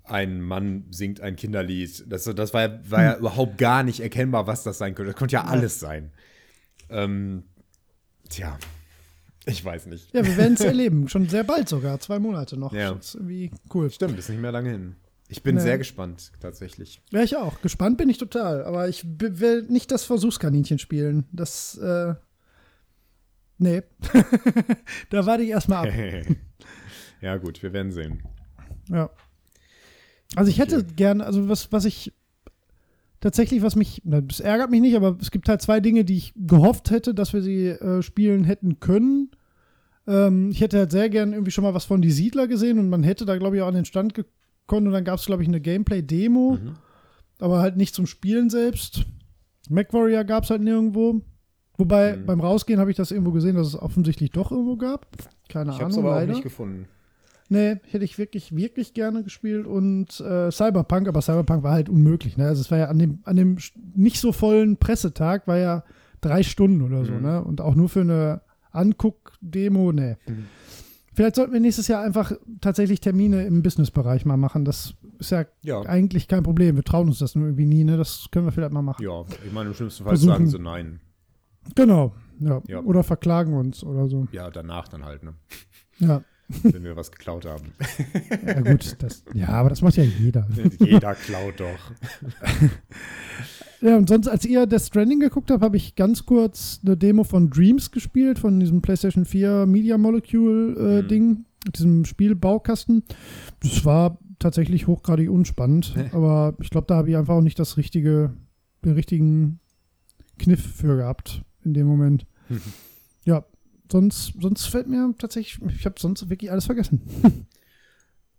Ein Mann singt ein Kinderlied. Das, das war, ja, war ja hm. überhaupt gar nicht erkennbar, was das sein könnte. Das konnte ja, ja. alles sein. Ähm, tja, ich weiß nicht. Ja, wir werden es erleben. Schon sehr bald sogar. Zwei Monate noch. Ja. Das ist irgendwie cool. Stimmt, ist nicht mehr lange hin. Ich bin nee. sehr gespannt, tatsächlich. Ja, ich auch. Gespannt bin ich total. Aber ich will nicht das Versuchskaninchen spielen. Das, äh, nee. da warte ich erstmal ab. Ja, gut, wir werden sehen. Ja. Also ich hätte okay. gern, also was, was ich tatsächlich, was mich, das ärgert mich nicht, aber es gibt halt zwei Dinge, die ich gehofft hätte, dass wir sie äh, spielen hätten können. Ähm, ich hätte halt sehr gern irgendwie schon mal was von Die Siedler gesehen und man hätte da, glaube ich, auch an den Stand gekommen und dann gab es, glaube ich, eine Gameplay-Demo, mhm. aber halt nicht zum Spielen selbst. MacWarrior gab es halt nirgendwo. Wobei mhm. beim Rausgehen habe ich das irgendwo gesehen, dass es offensichtlich doch irgendwo gab. Keine ich Ahnung. Ich habe es aber leider. auch nicht gefunden. Nee, hätte ich wirklich, wirklich gerne gespielt und äh, Cyberpunk, aber Cyberpunk war halt unmöglich. Ne? Also es war ja an dem, an dem nicht so vollen Pressetag, war ja drei Stunden oder so, mhm. ne? Und auch nur für eine Anguck-Demo, ne. Mhm. Vielleicht sollten wir nächstes Jahr einfach tatsächlich Termine im Businessbereich mal machen. Das ist ja, ja, eigentlich kein Problem. Wir trauen uns das nur irgendwie nie, ne? Das können wir vielleicht mal machen. Ja, ich meine, im schlimmsten Fall Versuchen. sagen sie nein. Genau, ja. ja. Oder verklagen uns oder so. Ja, danach dann halt, ne? Ja. Wenn wir was geklaut haben. Ja, gut, das, ja, aber das macht ja jeder. Jeder klaut doch. Ja, und sonst, als ihr Death Stranding geguckt habt, habe ich ganz kurz eine Demo von Dreams gespielt, von diesem PlayStation 4 Media Molecule-Ding, äh, mhm. diesem Spielbaukasten. Das war tatsächlich hochgradig unspannend, aber ich glaube, da habe ich einfach auch nicht das richtige, den richtigen Kniff für gehabt in dem Moment. Mhm. Ja, sonst, sonst fällt mir tatsächlich, ich habe sonst wirklich alles vergessen.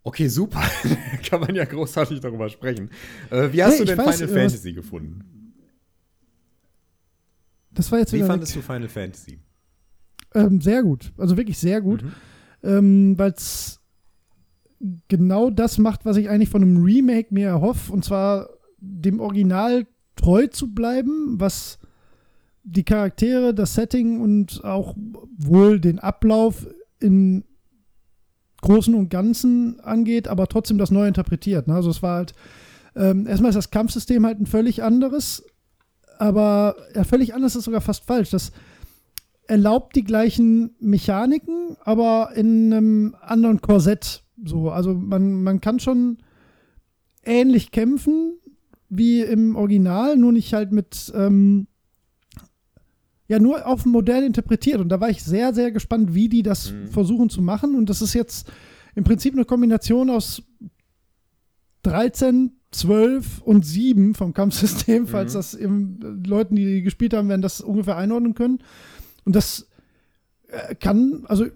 Okay, super. Kann man ja großartig darüber sprechen. Äh, wie hast hey, du denn weiß, Final äh, Fantasy gefunden? Das war jetzt Wie fandest du Final Fantasy? Ähm, sehr gut. Also wirklich sehr gut. Mhm. Ähm, Weil es genau das macht, was ich eigentlich von einem Remake mir erhoffe. Und zwar dem Original treu zu bleiben, was die Charaktere, das Setting und auch wohl den Ablauf in Großen und Ganzen angeht, aber trotzdem das neu interpretiert. Ne? Also es war halt, ähm, erstmal ist das Kampfsystem halt ein völlig anderes, aber ja, völlig anders ist sogar fast falsch. Das erlaubt die gleichen Mechaniken, aber in einem anderen Korsett. So, also man, man kann schon ähnlich kämpfen wie im Original, nur nicht halt mit ähm, ja nur auf dem Modell interpretiert. Und da war ich sehr, sehr gespannt, wie die das mhm. versuchen zu machen. Und das ist jetzt im Prinzip eine Kombination aus 13, 12 und 7 vom Kampfsystem, mhm. falls das eben Leuten, die gespielt haben, werden das ungefähr einordnen können. Und das äh, kann, also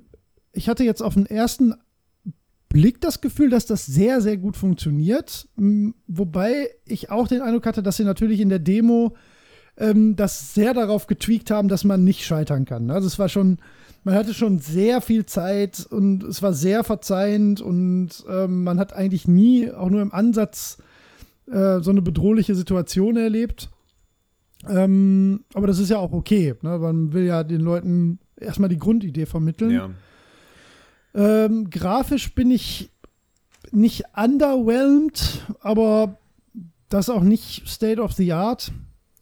ich hatte jetzt auf den ersten Blick das Gefühl, dass das sehr, sehr gut funktioniert. Wobei ich auch den Eindruck hatte, dass sie natürlich in der Demo ähm, das sehr darauf getweakt haben, dass man nicht scheitern kann. Also es war schon, man hatte schon sehr viel Zeit und es war sehr verzeihend und ähm, man hat eigentlich nie, auch nur im Ansatz, äh, so eine bedrohliche Situation erlebt. Ähm, aber das ist ja auch okay. Ne? Man will ja den Leuten erstmal die Grundidee vermitteln. Ja. Ähm, grafisch bin ich nicht underwhelmed, aber das auch nicht State of the Art.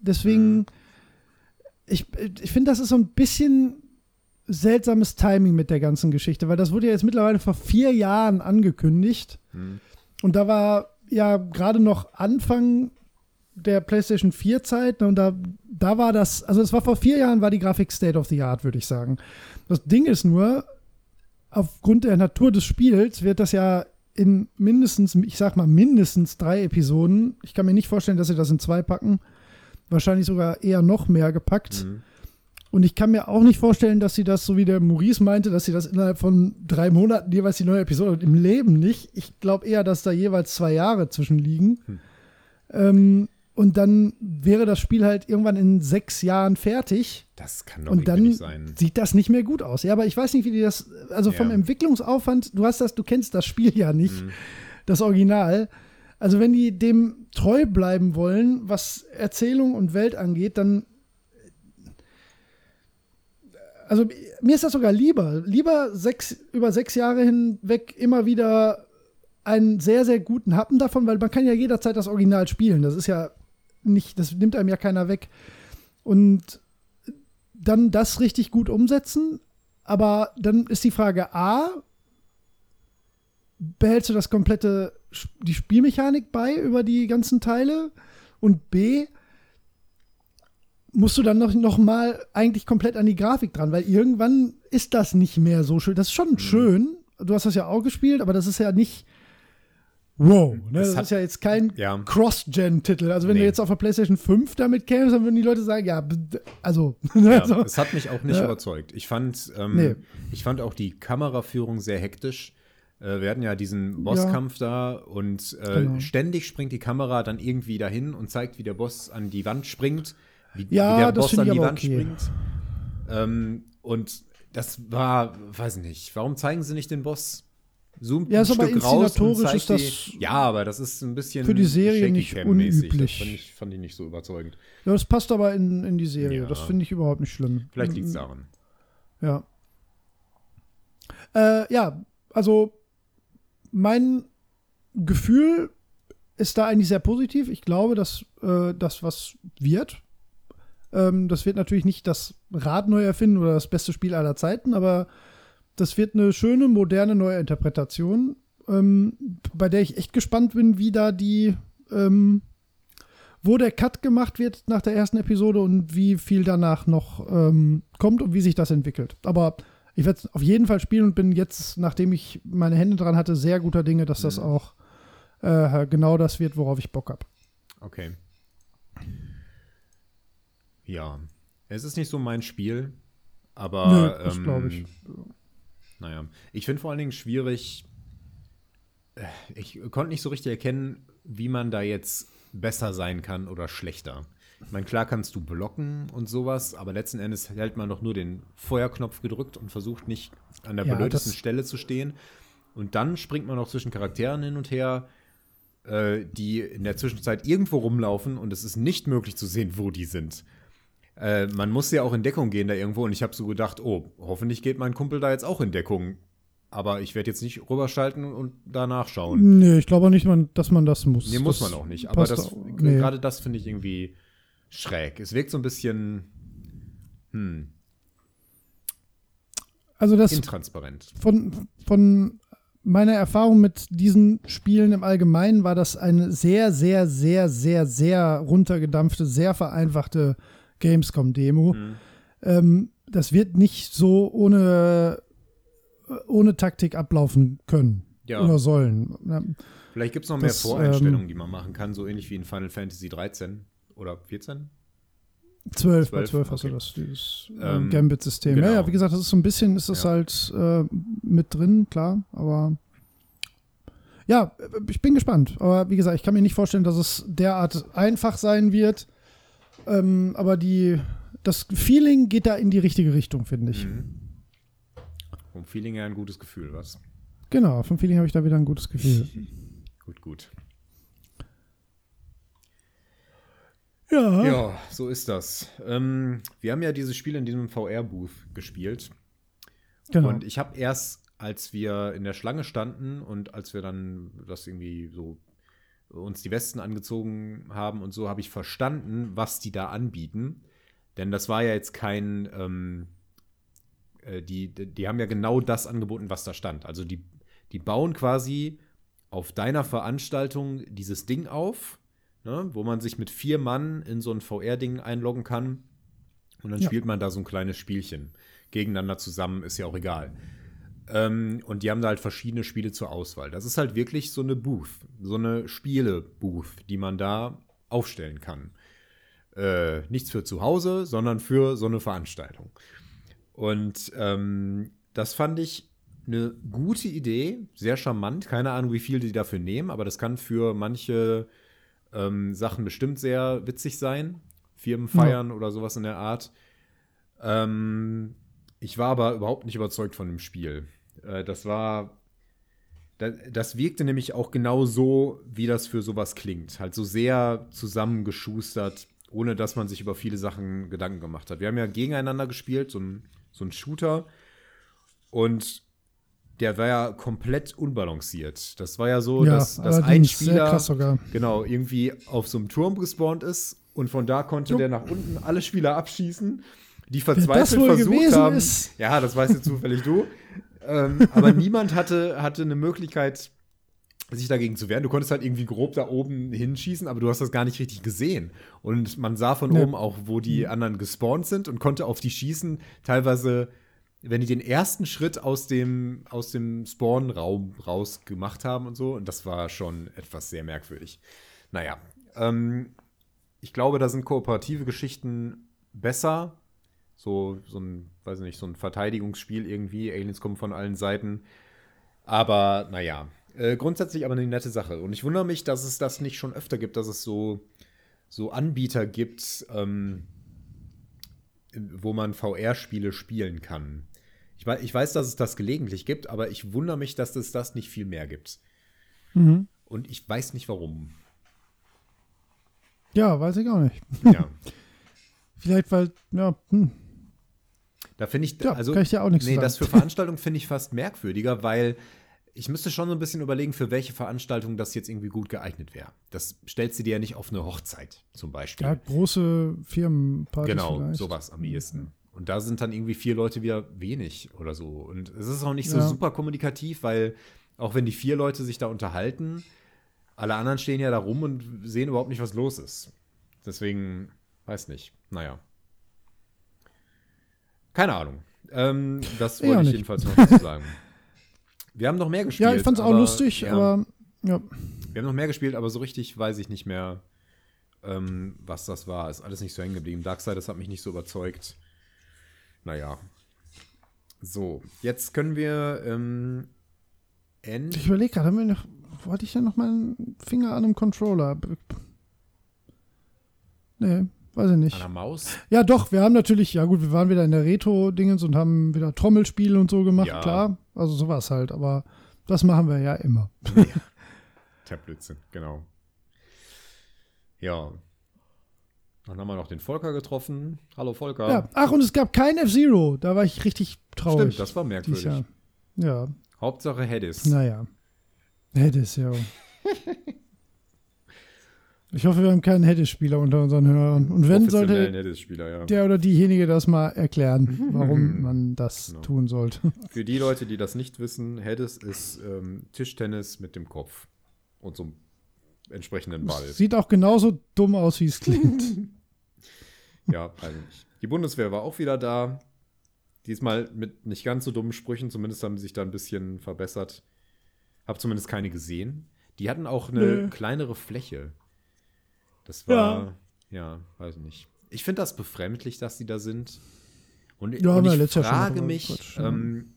Deswegen, mhm. ich, ich finde, das ist so ein bisschen seltsames Timing mit der ganzen Geschichte, weil das wurde ja jetzt mittlerweile vor vier Jahren angekündigt. Mhm. Und da war ja gerade noch Anfang der PlayStation 4 Zeit ne, und da, da war das, also es war vor vier Jahren, war die Grafik State of the Art, würde ich sagen. Das Ding ist nur, aufgrund der Natur des Spiels wird das ja in mindestens, ich sag mal mindestens drei Episoden, ich kann mir nicht vorstellen, dass sie das in zwei packen, wahrscheinlich sogar eher noch mehr gepackt. Mhm. Und ich kann mir auch nicht vorstellen, dass sie das, so wie der Maurice meinte, dass sie das innerhalb von drei Monaten jeweils die neue Episode im Leben nicht. Ich glaube eher, dass da jeweils zwei Jahre zwischen liegen. Hm. Ähm, und dann wäre das Spiel halt irgendwann in sechs Jahren fertig. Das kann doch und dann nicht sein. Sieht das nicht mehr gut aus. Ja, aber ich weiß nicht, wie die das. Also vom ja. Entwicklungsaufwand, du hast das, du kennst das Spiel ja nicht, mhm. das Original. Also wenn die dem treu bleiben wollen, was Erzählung und Welt angeht, dann also mir ist das sogar lieber. Lieber sechs, über sechs Jahre hinweg immer wieder einen sehr, sehr guten Happen davon, weil man kann ja jederzeit das Original spielen. Das ist ja nicht, das nimmt einem ja keiner weg. Und dann das richtig gut umsetzen. Aber dann ist die Frage A, behältst du das komplette, die Spielmechanik bei über die ganzen Teile? Und B, musst du dann noch, noch mal eigentlich komplett an die Grafik dran, weil irgendwann ist das nicht mehr so schön. Das ist schon mhm. schön. Du hast das ja auch gespielt, aber das ist ja nicht wow. Ne? Das, das ist ja jetzt kein ja. Cross-Gen-Titel. Also wenn nee. du jetzt auf der PlayStation 5 damit kämst, dann würden die Leute sagen, ja, also. Ja, also es hat mich auch nicht ja. überzeugt. Ich fand, ähm, nee. ich fand auch die Kameraführung sehr hektisch. Äh, wir hatten ja diesen Bosskampf da und äh, genau. ständig springt die Kamera dann irgendwie dahin und zeigt, wie der Boss an die Wand springt, wie, ja, wie der Boss an die Wand okay. springt. Ähm, und das war, weiß nicht, warum zeigen sie nicht den Boss zoomt ja, ein Stück aber inszenatorisch ist das die, Ja, aber das ist ein bisschen für die Serie nicht unüblich. Das fand ich, fand ich, nicht so überzeugend. Ja, das passt aber in, in die Serie. Ja. Das finde ich überhaupt nicht schlimm. Vielleicht liegt es daran. Ja. Äh, ja, also mein Gefühl ist da eigentlich sehr positiv. Ich glaube, dass äh, das was wird. Ähm, das wird natürlich nicht das Rad neu erfinden oder das beste Spiel aller Zeiten, aber das wird eine schöne, moderne Neuinterpretation, ähm, bei der ich echt gespannt bin, wie da die, ähm, wo der Cut gemacht wird nach der ersten Episode und wie viel danach noch ähm, kommt und wie sich das entwickelt. Aber ich werde es auf jeden Fall spielen und bin jetzt, nachdem ich meine Hände dran hatte, sehr guter Dinge, dass das mhm. auch äh, genau das wird, worauf ich Bock habe. Okay. Ja, es ist nicht so mein Spiel, aber Nö, das ähm, glaube ich. Naja, ich finde vor allen Dingen schwierig, ich konnte nicht so richtig erkennen, wie man da jetzt besser sein kann oder schlechter. Ich meine, klar kannst du blocken und sowas, aber letzten Endes hält man doch nur den Feuerknopf gedrückt und versucht nicht an der ja, blödesten Stelle zu stehen. Und dann springt man noch zwischen Charakteren hin und her, äh, die in der Zwischenzeit irgendwo rumlaufen und es ist nicht möglich zu sehen, wo die sind. Äh, man muss ja auch in Deckung gehen da irgendwo und ich habe so gedacht, oh, hoffentlich geht mein Kumpel da jetzt auch in Deckung. Aber ich werde jetzt nicht rüberschalten und da nachschauen. Nee, ich glaube nicht, dass man das muss. Nee, das muss man auch nicht. Aber das, nee. gerade das finde ich irgendwie schräg. Es wirkt so ein bisschen hm, also das intransparent. Von, von meiner Erfahrung mit diesen Spielen im Allgemeinen war das eine sehr, sehr, sehr, sehr, sehr runtergedampfte, sehr vereinfachte Gamescom-Demo. Mhm. Ähm, das wird nicht so ohne, ohne Taktik ablaufen können ja. oder sollen. Vielleicht gibt es noch mehr das, Voreinstellungen, ähm, die man machen kann, so ähnlich wie in Final Fantasy 13 oder 14. 12, 12 bei 12 okay. hast du das, dieses äh, ähm, Gambit-System. Genau. Ja, ja, wie gesagt, das ist so ein bisschen, ist das ja. halt äh, mit drin, klar, aber ja, ich bin gespannt. Aber wie gesagt, ich kann mir nicht vorstellen, dass es derart einfach sein wird. Ähm, aber die, das Feeling geht da in die richtige Richtung, finde ich. Mhm. Vom Feeling her ein gutes Gefühl, was? Genau, vom Feeling habe ich da wieder ein gutes Gefühl. Gut, gut. Ja. Ja, so ist das. Ähm, wir haben ja dieses Spiel in diesem VR-Booth gespielt. genau. Und ich habe erst, als wir in der Schlange standen und als wir dann das irgendwie so uns die Westen angezogen haben und so, habe ich verstanden, was die da anbieten. Denn das war ja jetzt kein, ähm, äh, die, die haben ja genau das angeboten, was da stand. Also die, die bauen quasi auf deiner Veranstaltung dieses Ding auf, ne, wo man sich mit vier Mann in so ein VR-Ding einloggen kann. Und dann Ja. spielt man da so ein kleines Spielchen. Gegeneinander zusammen, ist ja auch egal. Ähm, und die haben da halt verschiedene Spiele zur Auswahl. Das ist halt wirklich so eine Booth, so eine Spiele-Booth, die man da aufstellen kann. Äh, nichts für zu Hause, sondern für so eine Veranstaltung. Und ähm, das fand ich eine gute Idee, sehr charmant. Keine Ahnung, wie viel die dafür nehmen, aber das kann für manche ähm, Sachen bestimmt sehr witzig sein. Firmen feiern oder sowas in der Art. Ähm, ich war aber überhaupt nicht überzeugt von dem Spiel. Äh, das war. Das, das wirkte nämlich auch genau so, wie das für sowas klingt. Halt so sehr zusammengeschustert, ohne dass man sich über viele Sachen Gedanken gemacht hat. Wir haben ja gegeneinander gespielt, so ein, so ein Shooter. Und der war ja komplett unbalanciert. Das war ja so, ja, dass, dass ein Spieler genau irgendwie auf so einem Turm gespawnt ist und von da konnte Jo. der nach unten alle Spieler abschießen, die verzweifelt versucht haben. ist. Ja, das weißt du zufällig du. ähm, aber niemand hatte, hatte eine Möglichkeit, sich dagegen zu wehren. Du konntest halt irgendwie grob da oben hinschießen, aber du hast das gar nicht richtig gesehen. Und man sah von Nee. oben auch, wo die anderen gespawnt sind und konnte auf die schießen. Teilweise, wenn die den ersten Schritt aus dem, aus dem Spawn-Raum raus gemacht haben und so. Und das war schon etwas sehr merkwürdig. Naja, ähm, ich glaube, da sind kooperative Geschichten besser. So, so ein, weiß ich nicht, so ein Verteidigungsspiel irgendwie. Aliens kommen von allen Seiten. Aber naja, äh, grundsätzlich aber eine nette Sache. Und ich wundere mich, dass es das nicht schon öfter gibt, dass es so, so Anbieter gibt, ähm, wo man VR-Spiele spielen kann. Ich, wei- ich weiß, dass es das gelegentlich gibt, aber ich wundere mich, dass es das nicht viel mehr gibt. Mhm. Und ich weiß nicht warum. Ja, weiß ich auch nicht. Ja. Vielleicht, weil, ja, hm. Da finde ich, Ja, also, kann ich dir auch nichts nee, sagen. das für Veranstaltungen finde ich fast merkwürdiger, weil ich müsste schon so ein bisschen überlegen, für welche Veranstaltung das jetzt irgendwie gut geeignet wäre. Das stellst du dir ja nicht auf eine Hochzeit zum Beispiel. ja, große Firmenpartys genau, vielleicht. sowas am ehesten. Und da sind dann irgendwie vier Leute wieder wenig oder so. Und es ist auch nicht so Ja. super kommunikativ, weil auch wenn die vier Leute sich da unterhalten, alle anderen stehen ja da rum und sehen überhaupt nicht, was los ist. Deswegen, weiß nicht. Naja. Keine Ahnung. Ähm, das Ja, wollte ich nicht. jedenfalls noch dazu sagen. Wir haben noch mehr gespielt. Ja, ich fand es auch lustig, ja, aber ja. Wir haben noch mehr gespielt, aber so richtig weiß ich nicht mehr, ähm, was das war. Ist alles nicht so hängen geblieben. Darksiders hat mich nicht so überzeugt. Naja. So, jetzt können wir ähm, End. Ich überlege gerade, haben wir noch, wo hatte ich denn noch meinen Finger an einem Controller? Nee, weiß ich nicht. An der Maus. Ja, doch, wir haben natürlich, ja gut, wir waren wieder in der Retro-Dingens und haben wieder Trommelspiele und so gemacht, Ja. klar. Also sowas halt, aber das machen wir ja immer. Der Blödsinn, genau. Ja. Dann haben wir noch den Volker getroffen. Hallo Volker. Ja, ach, und es gab kein F-Zero. Da war ich richtig traurig. Stimmt, das war merkwürdig. Jahr. Ja, Hauptsache Hedis. naja. Hedis, ja. ich hoffe, wir haben keinen Hedis-Spieler unter unseren Hörern. Und wenn, sollte ja. der oder diejenige das mal erklären, warum man das Genau. tun sollte. Für die Leute, die das nicht wissen, Hedis ist ähm, Tischtennis mit dem Kopf und so einem entsprechenden Ball. Sieht auch genauso dumm aus, wie es klingt. Ja, weiß ich nicht. Die Bundeswehr war auch wieder da. Diesmal mit nicht ganz so dummen Sprüchen, zumindest haben sie sich da ein bisschen verbessert. Hab zumindest keine gesehen. Die hatten auch eine Nö. kleinere Fläche. Das war, ja, weiß ich nicht. Ich finde das befremdlich, dass die da sind. Und, Ja, und ich frage mich, ja. ähm,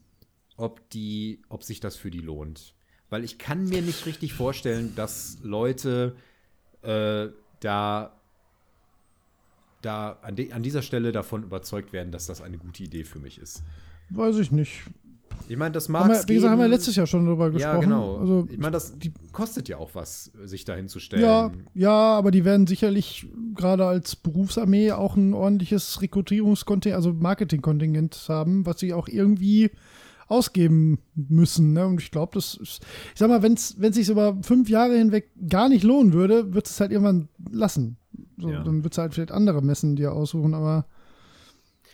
ob, die, ob sich das für die lohnt. weil ich kann mir nicht richtig vorstellen, dass Leute äh, da, da an, de, an dieser Stelle davon überzeugt werden, dass das eine gute Idee für mich ist. Weiß ich nicht. Ich meine, das mag Wie gesagt, haben wir letztes Jahr schon drüber gesprochen. Ja, genau. Also, ich meine, das die kostet ja auch was, sich dahin zu stellen. Ja, ja, aber die werden sicherlich gerade als Berufsarmee auch ein ordentliches Rekrutierungskontingent, also Marketingkontingent haben, was sie auch irgendwie ausgeben müssen. Ne? Und ich glaube, das ist, ich sag mal, wenn es sich über fünf Jahre hinweg gar nicht lohnen würde, wird es halt irgendwann lassen. So, Ja. Dann wird es halt vielleicht andere Messen dir aussuchen, aber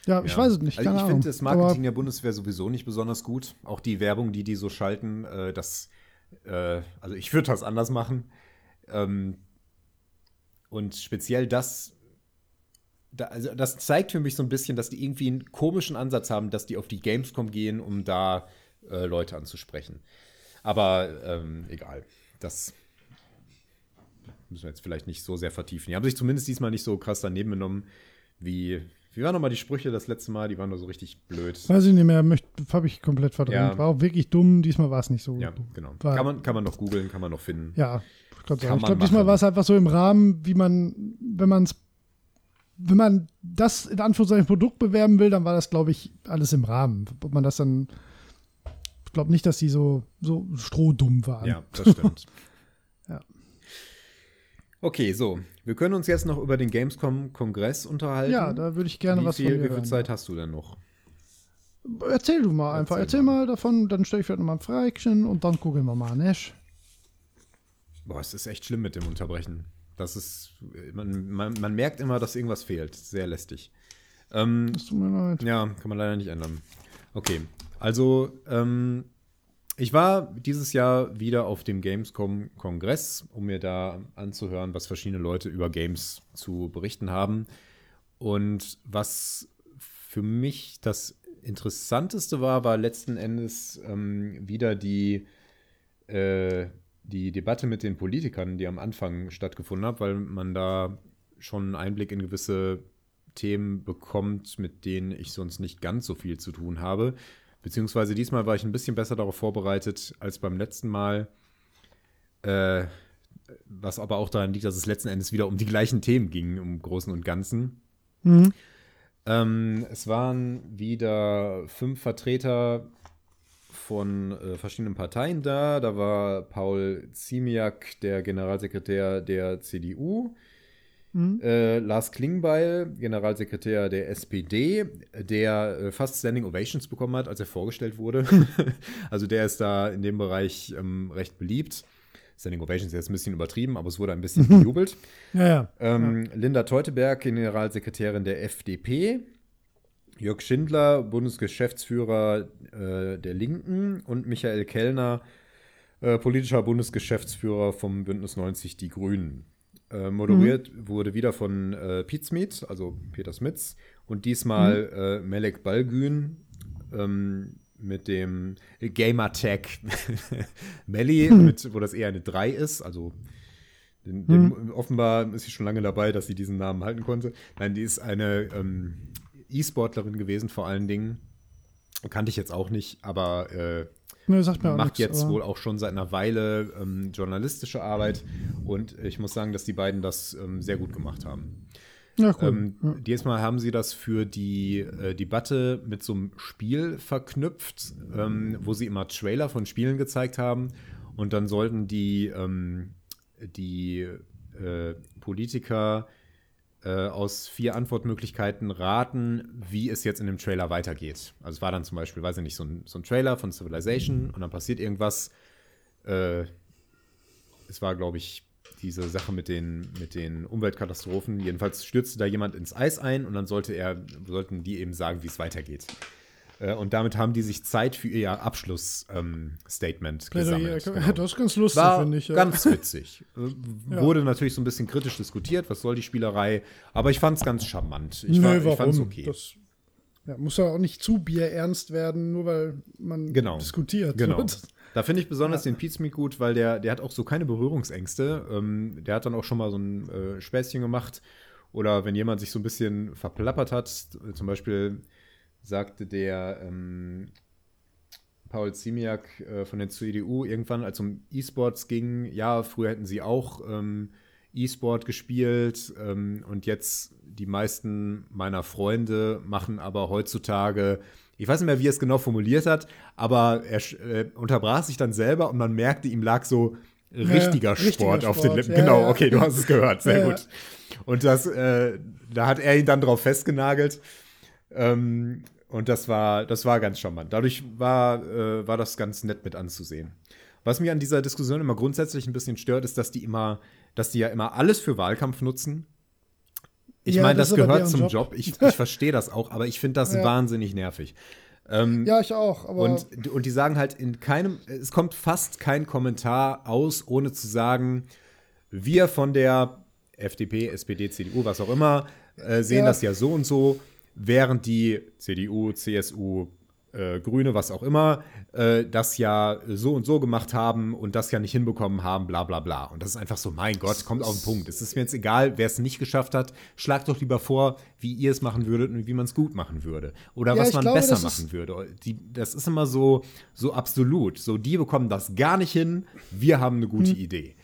ja, ich Ja. weiß es nicht. Also ich finde das Marketing der Bundeswehr sowieso nicht besonders gut. Auch die Werbung, die die so schalten, äh, das, äh, also ich würde das anders machen. Ähm, und speziell das, da, also das zeigt für mich so ein bisschen, dass die irgendwie einen komischen Ansatz haben, dass die auf die Gamescom gehen, um da äh, Leute anzusprechen. Aber ähm, egal, das müssen wir jetzt vielleicht nicht so sehr vertiefen. Die haben sich zumindest diesmal nicht so krass daneben genommen, wie, wie waren nochmal die Sprüche das letzte Mal? Die waren nur so richtig blöd. Weiß ich nicht mehr, habe ich komplett verdrängt. Ja. War auch wirklich dumm, diesmal war es nicht so. Ja, genau. War- Kann man, kann man noch googeln, kann man noch finden. Ja, ich glaube, Kann ich man glaub, diesmal machen. war es einfach so im Rahmen, wie man, wenn man es, wenn man das in Anführungszeichen Produkt bewerben will, dann war das, glaube ich, alles im Rahmen. Ob man das dann, ich glaube nicht, dass die so, so strohdumm waren. Ja, das stimmt. Okay, so. Wir können uns jetzt noch über den Gamescom-Kongress unterhalten. Ja, da würde ich gerne wie was viel, von Wie dir viel hören. Zeit hast du denn noch? Erzähl du mal einfach. Erzähl Erzähl, mal. mal davon, dann stelle ich vielleicht nochmal ein Freikchen und dann gucken wir mal, ne? Boah, es ist echt schlimm mit dem Unterbrechen. Das ist, man, man, man merkt immer, dass irgendwas fehlt. Sehr lästig. Ähm, Das tut mir leid. Ja, kann man leider nicht ändern. Okay, also ähm, ich war dieses Jahr wieder auf dem Gamescom-Kongress, um mir da anzuhören, was verschiedene Leute über Games zu berichten haben. Und was für mich das Interessanteste war, war letzten Endes ähm, wieder die, äh, die Debatte mit den Politikern, die am Anfang stattgefunden hat, weil man da schon einen Einblick in gewisse Themen bekommt, mit denen ich sonst nicht ganz so viel zu tun habe. Beziehungsweise diesmal war ich ein bisschen besser darauf vorbereitet als beim letzten Mal. Äh, was aber auch daran liegt, dass es letzten Endes wieder um die gleichen Themen ging, im Großen und Ganzen. Mhm. Ähm, es waren wieder fünf Vertreter von äh, verschiedenen Parteien da. Da war Paul Ziemiak, der Generalsekretär der CDU. Mhm. Äh, Lars Klingbeil, Generalsekretär der SPD, der äh, fast Standing Ovations bekommen hat, als er vorgestellt wurde. also der ist da in dem Bereich ähm, recht beliebt. Standing Ovations ist jetzt ein bisschen übertrieben, aber es wurde ein bisschen gejubelt. Ja, ja. Ähm, Linda Teuteberg, Generalsekretärin der FDP. Jörg Schindler, Bundesgeschäftsführer äh, der Linken. Und Michael Kellner, äh, politischer Bundesgeschäftsführer vom Bündnis 90 Die Grünen. Äh, moderiert wurde wieder von äh, Pete Smith, also Peter Smits. Und diesmal äh, Melek Balgün ähm, mit dem Gamertag Melly, mit, wo das eher eine 3 ist. Also den, den, offenbar ist sie schon lange dabei, dass sie diesen Namen halten konnte. Nein, die ist eine ähm, E-Sportlerin gewesen, vor allen Dingen. Kannte ich jetzt auch nicht, aber Ne, sagt mir auch macht nix, jetzt aber- wohl auch schon seit einer Weile ähm, journalistische Arbeit. Und ich muss sagen, dass die beiden das ähm, sehr gut gemacht haben. Ja, cool. Ähm, ja. Diesmal haben sie das für die äh, Debatte mit so einem Spiel verknüpft, ähm, wo sie immer Trailer von Spielen gezeigt haben. Und dann sollten die, ähm, die äh, Politiker äh, aus vier Antwortmöglichkeiten raten, wie es jetzt in dem Trailer weitergeht. Also es war dann zum Beispiel, weiß ich nicht, so ein, so ein Trailer von Civilization und dann passiert irgendwas. Äh, es war, glaube ich, diese Sache mit den, mit den Umweltkatastrophen. Jedenfalls stürzte da jemand ins Eis ein und dann sollte er, sollten die eben sagen, wie es weitergeht. Äh, Und damit haben die sich Zeit für ihr Abschlussstatement gesammelt. Ja, Genau. Das ist ganz lustig, finde ich. Ja. ganz witzig. Äh, Ja. Wurde natürlich so ein bisschen kritisch diskutiert, was soll die Spielerei, aber ich fand es ganz charmant. Ich, Nö, war, ich warum? fand es okay. Das ja, muss ja auch nicht zu bierernst werden, nur weil man Genau. diskutiert. Genau. Da finde ich besonders den Pete Smith gut, weil der, der hat auch so keine Berührungsängste. Ähm, der hat dann auch schon mal so ein äh, Späßchen gemacht. Oder wenn jemand sich so ein bisschen verplappert hat, zum Beispiel sagte der, ähm, Paul Ziemiak äh, von der CDU irgendwann, als es um E-Sports ging, ja, früher hätten sie auch ähm, E-Sport gespielt ähm, und jetzt die meisten meiner Freunde machen aber heutzutage, ich weiß nicht mehr, wie er es genau formuliert hat, aber er äh, unterbrach sich dann selber und man merkte, ihm lag so richtiger ja, Sport richtiger auf den Lippen. Ja, genau, ja. okay, du hast es gehört, sehr gut. Und das, äh, da hat er ihn dann drauf festgenagelt. Ähm, und das war, das war ganz charmant. Dadurch war, äh, war das ganz nett mit anzusehen. Was mich an dieser Diskussion immer grundsätzlich ein bisschen stört, ist, dass die immer, dass die ja immer alles für Wahlkampf nutzen. Ich ja, meine, das, das gehört zum Job. Job. Ich, ich verstehe das auch, aber ich finde das ja. wahnsinnig nervig. Ähm, ja, ich auch. und, und die sagen halt in keinem, es kommt fast kein Kommentar aus, ohne zu sagen, wir von der FDP, SPD, CDU, was auch immer, äh, sehen ja. das ja so und so während die CDU, CSU, äh, Grüne, was auch immer, äh, das ja so und so gemacht haben und das ja nicht hinbekommen haben, bla bla bla. Und das ist einfach so, mein Gott, kommt auf den Punkt. Es ist mir jetzt egal, wer es nicht geschafft hat. Schlagt doch lieber vor, wie ihr es machen würdet und wie man es gut machen würde. Oder ja, was man glaube, besser machen würde. Die, das ist immer so, so absolut. So, die bekommen das gar nicht hin, wir haben eine gute hm. Idee.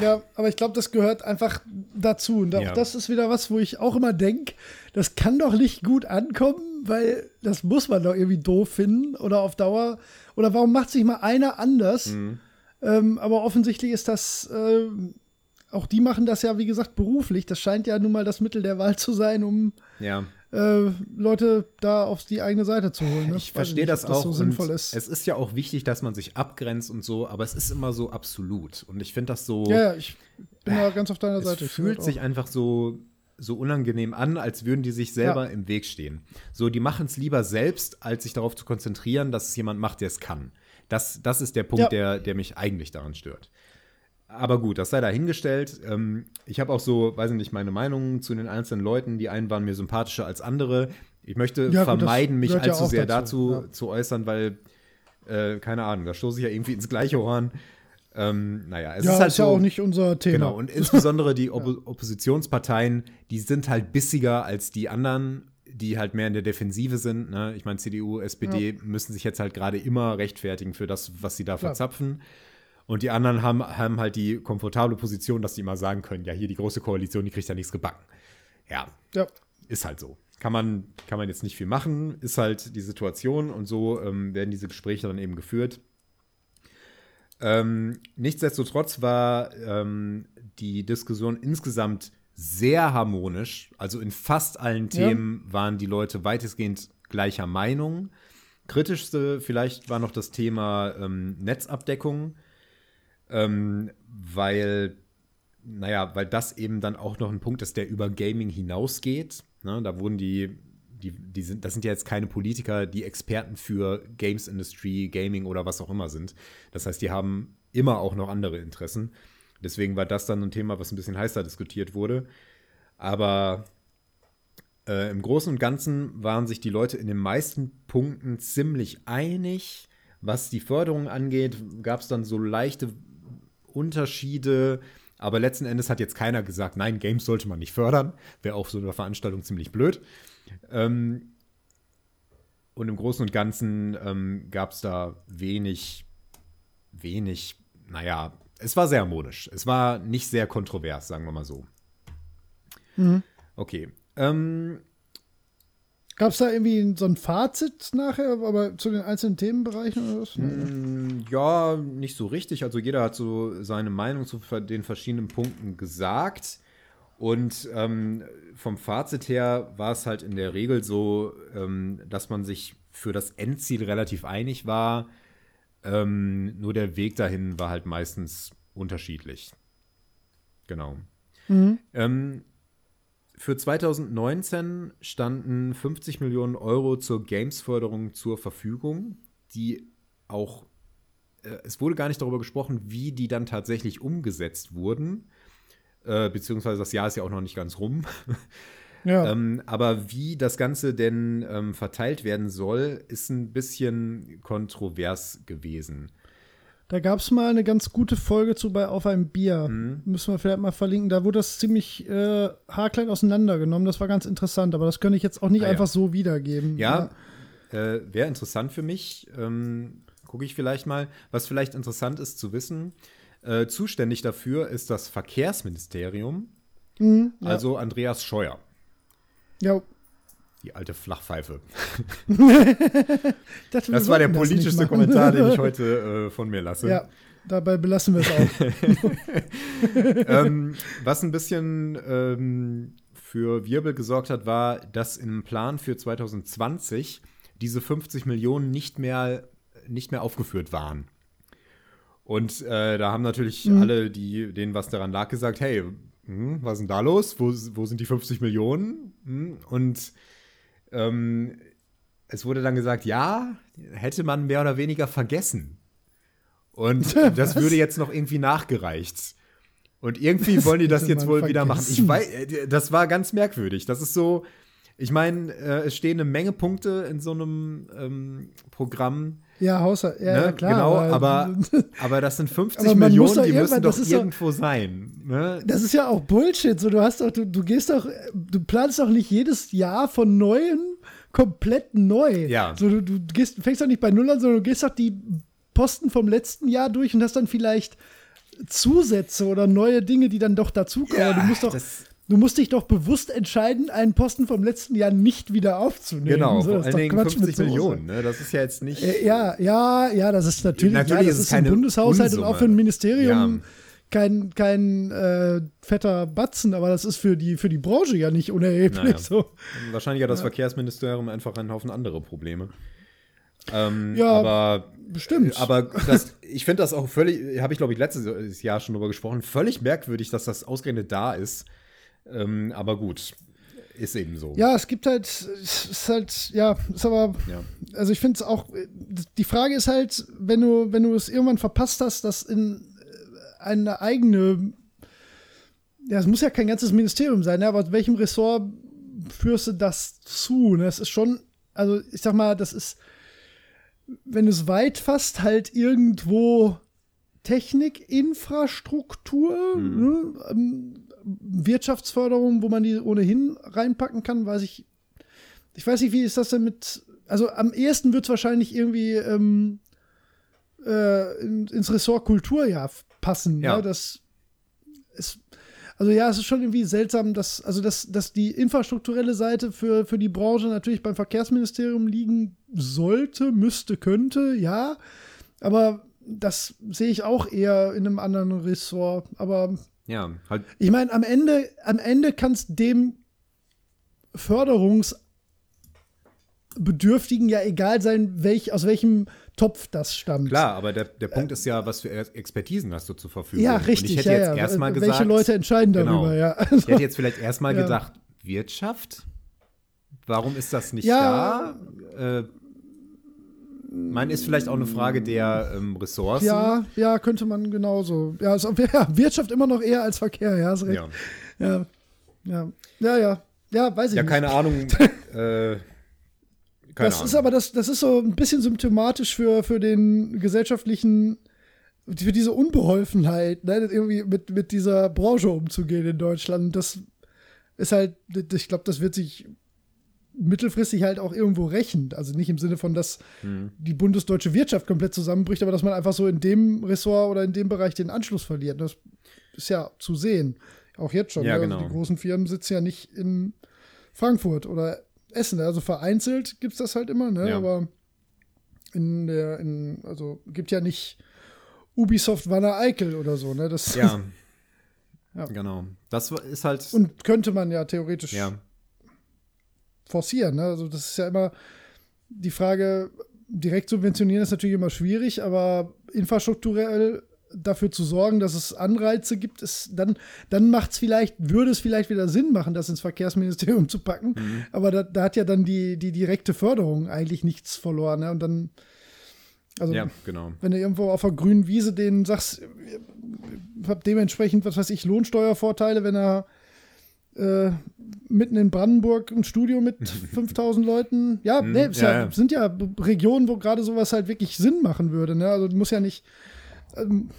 Ja, aber ich glaube, das gehört einfach dazu. Und auch ja. das ist wieder was, wo ich auch immer denke, das kann doch nicht gut ankommen, weil das muss man doch irgendwie doof finden oder auf Dauer. Oder warum macht sich mal einer anders? Mhm. Ähm, aber offensichtlich ist das, äh, auch die machen das ja, wie gesagt, beruflich. Das scheint ja nun mal das Mittel der Wahl zu sein, um ja äh, Leute da auf die eigene Seite zu holen. Ne? Ich verstehe das auch. Das so sinnvoll ist. Es ist ja auch wichtig, dass man sich abgrenzt und so, aber es ist immer so absolut. Und ich finde das so. Ja, ja, ich bin da ganz auf deiner Seite. Es fühlt sich einfach so so unangenehm an, als würden die sich selber ja. im Weg stehen. So, die machen es lieber selbst, als sich darauf zu konzentrieren, dass es jemand macht, der es kann. Das, das ist der Punkt, ja. der, der mich eigentlich daran stört. Aber gut, das sei dahingestellt. Ähm, ich habe auch so, weiß ich nicht, meine Meinung zu den einzelnen Leuten. Die einen waren mir sympathischer als andere. Ich möchte ja, vermeiden, mich allzu ja sehr dazu, dazu ja. zu äußern, weil, äh, keine Ahnung, da stoße ich ja irgendwie ins gleiche Horn. Ähm, naja, es ja, ist halt ist so, ja auch nicht unser Thema. Genau, und insbesondere die Oppo Oppositionsparteien, die sind halt bissiger als die anderen, die halt mehr in der Defensive sind. Ne? Ich meine, CDU, SPD müssen sich jetzt halt gerade immer rechtfertigen für das, was sie da verzapfen. Und die anderen haben, haben halt die komfortable Position, dass die immer sagen können, ja, hier die große Koalition, die kriegt ja nichts gebacken. Ja, ja. ist halt so. Kann man, kann man jetzt nicht viel machen, ist halt die Situation und so ähm, werden diese Gespräche dann eben geführt. Ähm, nichtsdestotrotz war ähm, die Diskussion insgesamt sehr harmonisch. Also in fast allen Themen ja. waren die Leute weitestgehend gleicher Meinung. Kritischste vielleicht war noch das Thema ähm, Netzabdeckung ähm, weil, naja, weil das eben dann auch noch ein Punkt ist, der über Gaming hinausgeht. Ne? Da wurden die, die, die sind, das sind ja jetzt keine Politiker, die Experten für Games Industry, Gaming oder was auch immer sind. Das heißt, die haben immer auch noch andere Interessen. Deswegen war das dann ein Thema, was ein bisschen heißer diskutiert wurde. Aber äh, im Großen und Ganzen waren sich die Leute in den meisten Punkten ziemlich einig. Was die Förderung angeht, gab es dann so leichte Unterschiede. Aber letzten Endes hat jetzt keiner gesagt, nein, Games sollte man nicht fördern. Wäre auf so einer Veranstaltung ziemlich blöd. Ähm, und im Großen und Ganzen ähm, gab es da wenig, wenig, naja, es war sehr harmonisch. Es war nicht sehr kontrovers, sagen wir mal so. Mhm. Okay. Ähm, Gab es da irgendwie so ein Fazit nachher, aber zu den einzelnen Themenbereichen oder was? Mm, ja, nicht so richtig. Also jeder hat so seine Meinung zu den verschiedenen Punkten gesagt. Und ähm, vom Fazit her war es halt in der Regel so, ähm, dass man sich für das Endziel relativ einig war. Ähm, nur der Weg dahin war halt meistens unterschiedlich. Genau. Mhm. Für 2019 standen 50 Millionen Euro zur Games-Förderung zur Verfügung, die auch, äh, es wurde gar nicht darüber gesprochen, wie die dann tatsächlich umgesetzt wurden, äh, beziehungsweise das Jahr ist ja auch noch nicht ganz rum. Ja. ähm, aber wie das Ganze denn ähm, verteilt werden soll, ist ein bisschen kontrovers gewesen. Da gab es mal eine ganz gute Folge zu bei Auf einem Bier. Mhm. Müssen wir vielleicht mal verlinken. Da wurde das ziemlich äh, haarklein auseinandergenommen. Das war ganz interessant, aber das könnte ich jetzt auch nicht ah, einfach ja. so wiedergeben. Ja, äh, wäre interessant für mich. Ähm, Gucke ich vielleicht mal. Was vielleicht interessant ist zu wissen, äh, zuständig dafür ist das Verkehrsministerium, Mhm, ja. also Andreas Scheuer, ja. Die alte Flachpfeife. Wir Das war der politischste. Kommentar, den ich heute äh, von mir lasse. Ja, dabei belassen wir es auch. ähm, was ein bisschen ähm, für Wirbel gesorgt hat, war, dass im Plan für 2020 diese 50 Millionen nicht mehr, nicht mehr aufgeführt waren. Und äh, da haben natürlich Mhm. alle, die, denen was daran lag, gesagt, hey, hm, was ist denn da los? Wo, wo sind die 50 Millionen? Hm, und ähm, es wurde dann gesagt, ja, hätte man mehr oder weniger vergessen. Und das würde jetzt noch irgendwie nachgereicht. Und irgendwie wollen die das jetzt wohl wieder machen. Ich vergessen. weiß, äh, das war ganz merkwürdig. Das ist so, ich meine, äh, es stehen eine Menge Punkte in so einem ähm, Programm. Ja, Haushalt, ja, Ne? ja, klar. Genau, aber, aber das sind 50 Aber man muss Millionen, doch die müssen doch ist doch- irgendwo sein. Ne? Das ist ja auch Bullshit. So, du hast doch, du, du gehst doch, du planst doch nicht jedes Jahr von neuem komplett neu. Ja. So, du, du gehst, fängst doch nicht bei Null an, sondern du gehst doch die Posten vom letzten Jahr durch und hast dann vielleicht Zusätze oder neue Dinge, die dann doch dazukommen. Ja, du musst doch, das- du musst dich doch bewusst entscheiden, einen Posten vom letzten Jahr nicht wieder aufzunehmen. Genau, so, vor das ist allen Dingen Quatsch mit 50 Soße. Millionen. Ne? Das ist ja jetzt nicht. Äh, Ja, ja, ja, das ist natürlich, Natürlich ja, ist das es ist ein keine Bundeshaushalt und auch für ein Unsumme. Ministerium Ja. kein, kein äh, fetter Batzen, aber das ist für die, für die Branche ja nicht unerheblich. Naja. So. Wahrscheinlich hat das Verkehrsministerium einfach einen Haufen andere Probleme. Ähm, Ja, aber bestimmt. Aber das, ich finde das auch völlig, habe ich glaube ich letztes Jahr schon drüber gesprochen, völlig merkwürdig, dass das ausgerechnet da ist. Ähm, aber gut, ist eben so. Ja, es gibt halt, es ist halt, ja, ist aber, Ja. also ich finde es auch, die Frage ist halt, wenn du, wenn du es irgendwann verpasst hast, dass in äh, eine eigene, ja, es muss ja kein ganzes Ministerium sein, ne, aber aus welchem Ressort führst du das zu? Ne? Das ist schon, also ich sag mal, das ist, wenn du es weit fasst, halt irgendwo Technik, Infrastruktur, ne? Wirtschaftsförderung, wo man die ohnehin reinpacken kann, weiß ich. Ich weiß nicht, wie ist das denn mit. Also am ehesten wird es wahrscheinlich irgendwie ähm, äh, in, ins Ressort Kultur ja passen. Ja. Ne? Das ist. Also ja, es ist schon irgendwie seltsam, dass, also dass, dass die infrastrukturelle Seite für, für die Branche natürlich beim Verkehrsministerium liegen sollte, müsste, könnte, ja. Aber das sehe ich auch eher in einem anderen Ressort. Aber Ja, halt, ich meine, am Ende, am Ende kann es dem Förderungsbedürftigen ja egal sein, welch, aus welchem Topf das stammt. klar, aber der, der Punkt ist ja, was für Expertisen hast du zur Verfügung? Ja, Und richtig. ich hätte ja, jetzt ja. erstmal Welche gesagt, Leute entscheiden darüber, Genau. ja. ich hätte jetzt vielleicht erstmal Ja. gedacht, Wirtschaft? Warum ist das nicht Ja. da? Äh, mein ist vielleicht auch eine Frage der ähm, Ressourcen. ja, ja, könnte man genauso. Ja, ist, ja, Wirtschaft immer noch eher als Verkehr, ja, hast recht. ja. Ja, ja, ja, ja, ja weiß ich Ja, nicht. keine Ahnung. äh, keine das Ahnung. ist aber das, das ist so ein bisschen symptomatisch für, für den gesellschaftlichen, für diese Unbeholfenheit, ne, irgendwie mit, mit dieser Branche umzugehen in Deutschland. Das ist halt, ich glaube, das wird sich mittelfristig halt auch irgendwo rächen. Also nicht im Sinne von, dass Hm. die bundesdeutsche Wirtschaft komplett zusammenbricht, aber dass man einfach so in dem Ressort oder in dem Bereich den Anschluss verliert. Das ist ja zu sehen. Auch jetzt schon. Ja, ne? genau. also die großen Firmen sitzen ja nicht in Frankfurt oder Essen. Also vereinzelt gibt es das halt immer, ne? Ja. aber in der, in, also gibt ja nicht Ubisoft Wanne Eickel oder so, ne? Das Ja. Ja. Genau. Das ist halt. und könnte man ja theoretisch ja. Forcieren. Ne? Also das ist ja immer die Frage, direkt subventionieren ist natürlich immer schwierig, aber infrastrukturell dafür zu sorgen, dass es Anreize gibt, ist dann, dann macht es vielleicht, würde es vielleicht wieder Sinn machen, das ins Verkehrsministerium zu packen. Mhm. Aber da, da hat ja dann die, die direkte Förderung eigentlich nichts verloren. Ne? Und dann, also ja, genau. wenn du irgendwo auf der grünen Wiese denen sagst, hab dementsprechend, was weiß ich, Lohnsteuervorteile, wenn er äh, mitten in Brandenburg ein Studio mit 5000 Leuten, ja, Mhm, nee, ja, ja, sind ja Regionen, wo gerade sowas halt wirklich Sinn machen würde. Ne? Also du musst ja nicht, ähm,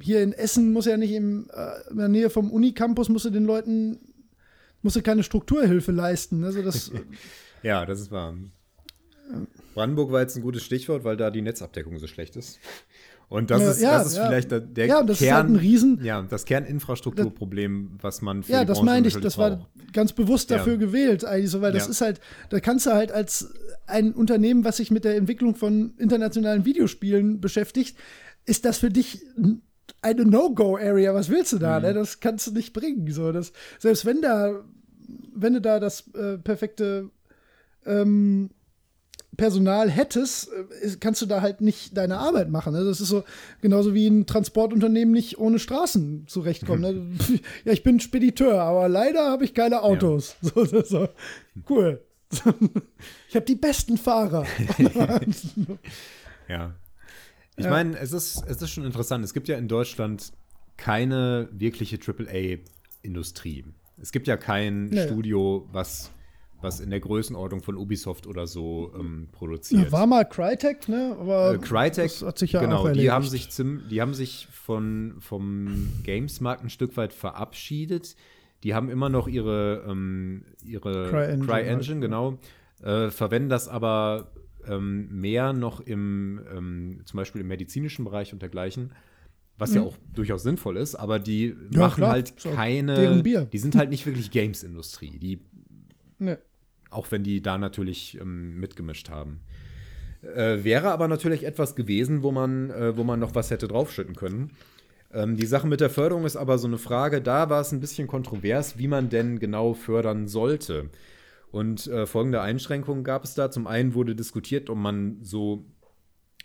hier in Essen muss ja nicht im, äh, in der Nähe vom Unicampus, musst du den Leuten, musst du keine Strukturhilfe leisten. Also das, Ja, das ist wahr. Brandenburg war jetzt ein gutes Stichwort, weil da die Netzabdeckung so schlecht ist. Und das Ja, ist, ja, das ist ja. vielleicht der, der Ja, das ist Kern, halt ein Riesen- ja, das Kerninfrastrukturproblem, was man für Ja, das meine ich, das war braucht. ganz bewusst Ja. dafür gewählt, eigentlich so, weil das Ja. ist halt, da kannst du halt als ein Unternehmen, was sich mit der Entwicklung von internationalen Videospielen beschäftigt, ist das für dich eine No-Go-Area. Was willst du Mhm. da? Ne? Das kannst du nicht bringen. So, das, selbst wenn da, wenn du da das äh, perfekte ähm, Personal hättest, äh, kannst du da halt nicht deine Arbeit machen. Ne? Das ist so genauso wie ein Transportunternehmen nicht ohne Straßen zurechtkommt. Ne? Ja, ich bin Spediteur, aber leider habe ich keine Autos. So, so, so. Cool. Ich habe die besten Fahrer. Ja. Ich Ja. meine, es ist, es ist schon interessant. Es gibt ja in Deutschland keine wirkliche AAA-Industrie. Es gibt ja kein Nee. Studio, was, was in der Größenordnung von Ubisoft oder so ähm, produziert. War mal Crytek, ne? Aber Äh, Crytek, das hat sich ja genau, auch die erledigt. haben sich, die haben sich von, vom Games-Markt ein Stück weit verabschiedet. Die haben immer noch ihre, ähm, ihre CryEngine CryEngine, halt, genau, äh, verwenden das aber ähm, mehr noch im, ähm, zum Beispiel im medizinischen Bereich und dergleichen, was ja auch durchaus sinnvoll ist, aber die Mhm. Ja, machen klar, halt keine, deren Bier. die sind halt nicht wirklich Games-Industrie, die Ne. Auch wenn die da natürlich ähm, mitgemischt haben. Äh, wäre aber natürlich etwas gewesen, wo man, äh, wo man noch was hätte draufschütten können. Ähm, die Sache mit der Förderung ist aber so eine Frage, da war es ein bisschen kontrovers, wie man denn genau fördern sollte. Und äh, folgende Einschränkungen gab es da. Zum einen wurde diskutiert, ob man so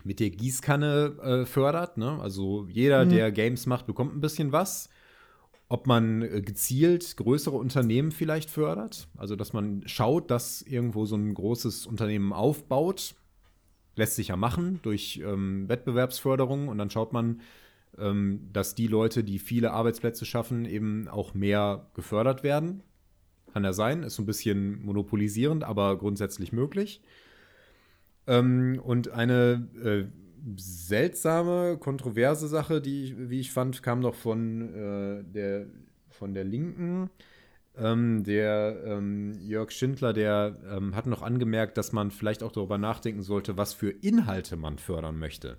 mit der Gießkanne äh, fördert. Ne? Also jeder, der Games macht, bekommt ein bisschen was. Ob man äh, gezielt größere Unternehmen vielleicht fördert. Also dass man schaut, dass irgendwo so ein großes Unternehmen aufbaut. Lässt sich ja machen durch ähm, Wettbewerbsförderung. Und dann schaut man, ähm, dass die Leute, die viele Arbeitsplätze schaffen, eben auch mehr gefördert werden. Kann ja sein, ist so ein bisschen monopolisierend, aber grundsätzlich möglich. Ähm, und eine äh, seltsame, kontroverse Sache, die, ich- wie ich fand, kam noch von, äh, der, von der Linken. Ähm, der ähm, Jörg Schindler, der ähm, hat noch angemerkt, dass man vielleicht auch darüber nachdenken sollte, was für Inhalte man fördern möchte.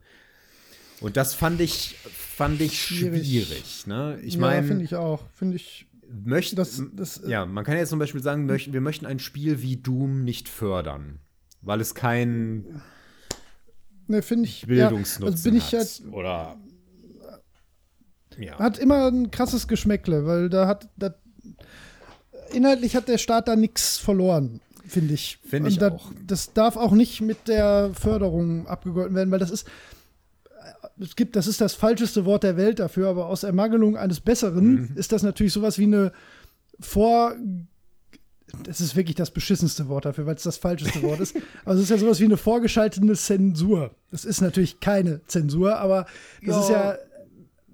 Und das fand ich, fand ich Schwierig. schwierig. ne? Ich ja, meine, finde ich auch. Finde ich. möchte, Das- das, äh, ja, man kann jetzt zum Beispiel sagen, möchten, wir möchten ein Spiel wie Doom nicht fördern, weil es keinen Ne, finde ich. Bildungsnutzen ja, also bin ich hat. halt, Oder ja. hat immer ein krasses Geschmäckle, weil da hat da, inhaltlich hat der Staat da nichts verloren, finde ich. Finde ich da, auch. Das darf auch nicht mit der Förderung abgegolten werden, weil das ist es gibt, das ist das falscheste Wort der Welt dafür, aber aus Ermangelung eines Besseren Mhm. ist das natürlich sowas wie eine Vor das ist wirklich das beschissenste Wort dafür, weil es das falscheste Wort ist. Aber es ist ja sowas wie eine vorgeschaltete Zensur. Das ist natürlich keine Zensur, aber das ist ja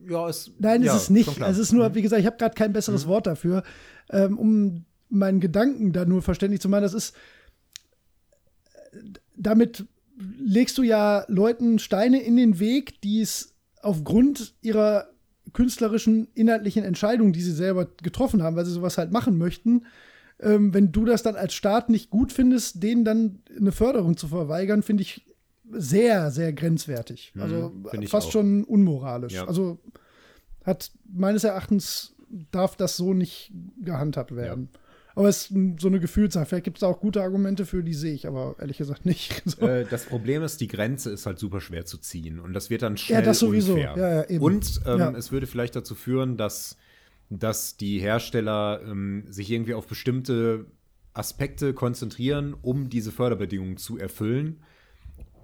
ja, es, Nein, ja, ist es nicht. klar. Also es ist nur, wie gesagt, ich habe gerade kein besseres Wort dafür, ähm, um meinen Gedanken da nur verständlich zu machen. Das ist, damit legst du ja Leuten Steine in den Weg, die es aufgrund ihrer künstlerischen, inhaltlichen Entscheidungen, die sie selber getroffen haben, weil sie sowas halt machen möchten, ähm, wenn du das dann als Staat nicht gut findest, denen dann eine Förderung zu verweigern, finde ich sehr, sehr grenzwertig. Also finde ich fast auch. schon unmoralisch. Ja. Also hat meines Erachtens darf das so nicht gehandhabt werden. Aber es ist so eine Gefühlssache. Vielleicht gibt es auch gute Argumente für, die sehe ich aber ehrlich gesagt nicht. So. Äh, das Problem ist, die Grenze ist halt super schwer zu ziehen und das wird dann schnell Ja, das sowieso. unfair. Ja, ja, eben. Und ähm, Ja. es würde vielleicht dazu führen, dass, dass die Hersteller ähm, sich irgendwie auf bestimmte Aspekte konzentrieren, um diese Förderbedingungen zu erfüllen.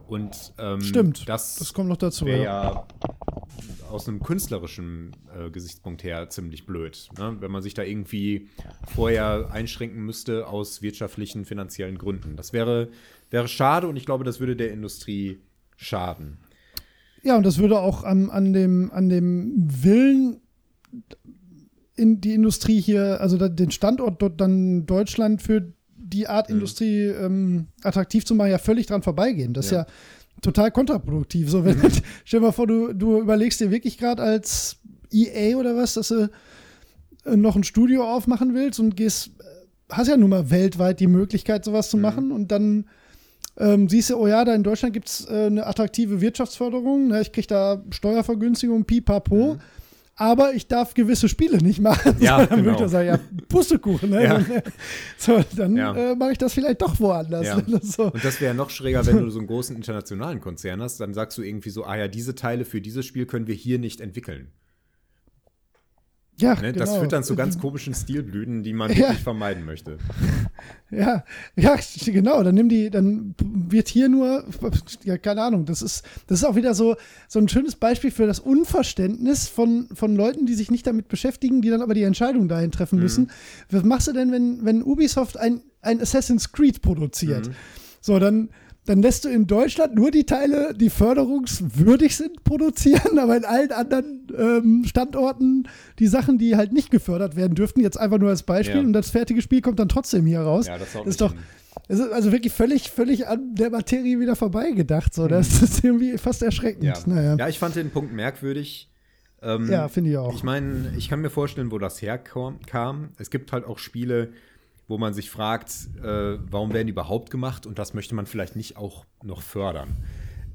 Und ähm, Stimmt. das, Das kommt noch dazu. wäre Ja. ja aus einem künstlerischen äh, Gesichtspunkt her ziemlich blöd, ne? wenn man sich da irgendwie vorher einschränken müsste aus wirtschaftlichen, finanziellen Gründen. Das wäre, wäre schade und ich glaube, das würde der Industrie schaden. Ja, und das würde auch an, an, dem, an dem Willen in die Industrie hier, also den Standort dort dann Deutschland für die Art Mhm. Industrie ähm, attraktiv zu machen, ja völlig dran vorbeigehen. Das Ja. ist ja total kontraproduktiv. So, wenn, stell dir mal vor, du, du überlegst dir wirklich gerade als EA oder was, dass du äh, noch ein Studio aufmachen willst und gehst, äh, hast ja nun mal weltweit die Möglichkeit, sowas Mhm. zu machen und dann ähm, siehst du, oh ja, da in Deutschland gibt es äh, eine attraktive Wirtschaftsförderung, ne? ich kriege da Steuervergünstigung, pipapo. Mhm. Aber ich darf gewisse Spiele nicht machen. Ja, so, dann genau. würde ich sagen, ja, Pustekuchen. Ne? Ja. So, dann Ja. äh, mache ich das vielleicht doch woanders. Ja. So. Und das wäre noch schräger, wenn du so einen großen internationalen Konzern hast. Dann sagst du irgendwie so, ah ja, diese Teile für dieses Spiel können wir hier nicht entwickeln. Ja, Ne? genau. Das führt dann zu ganz komischen Stilblüten, die man Ja. wirklich vermeiden möchte. Ja, ja, genau. Dann nimm die, dann wird hier nur, ja, keine Ahnung. Das ist, das ist auch wieder so, so ein schönes Beispiel für das Unverständnis von, von Leuten, die sich nicht damit beschäftigen, die dann aber die Entscheidung dahin treffen müssen. Was machst du denn, wenn, wenn Ubisoft ein, ein Assassin's Creed produziert? So, dann, dann lässt du in Deutschland nur die Teile, die förderungswürdig sind, produzieren, aber in allen anderen ähm, Standorten die Sachen, die halt nicht gefördert werden dürften, jetzt einfach nur als Beispiel Ja. und das fertige Spiel kommt dann trotzdem hier raus. Ja, das haut ist doch, es ist also wirklich völlig, völlig an der Materie wieder vorbeigedacht. So. Das ist irgendwie fast erschreckend. Mhm. Ja. Naja. ja, ich fand den Punkt merkwürdig. Ähm, Ja, finde ich auch. Ich meine, ich kann mir vorstellen, wo das herkam. kam. Es gibt halt auch Spiele, wo man sich fragt, äh, warum werden die überhaupt gemacht und das möchte man vielleicht nicht auch noch fördern.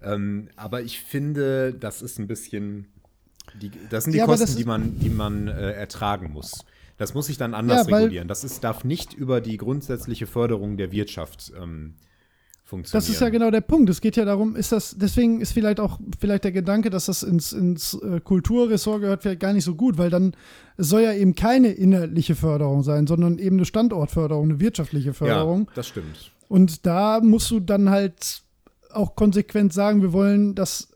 Ähm, aber ich finde, das ist ein bisschen, die, das sind die Ja, Kosten, die man, die man äh, ertragen muss. Das muss sich dann anders Ja, regulieren. Das ist, darf nicht über die grundsätzliche Förderung der Wirtschaft ähm, funktionieren. Das ist ja genau der Punkt. Es geht ja darum, ist das, deswegen ist vielleicht auch vielleicht der Gedanke, dass das ins, ins äh, Kulturressort gehört, vielleicht gar nicht so gut, weil dann es soll ja eben keine inhaltliche Förderung sein, sondern eben eine Standortförderung, eine wirtschaftliche Förderung. Ja, das stimmt. Und da musst du dann halt auch konsequent sagen, wir wollen, dass,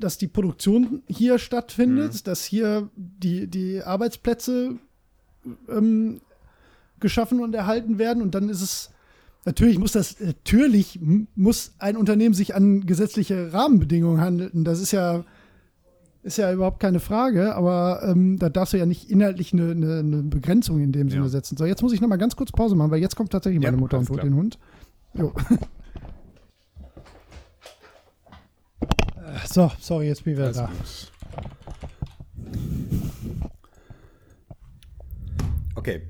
dass die Produktion hier stattfindet, dass hier die, die Arbeitsplätze ähm, geschaffen und erhalten werden. Und dann ist es, natürlich muss das, natürlich muss ein Unternehmen sich an gesetzliche Rahmenbedingungen handeln. Das ist ja, ist ja überhaupt keine Frage, aber ähm, da darfst du ja nicht inhaltlich eine, eine, eine Begrenzung in dem Ja. Sinne setzen. So, jetzt muss ich noch mal ganz kurz Pause machen, weil jetzt kommt tatsächlich Ja, meine Mutter und holt den Hund. Jo. So, sorry, jetzt bin ich wieder da. gut. Okay.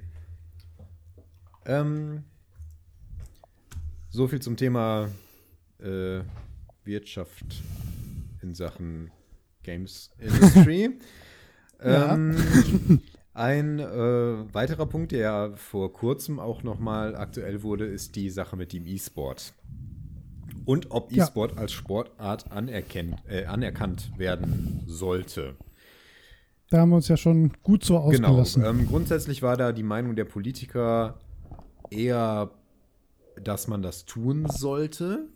Ähm, so viel zum Thema äh, Wirtschaft in Sachen Games Industry. Ja. ähm, ein äh, weiterer Punkt, der ja vor kurzem auch nochmal aktuell wurde, ist die Sache mit dem E-Sport. Und ob Ja. E-Sport als Sportart anerkennt, äh, anerkannt werden sollte. Da haben wir uns ja schon gut so Genau. ausgelassen. Ähm, grundsätzlich war da die Meinung der Politiker eher, dass man das tun sollte.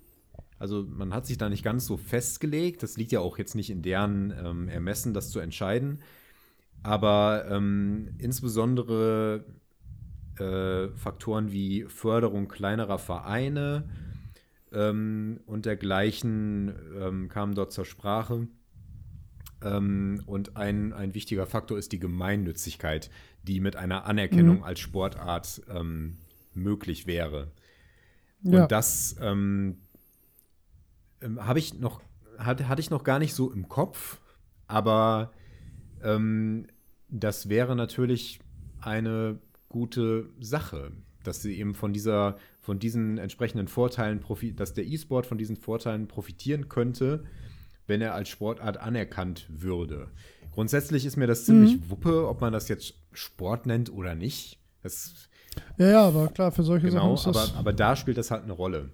Also man hat sich da nicht ganz so festgelegt. Das liegt ja auch jetzt nicht in deren ähm, Ermessen, das zu entscheiden. Aber ähm, insbesondere äh, Faktoren wie Förderung kleinerer Vereine ähm, und dergleichen ähm, kamen dort zur Sprache. Ähm, und ein, ein wichtiger Faktor ist die Gemeinnützigkeit, die mit einer Anerkennung Mhm. als Sportart ähm, möglich wäre. Ja. Und das ähm, ähm, habe ich noch, hatte, hatte ich noch gar nicht so im Kopf, aber ähm, das wäre natürlich eine gute Sache, dass sie eben von dieser, von diesen entsprechenden Vorteilen profi dass der E-Sport von diesen Vorteilen profitieren könnte, wenn er als Sportart anerkannt würde. Grundsätzlich ist mir das ziemlich Mhm. Wuppe, ob man das jetzt Sport nennt oder nicht. Das ja, ja, aber klar, für solche Genau, Sachen ist das. aber, aber da spielt das halt eine Rolle.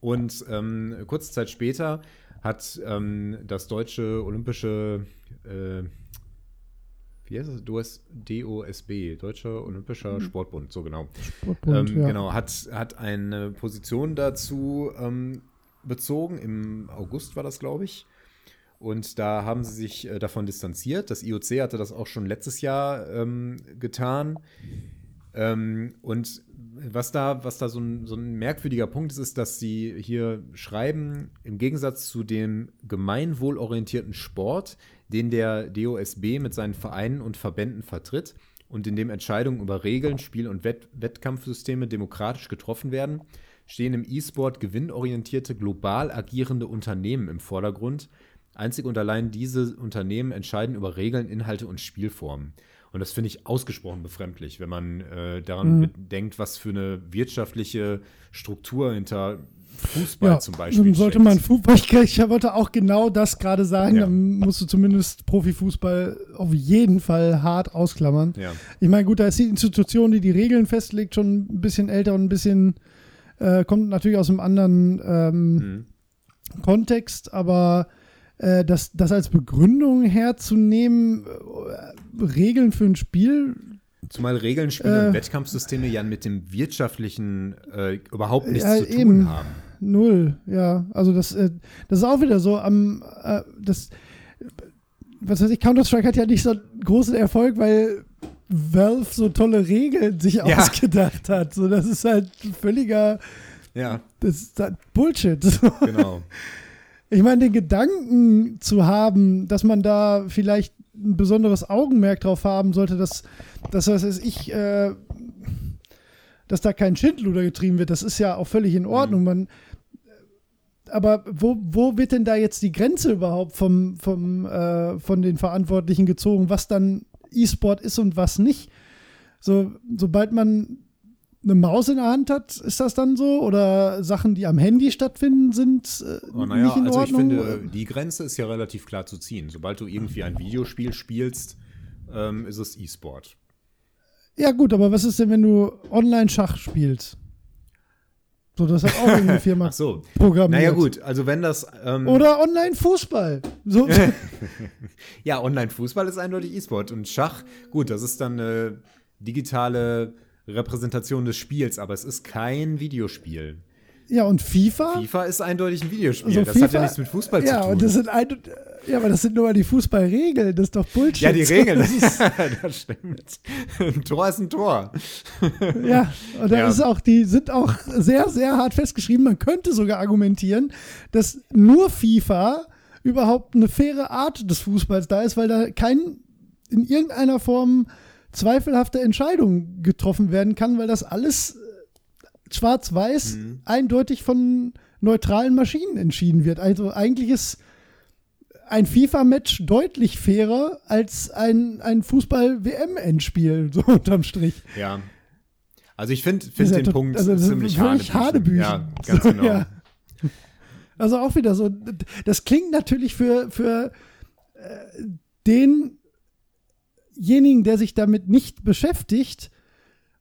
Und ähm, kurze Zeit später hat ähm, das deutsche olympische, äh, wie heißt es, DOS, DOSB, Deutscher Olympischer Sportbund, so genau. Sportbund, ähm, ja. Genau, hat, hat eine Position dazu ähm, bezogen. Im August war das, glaube ich. Und da haben sie sich äh, davon distanziert. Das IOC hatte das auch schon letztes Jahr ähm, getan. Ähm, und was da, was da so ein, so ein merkwürdiger Punkt ist, ist, dass sie hier schreiben, im Gegensatz zu dem gemeinwohlorientierten Sport, den der DOSB mit seinen Vereinen und Verbänden vertritt und in dem Entscheidungen über Regeln, Spiel- und Wett Wettkampfsysteme demokratisch getroffen werden, stehen im E-Sport gewinnorientierte, global agierende Unternehmen im Vordergrund. Einzig und allein diese Unternehmen entscheiden über Regeln, Inhalte und Spielformen. Und das finde ich ausgesprochen befremdlich, wenn man äh, daran mhm. denkt, was für eine wirtschaftliche Struktur hinter Fußball ja, zum Beispiel. Sollte man Fußball, ich wollte auch genau das gerade sagen, ja. dann musst du zumindest Profifußball auf jeden Fall hart ausklammern. Ja. Ich meine, gut, da ist die Institution, die die Regeln festlegt, schon ein bisschen älter und ein bisschen, äh, kommt natürlich aus einem anderen ähm, mhm. Kontext, aber äh, das, das als Begründung herzunehmen, äh, Regeln für ein Spiel. Zumal Regeln, Spiele äh, und Wettkampfsysteme ja mit dem wirtschaftlichen äh, überhaupt nichts zu tun eben. haben. Null, ja. Also das, das ist auch wieder so am das was weiß ich, Counter-Strike hat ja nicht so großen Erfolg, weil Valve so tolle Regeln sich ja. ausgedacht hat. So, das ist halt völliger ja. Das ist halt Bullshit. Genau. Ich meine, den Gedanken zu haben, dass man da vielleicht ein besonderes Augenmerk drauf haben sollte, dass, dass was weiß ich, äh, dass da kein Schindluder getrieben wird, das ist ja auch völlig in Ordnung. Mhm. Man, aber wo, wo wird denn da jetzt die Grenze überhaupt vom, vom, äh, von den Verantwortlichen gezogen, was dann E-Sport ist und was nicht? So, sobald man eine Maus in der Hand hat, ist das dann so? Oder Sachen, die am Handy stattfinden, sind äh, oh, naja, nicht in also Ordnung? ich finde, die Grenze ist ja relativ klar zu ziehen. Sobald du irgendwie ein Videospiel spielst, ähm, ist es E-Sport. Ja gut, aber was ist denn, wenn du Online-Schach spielst? So, das hat auch irgendeine Firma Ach so. programmiert. Naja gut, also wenn das ähm Oder Online-Fußball. So. ja, Online-Fußball ist eindeutig E-Sport. Und Schach, gut, das ist dann eine digitale Repräsentation des Spiels, aber es ist kein Videospiel. Ja, und FIFA? FIFA ist eindeutig ein Videospiel. Also das FIFA, hat ja nichts mit Fußball ja, zu tun. Und das sind ein, ja, aber das sind nur mal die Fußballregeln. Das ist doch Bullshit. Ja, die Regeln. Das, das stimmt. Ein Tor ist ein Tor. ja, und da ja. ist auch, die sind auch sehr, sehr hart festgeschrieben. Man könnte sogar argumentieren, dass nur FIFA überhaupt eine faire Art des Fußballs da ist, weil da kein in irgendeiner Form zweifelhafte Entscheidung getroffen werden kann, weil das alles äh, schwarz-weiß mhm. eindeutig von neutralen Maschinen entschieden wird. Also eigentlich ist ein FIFA-Match deutlich fairer als ein, ein Fußball-WM-Endspiel, so unterm Strich. Ja. Also ich finde find den Punkt also ziemlich Hanebüchen. Ja, ganz so, genau. Ja. Also auch wieder so, das klingt natürlich für, für äh, den demjenigen, der sich damit nicht beschäftigt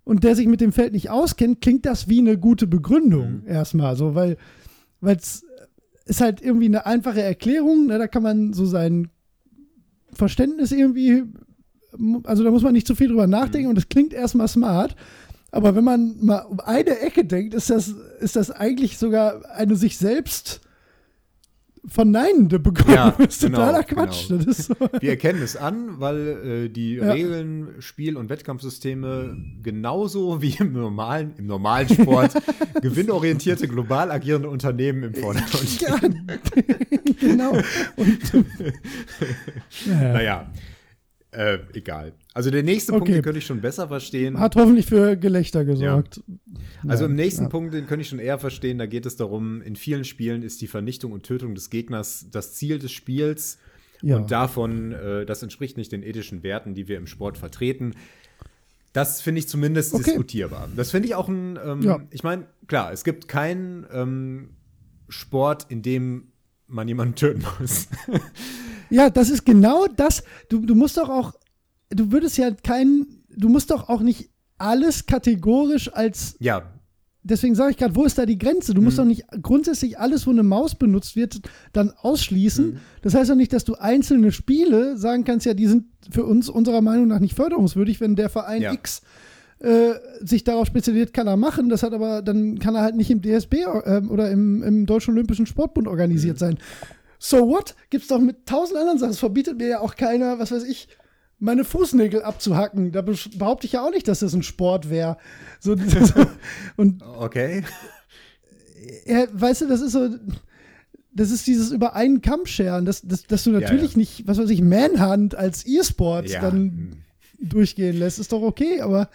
und der sich mit dem Feld nicht auskennt, klingt das wie eine gute Begründung mhm. erstmal. So, weil es ist halt irgendwie eine einfache Erklärung, ne, da kann man so sein Verständnis irgendwie, also da muss man nicht zu viel drüber nachdenken mhm. und das klingt erstmal smart. Aber wenn man mal um eine Ecke denkt, ist das, ist das eigentlich sogar eine sich selbst verneinende Begründung ja, ist genau, totaler Quatsch. Genau. So. Wir erkennen es an, weil äh, die ja. Regeln, Spiel- und Wettkampfsysteme genauso wie im normalen, im normalen Sport gewinnorientierte, global agierende Unternehmen im Vordergrund. Ja, genau. Und, naja. Äh, egal. Also der nächste okay. Punkt, den könnte ich schon besser verstehen. Hat hoffentlich für Gelächter gesorgt. Ja. Also im nächsten ja. Punkt, den könnte ich schon eher verstehen, da geht es darum, in vielen Spielen ist die Vernichtung und Tötung des Gegners das Ziel des Spiels. Ja. Und davon, äh, das entspricht nicht den ethischen Werten, die wir im Sport vertreten. Das finde ich zumindest okay. diskutierbar. Das finde ich auch ein, ähm, ich meine, klar, es gibt keinen ähm, Sport, in dem man jemanden töten muss. Ja, das ist genau das. Du, du musst doch auch, du würdest ja keinen, du musst doch auch nicht alles kategorisch als. Ja. Deswegen sage ich gerade, wo ist da die Grenze? Du musst mhm. doch nicht grundsätzlich alles, wo eine Maus benutzt wird, dann ausschließen. Mhm. Das heißt doch nicht, dass du einzelne Spiele sagen kannst, ja, die sind für uns unserer Meinung nach nicht förderungswürdig, wenn der Verein ja. X äh, sich darauf spezialisiert, kann er machen. Das hat aber, dann kann er halt nicht im DSB äh, oder im, im Deutschen Olympischen Sportbund organisiert mhm. sein so what? Gibt's doch mit tausend anderen Sachen. Es verbietet mir ja auch keiner, was weiß ich, meine Fußnägel abzuhacken. Da behaupte ich ja auch nicht, dass das ein Sport wäre. So, und okay. Ja, weißt du, das ist so, das ist dieses über einen Kamm scheren, dass, dass, dass du natürlich ja, ja. nicht, was weiß ich, Manhunt als E-Sport dann hm. durchgehen lässt, ist doch okay, aber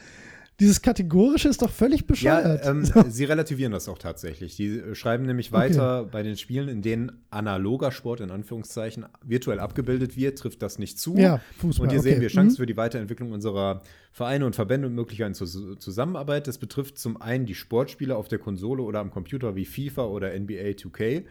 dieses Kategorische ist doch völlig bescheuert. Ja, ähm, sie relativieren das auch tatsächlich. Die schreiben nämlich weiter, okay. bei den Spielen, in denen analoger Sport in Anführungszeichen virtuell abgebildet wird, trifft das nicht zu. Ja, Fußball. Und hier okay. sehen wir Chancen mhm. für die Weiterentwicklung unserer Vereine und Verbände und Möglichkeiten zur Zusammenarbeit. Das betrifft zum einen die Sportspiele auf der Konsole oder am Computer wie FIFA oder NBA 2K.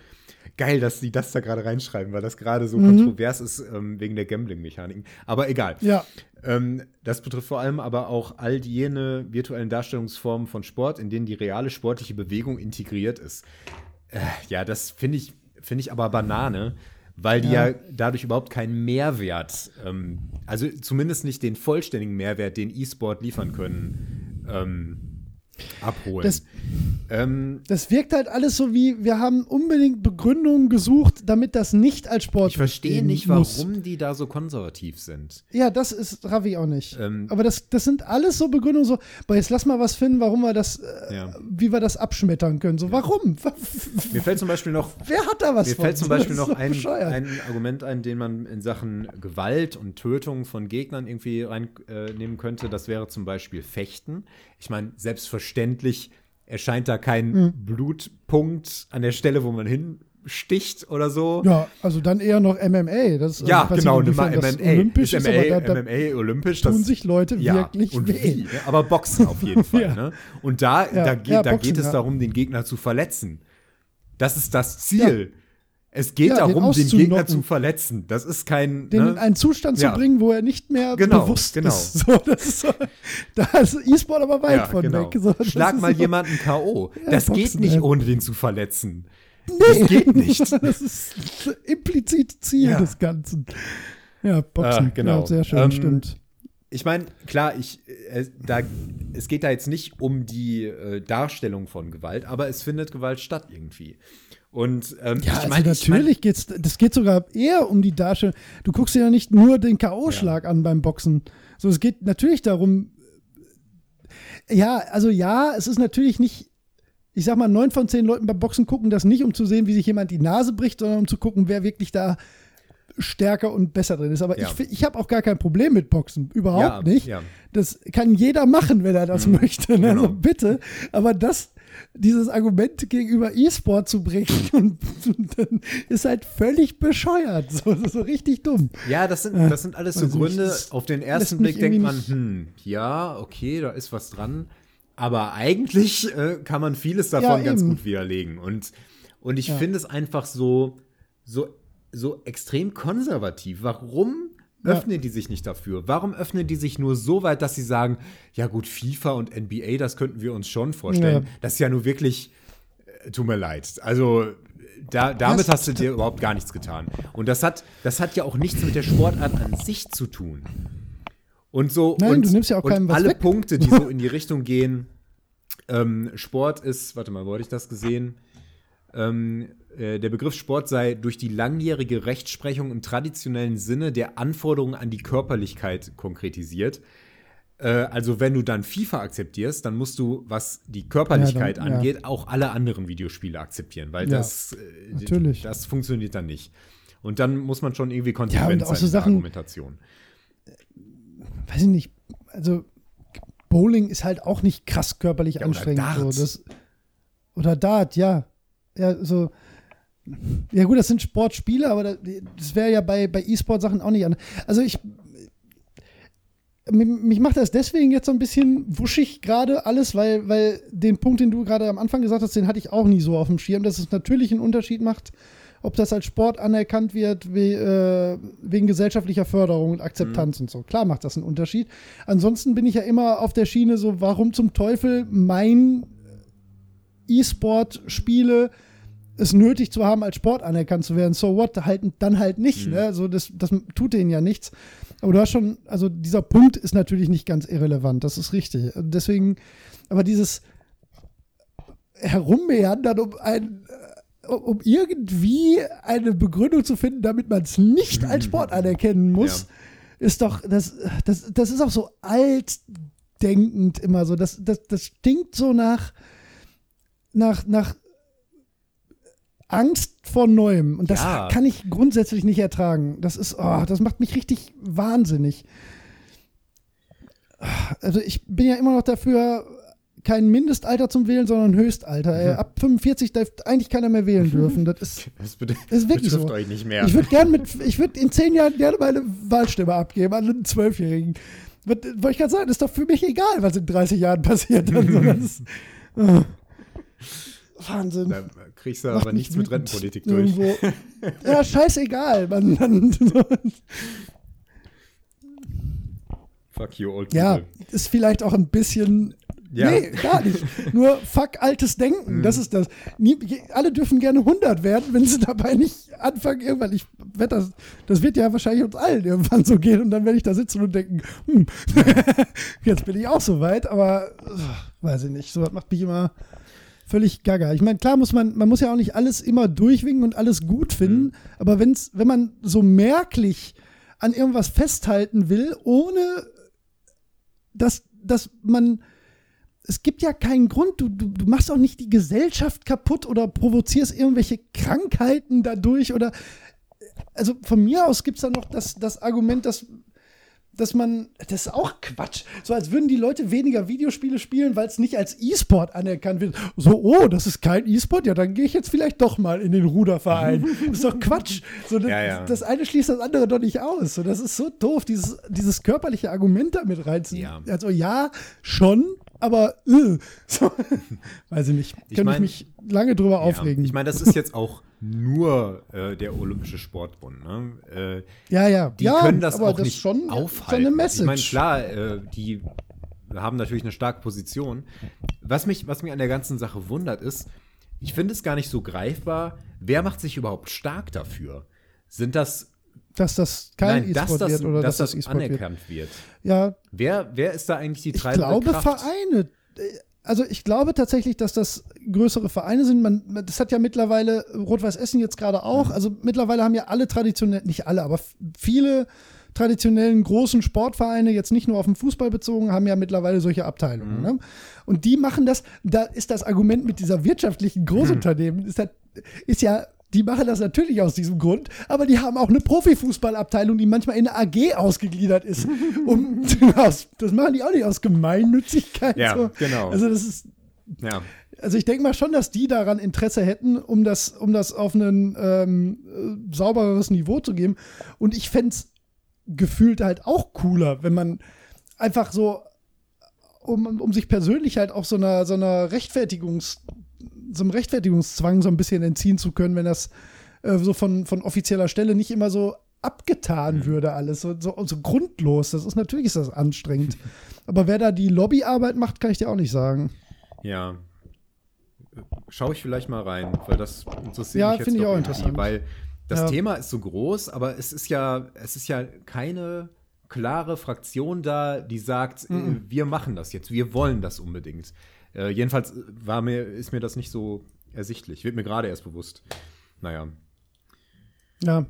Geil, dass sie das da gerade reinschreiben, weil das gerade so mhm. kontrovers ist ähm, wegen der Gambling-Mechaniken. Aber egal. Ja. Ähm, das betrifft vor allem aber auch all jene virtuellen Darstellungsformen von Sport, in denen die reale sportliche Bewegung integriert ist. Äh, ja, das finde ich, find ich aber Banane, weil die ja, ja dadurch überhaupt keinen Mehrwert, ähm, also zumindest nicht den vollständigen Mehrwert, den E-Sport liefern können, ähm, abholen. Das, ähm, das wirkt halt alles so wie, wir haben unbedingt Begründungen gesucht, damit das nicht als Sport Ich verstehe nicht, muss. warum die da so konservativ sind. Ja, das ist Ravi auch nicht. Ähm, Aber das, das sind alles so Begründungen, so, aber jetzt lass mal was finden, warum wir das, äh, ja. wie wir das abschmettern können. So, warum? Mir fällt zum Beispiel noch. Wer hat da was Mir von? fällt zum Beispiel noch ein, ein, Argument ein, den man in Sachen Gewalt und Tötung von Gegnern irgendwie reinnehmen äh, könnte. Das wäre zum Beispiel Fechten. Ich meine, selbstverständlich erscheint da kein mhm. Blutpunkt an der Stelle, wo man hinsticht oder so. Ja, also dann eher noch MMA. Das, also ja, genau, nicht, MMA. Olympisch ist, ist, MMA, da, da MMA, olympisch. Tun das, sich Leute ja, wirklich und weh. Wie, aber Boxen auf jeden Fall. ja. ne? Und da, ja, da, geht, da Boxen, geht es darum, den Gegner zu verletzen. Das ist das Ziel. Es geht darum, den, den, Gegner zu verletzen. Das ist kein. Den ne? in einen Zustand zu bringen, wo er nicht mehr genau, bewusst genau. ist. So, das ist so, da ist E-Sport aber weit ja, von genau. weg. So, Schlag mal so, jemanden K.O. Ja, das Boxen, geht nicht, ja. ohne den zu verletzen. Nee. Das geht nicht. das ist das implizite Ziel Ja. des Ganzen. Ja, Boxen. Ah, genau. Ja, sehr schön, Ähm, stimmt. Ich meine, klar, ich, äh, da, es geht da jetzt nicht um die äh, Darstellung von Gewalt, aber es findet Gewalt statt irgendwie. Und ähm, Ja, ich meine, also natürlich geht's, das geht sogar eher um die Darstellung. Du guckst dir ja nicht nur den K.O.-Schlag an beim Boxen. So, es geht natürlich darum, ja, also ja, es ist natürlich nicht, ich sag mal, neun von zehn Leuten beim Boxen gucken das nicht, um zu sehen, wie sich jemand die Nase bricht, sondern um zu gucken, wer wirklich da stärker und besser drin ist. Aber Ja. ich, ich habe auch gar kein Problem mit Boxen. Überhaupt Ja, nicht. ja. Das kann jeder machen, wenn er das möchte. Ne? Also genau. bitte. Aber das, dieses Argument gegenüber E-Sport zu bringen, und, und dann ist halt völlig bescheuert. So, so richtig dumm. Ja, das sind, das sind alles so Also, Gründe. das Auf den ersten Blick denkt man, hm, ja, okay, da ist was dran. Aber eigentlich äh, kann man vieles davon Ja, ganz gut widerlegen. Und, und ich Ja. finde es einfach so, so, so extrem konservativ. Warum Ja. öffnen die sich nicht dafür? Warum öffnen die sich nur so weit, dass sie sagen, ja gut, FIFA und NBA, das könnten wir uns schon vorstellen. Ja. Das ist ja nur wirklich, äh, tut mir leid. Also da, damit hast du dir überhaupt gar nichts getan. Und das hat, das hat ja auch nichts mit der Sportart an sich zu tun. Und so, Nein, und, du nimmst ja auch und alle weg. Punkte, die so in die Richtung gehen, ähm, Sport ist, warte mal, wo hatte ich das gesehen? Ähm, äh, der Begriff Sport sei durch die langjährige Rechtsprechung im traditionellen Sinne der Anforderungen an die Körperlichkeit konkretisiert. Äh, also wenn du dann FIFA akzeptierst, dann musst du, was die Körperlichkeit Ja, dann- ja. angeht, auch alle anderen Videospiele akzeptieren, weil Ja, das, äh, natürlich. das funktioniert dann nicht. Und dann muss man schon irgendwie konsequent auch sein so in der Sachen- Argumentation. Weiß ich nicht. Also Bowling ist halt auch nicht krass körperlich Ja, oder anstrengend. So, Dart. das, oder Dart, ja. Ja, so. Ja, gut, das sind Sportspiele, aber das, das wäre ja bei, bei E-Sport-Sachen auch nicht anders. Also ich. Mich macht das deswegen jetzt so ein bisschen wuschig gerade alles, weil, weil den Punkt, den du gerade am Anfang gesagt hast, den hatte ich auch nie so auf dem Schirm, dass es natürlich einen Unterschied macht, ob das als Sport anerkannt wird, we, äh, wegen gesellschaftlicher Förderung und Akzeptanz und so. Klar macht das einen Unterschied. Ansonsten bin ich ja immer auf der Schiene so, warum zum Teufel mein E-Sport-Spiele es nötig zu haben, als Sport anerkannt zu werden. So what? Halt, dann halt nicht. Ne? Also das, das tut denen ja nichts. Aber du hast schon, also dieser Punkt ist natürlich nicht ganz irrelevant. Das ist richtig. Deswegen, aber dieses Herummeandern, um ein um um irgendwie eine Begründung zu finden, damit man es nicht als Sport anerkennen muss, ist doch, das, das, das ist auch so altdenkend immer so. Das, das, das stinkt so nach, nach, nach Angst vor Neuem. Und das Ja. kann ich grundsätzlich nicht ertragen. Das ist, oh, das macht mich richtig wahnsinnig. Also ich bin ja immer noch dafür, kein Mindestalter zum Wählen, sondern Höchstalter. Äh, ab 45 darf eigentlich keiner mehr wählen dürfen. Das ist, Das, das ist wirklich so. euch nicht mehr. Ich würde gern mit, ich würde in zehn Jahren gerne meine Wahlstimme abgeben an einen Zwölfjährigen. Wollte ich gerade sagen, ist doch für mich egal, was in 30 Jahren passiert. Also das äh, Wahnsinn. da kriegst du aber nichts mit Rentenpolitik durch. irgendwo. Ja, scheißegal. Man, man, Fuck you, old ja, people. ist vielleicht auch ein bisschen. Ja. Nee, gar nicht. Nur fuck altes Denken. Das ist das. Nie, alle dürfen gerne 100 werden, wenn sie dabei nicht anfangen, irgendwann. Ich wette, das, das wird ja wahrscheinlich uns allen irgendwann so gehen. Und dann werde ich da sitzen und denken, hm, jetzt bin ich auch so weit, aber weiß ich nicht. So was macht mich immer völlig gaga. Ich meine, klar muss man, man muss ja auch nicht alles immer durchwinken und alles gut finden, aber wenn's, wenn man so merklich an irgendwas festhalten will, ohne dass, dass man es gibt ja keinen Grund, du, du, du machst auch nicht die Gesellschaft kaputt oder provozierst irgendwelche Krankheiten dadurch oder also von mir aus gibt es da noch das, das Argument, dass, dass man, das ist auch Quatsch, so als würden die Leute weniger Videospiele spielen, weil es nicht als E-Sport anerkannt wird. So, oh, das ist kein E-Sport, ja, dann gehe ich jetzt vielleicht doch mal in den Ruderverein. Das ist doch Quatsch. So, das, Ja, ja. das eine schließt das andere doch nicht aus. So, das ist so doof, dieses, dieses körperliche Argument damit reinziehen. Ja. Also ja, schon, aber äh, so, weiß ich nicht. Ich ich mich lange drüber Ja, aufregen. Ich meine, das ist jetzt auch nur äh, der Olympische Sportbund. Ne? Äh, ja, ja. die ja, können das aber auch das nicht schon, aufhalten. Schon eine Message. Ich meine, klar, äh, die haben natürlich eine starke Position. Was mich, was mich an der ganzen Sache wundert, ist, ich finde es gar nicht so greifbar, wer macht sich überhaupt stark dafür? Sind das, dass das kein E-Sport wird oder dass dass, das, das E-Sport wird. anerkannt wird? Ja, Wer, wer ist da eigentlich die ich treibende glaube Kraft? Vereine. Äh, Also ich glaube tatsächlich, dass das größere Vereine sind. Man, das hat ja mittlerweile Rot-Weiß Essen jetzt gerade auch. Mhm. Also mittlerweile haben ja alle traditionell, nicht alle, aber viele traditionellen großen Sportvereine, jetzt nicht nur auf den Fußball bezogen, haben ja mittlerweile solche Abteilungen. Mhm. Ne? Und die machen das, da ist das Argument mit dieser wirtschaftlichen Großunternehmen, ist, das, ist ja, die machen das natürlich aus diesem Grund, aber die haben auch eine Profifußballabteilung, die manchmal in eine AG ausgegliedert ist. um, das machen die auch nicht aus Gemeinnützigkeit. Ja, so. genau. Also das ist, Ja. also ich denke mal schon, dass die daran Interesse hätten, um das, um das auf ein ähm, äh, saubereres Niveau zu geben. Und ich fände es gefühlt halt auch cooler, wenn man einfach so, um, um sich persönlich halt auch so einer, so einer Rechtfertigungs, so einem Rechtfertigungszwang so ein bisschen entziehen zu können, wenn das äh, so von, von offizieller Stelle nicht immer so abgetan würde alles, so, so, so grundlos. Das ist natürlich ist das anstrengend. Aber wer da die Lobbyarbeit macht, kann ich dir auch nicht sagen. Ja. Schaue ich vielleicht mal rein, weil das interessiert Ja, mich jetzt finde ich auch irgendwie, interessant. Weil das Ja. Thema ist so groß, aber es ist ja, es ist ja keine klare Fraktion da, die sagt, äh, wir machen das jetzt, wir wollen das unbedingt. Äh, jedenfalls äh, war mir, ist mir das nicht so ersichtlich. Wird mir gerade erst bewusst. Naja. Ja,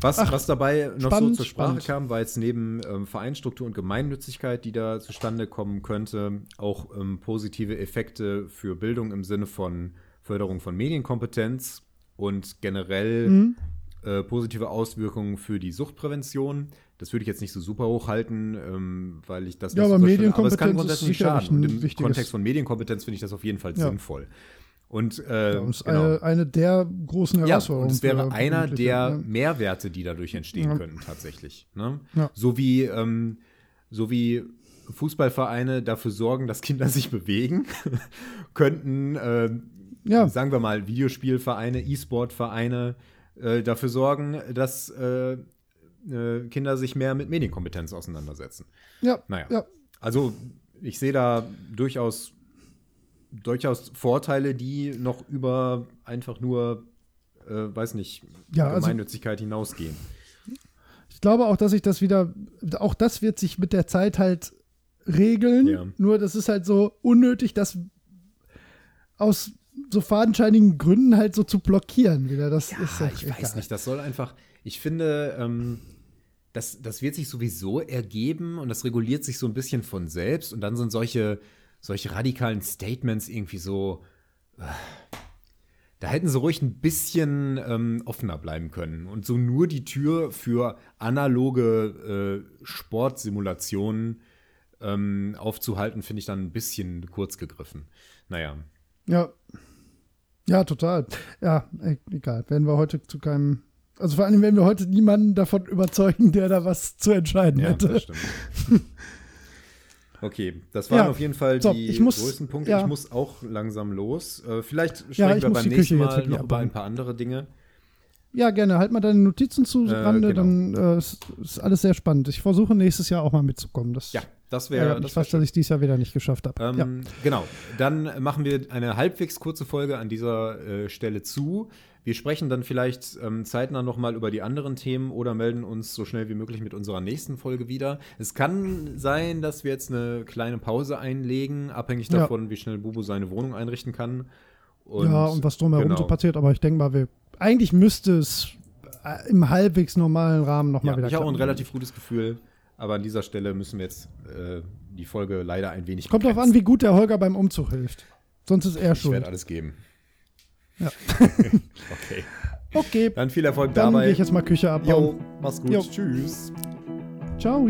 Was, Ach, was dabei noch spannend, so zur Sprache spannend. kam, war jetzt neben ähm, Vereinsstruktur und Gemeinnützigkeit, die da zustande kommen könnte, auch ähm, positive Effekte für Bildung im Sinne von Förderung von Medienkompetenz und generell Mhm. äh, positive Auswirkungen für die Suchtprävention. Das würde ich jetzt nicht so super hochhalten, ähm, weil ich das Ja, nicht aber so verstehe. aber es Medienkompetenz kann grundsätzlich nicht schaden. Und im wichtiges- Kontext von Medienkompetenz finde ich das auf jeden Fall Ja. sinnvoll. Und, äh, das ist genau. eine, eine der großen Ja, Herausforderungen. und es wäre einer der ja. Mehrwerte, die dadurch entstehen Ja. könnten, tatsächlich. Ne? Ja. So, wie, ähm, so wie Fußballvereine dafür sorgen, dass Kinder sich bewegen, könnten, äh, Ja. sagen wir mal, Videospielvereine, E-Sport-Vereine äh, dafür sorgen, dass äh, Kinder sich mehr mit Medienkompetenz auseinandersetzen. Ja, Naja. ja. Also, ich sehe da durchaus, durchaus Vorteile, die noch über einfach nur, äh, weiß nicht, Ja, also- Gemeinnützigkeit hinausgehen. Ich glaube auch, dass sich das wieder, auch das wird sich mit der Zeit halt regeln. Ja. Nur das ist halt so unnötig, das aus so fadenscheinigen Gründen halt so zu blockieren wieder. Das ist Ja, doch ich weiß egal. nicht, das soll einfach, ich finde, ähm, das, das wird sich sowieso ergeben und das reguliert sich so ein bisschen von selbst und dann sind solche, solche radikalen Statements irgendwie so, äh, da hätten sie ruhig ein bisschen ähm, offener bleiben können und so nur die Tür für analoge äh, Sportsimulationen ähm, aufzuhalten, finde ich dann ein bisschen kurz gegriffen. Naja. Ja. Ja, total. Ja, e- egal. Werden wir heute zu keinem. Also vor allem werden wir heute niemanden davon überzeugen, der da was zu entscheiden Ja, hätte. das stimmt. Okay, das waren Ja, auf jeden Fall so, die ich muss- größten Punkte. ja. Ich muss auch langsam los. Äh, vielleicht sprechen Ja, ich wir beim nächsten Mal noch über ein paar andere Dinge. Ja, gerne. Halt mal deine Notizen zu Äh, Rande, genau. dann äh, ist, ist alles sehr spannend. Ich versuche nächstes Jahr auch mal mitzukommen. Das Ja, das wäre wär fast, dass ich dieses Jahr wieder nicht geschafft habe. Ähm, Genau, dann machen wir eine halbwegs kurze Folge an dieser äh, Stelle zu. Wir sprechen dann vielleicht ähm, zeitnah nochmal über die anderen Themen oder melden uns so schnell wie möglich mit unserer nächsten Folge wieder. Es kann sein, dass wir jetzt eine kleine Pause einlegen, abhängig Ja. davon, wie schnell Bubu seine Wohnung einrichten kann. ja, und was drumherum genau. so passiert, aber ich denke mal, wir, eigentlich müsste es äh, im halbwegs normalen Rahmen nochmal Ja, wieder ich habe auch ein relativ gutes Gefühl, aber an dieser Stelle müssen wir jetzt äh, die Folge leider ein wenig Kommt drauf an, wie gut der Holger beim Umzug hilft. Sonst ist er Ich schuld. werde alles geben. Ja. okay. Okay, Dann viel Erfolg dann dabei. gehe ich jetzt mal Küche abbauen. Jo, mach's gut. Jo. Tschüss. Ciao.